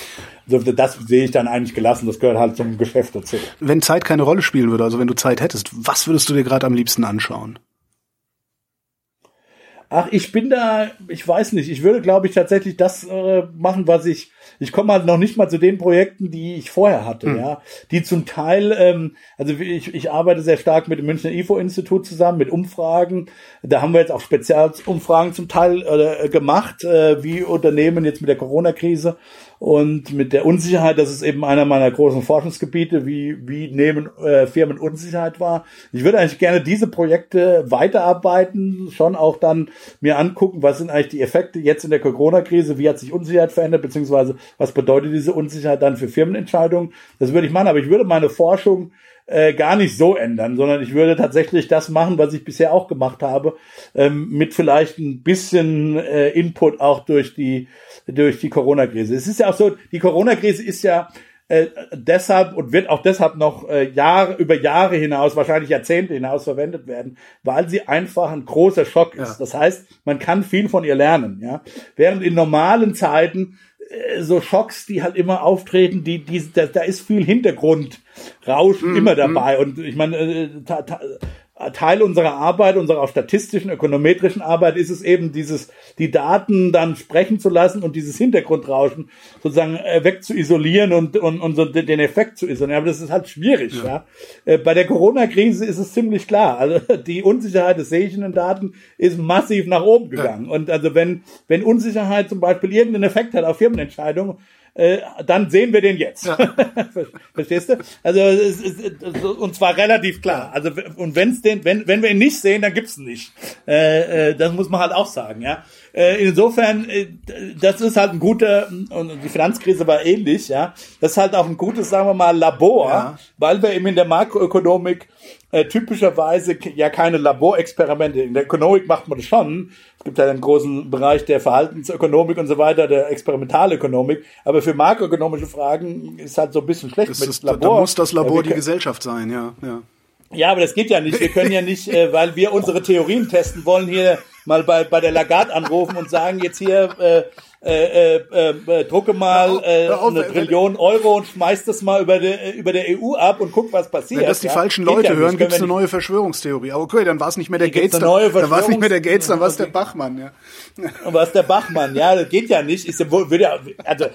Also das sehe ich dann eigentlich gelassen, das gehört halt zum Geschäft dazu. Wenn Zeit keine Rolle spielen würde, also wenn du Zeit hättest, was würdest du dir gerade am liebsten anschauen? Ach, ich bin da, ich weiß nicht, ich würde, glaube ich, tatsächlich das äh, machen, was ich, ich komme halt noch nicht mal zu den Projekten, die ich vorher hatte, mhm. ja, die zum Teil, ähm, also ich, ich arbeite sehr stark mit dem Münchner IFO-Institut zusammen, mit Umfragen, da haben wir jetzt auch Spezialumfragen zum Teil äh, gemacht, äh, wie Unternehmen jetzt mit der Corona-Krise und mit der Unsicherheit, das ist eben einer meiner großen Forschungsgebiete, wie, wie nehmen äh, Firmen Unsicherheit wahr. Ich würde eigentlich gerne diese Projekte weiterarbeiten, schon auch dann mir angucken, was sind eigentlich die Effekte jetzt in der Corona-Krise, wie hat sich Unsicherheit verändert, beziehungsweise was bedeutet diese Unsicherheit dann für Firmenentscheidungen. Das würde ich machen, aber ich würde meine Forschung äh, gar nicht so ändern, sondern ich würde tatsächlich das machen, was ich bisher auch gemacht habe, ähm, mit vielleicht ein bisschen äh, Input auch durch die durch die Corona-Krise. Es ist ja auch so, die Corona-Krise ist ja äh, deshalb und wird auch deshalb noch äh, Jahre über Jahre hinaus, wahrscheinlich Jahrzehnte hinaus verwendet werden, weil sie einfach ein großer Schock ist. Ja. Das heißt, man kann viel von ihr lernen. Ja, während in normalen Zeiten so Schocks, die halt immer auftreten, die, die da, da ist viel Hintergrundrauschen mm, immer dabei. Mm. Und ich meine, äh, ta, ta, Teil unserer Arbeit, unserer statistischen, ökonometrischen Arbeit ist es eben, dieses, die Daten dann sprechen zu lassen und dieses Hintergrundrauschen sozusagen äh, wegzuisolieren und, und, und so den Effekt zu isolieren. Aber das ist halt schwierig, ja. ja. Äh, bei der Corona-Krise ist es ziemlich klar. Also die Unsicherheit des sehe ich in den Daten ist massiv nach oben gegangen. Ja. Und also wenn, wenn Unsicherheit zum Beispiel irgendeinen Effekt hat auf Firmenentscheidungen, äh, dann sehen wir den jetzt. Ja. Verstehst du? Also es ist, und zwar relativ klar. Also und wenn's den, wenn wenn wir ihn nicht sehen, dann gibt's ihn nicht. Äh, äh, das muss man halt auch sagen, ja. Äh, insofern, äh, das ist halt ein guter und die Finanzkrise war ähnlich, ja. Das ist halt auch ein gutes, sagen wir mal, Labor, ja. weil wir eben in der Makroökonomik äh, typischerweise ja keine Laborexperimente. In der Ökonomik macht man das schon. Es gibt ja einen großen Bereich der Verhaltensökonomik und so weiter, der Experimentalökonomik. Aber für makroökonomische Fragen ist halt so ein bisschen schlecht das mit ist, Labor. Da muss das Labor die Gesellschaft sein, ja, ja. Ja, aber das geht ja nicht. Wir können ja nicht, äh, weil wir unsere Theorien testen wollen, hier mal bei, bei der Lagarde anrufen und sagen jetzt hier, äh, äh, äh, äh, drucke mal äh, auf, eine Trillion Euro und schmeiß das mal über, de, über der EU ab und guck, was passiert. Wenn das die ja? falschen Leute ja hören, gibt's eine neue Verschwörungstheorie. Aber okay, dann war es nicht mehr der Gates, dann, dann war es nicht mehr der Gates, dann war es der Bachmann. Ja. Und was der Bachmann, ja, das geht ja nicht. Ist ja, würde ja, also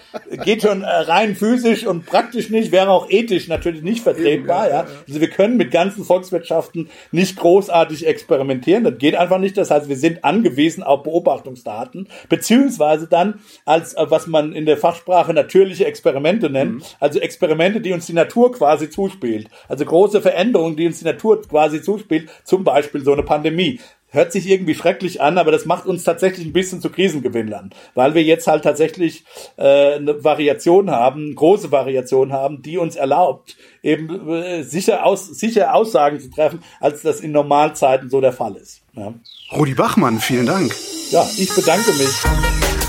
geht schon rein physisch und praktisch nicht, wäre auch ethisch natürlich nicht vertretbar. Eben, ja, ja. Also wir können mit ganzen Volkswirtschaften nicht großartig experimentieren. Das geht einfach nicht. Das heißt, wir sind angewiesen auf Beobachtungsdaten, beziehungsweise dann als äh, was man in der Fachsprache natürliche Experimente nennt, mhm. also Experimente, die uns die Natur quasi zuspielt. Also große Veränderungen, die uns die Natur quasi zuspielt, zum Beispiel so eine Pandemie hört sich irgendwie schrecklich an, aber das macht uns tatsächlich ein bisschen zu Krisengewinnern, weil wir jetzt halt tatsächlich äh, eine Variation haben, große Variation haben, die uns erlaubt, eben äh, sicher, aus, sicher Aussagen zu treffen, als das in Normalzeiten so der Fall ist. Ja. Rudi Bachmann, vielen Dank. Ja, ich bedanke mich.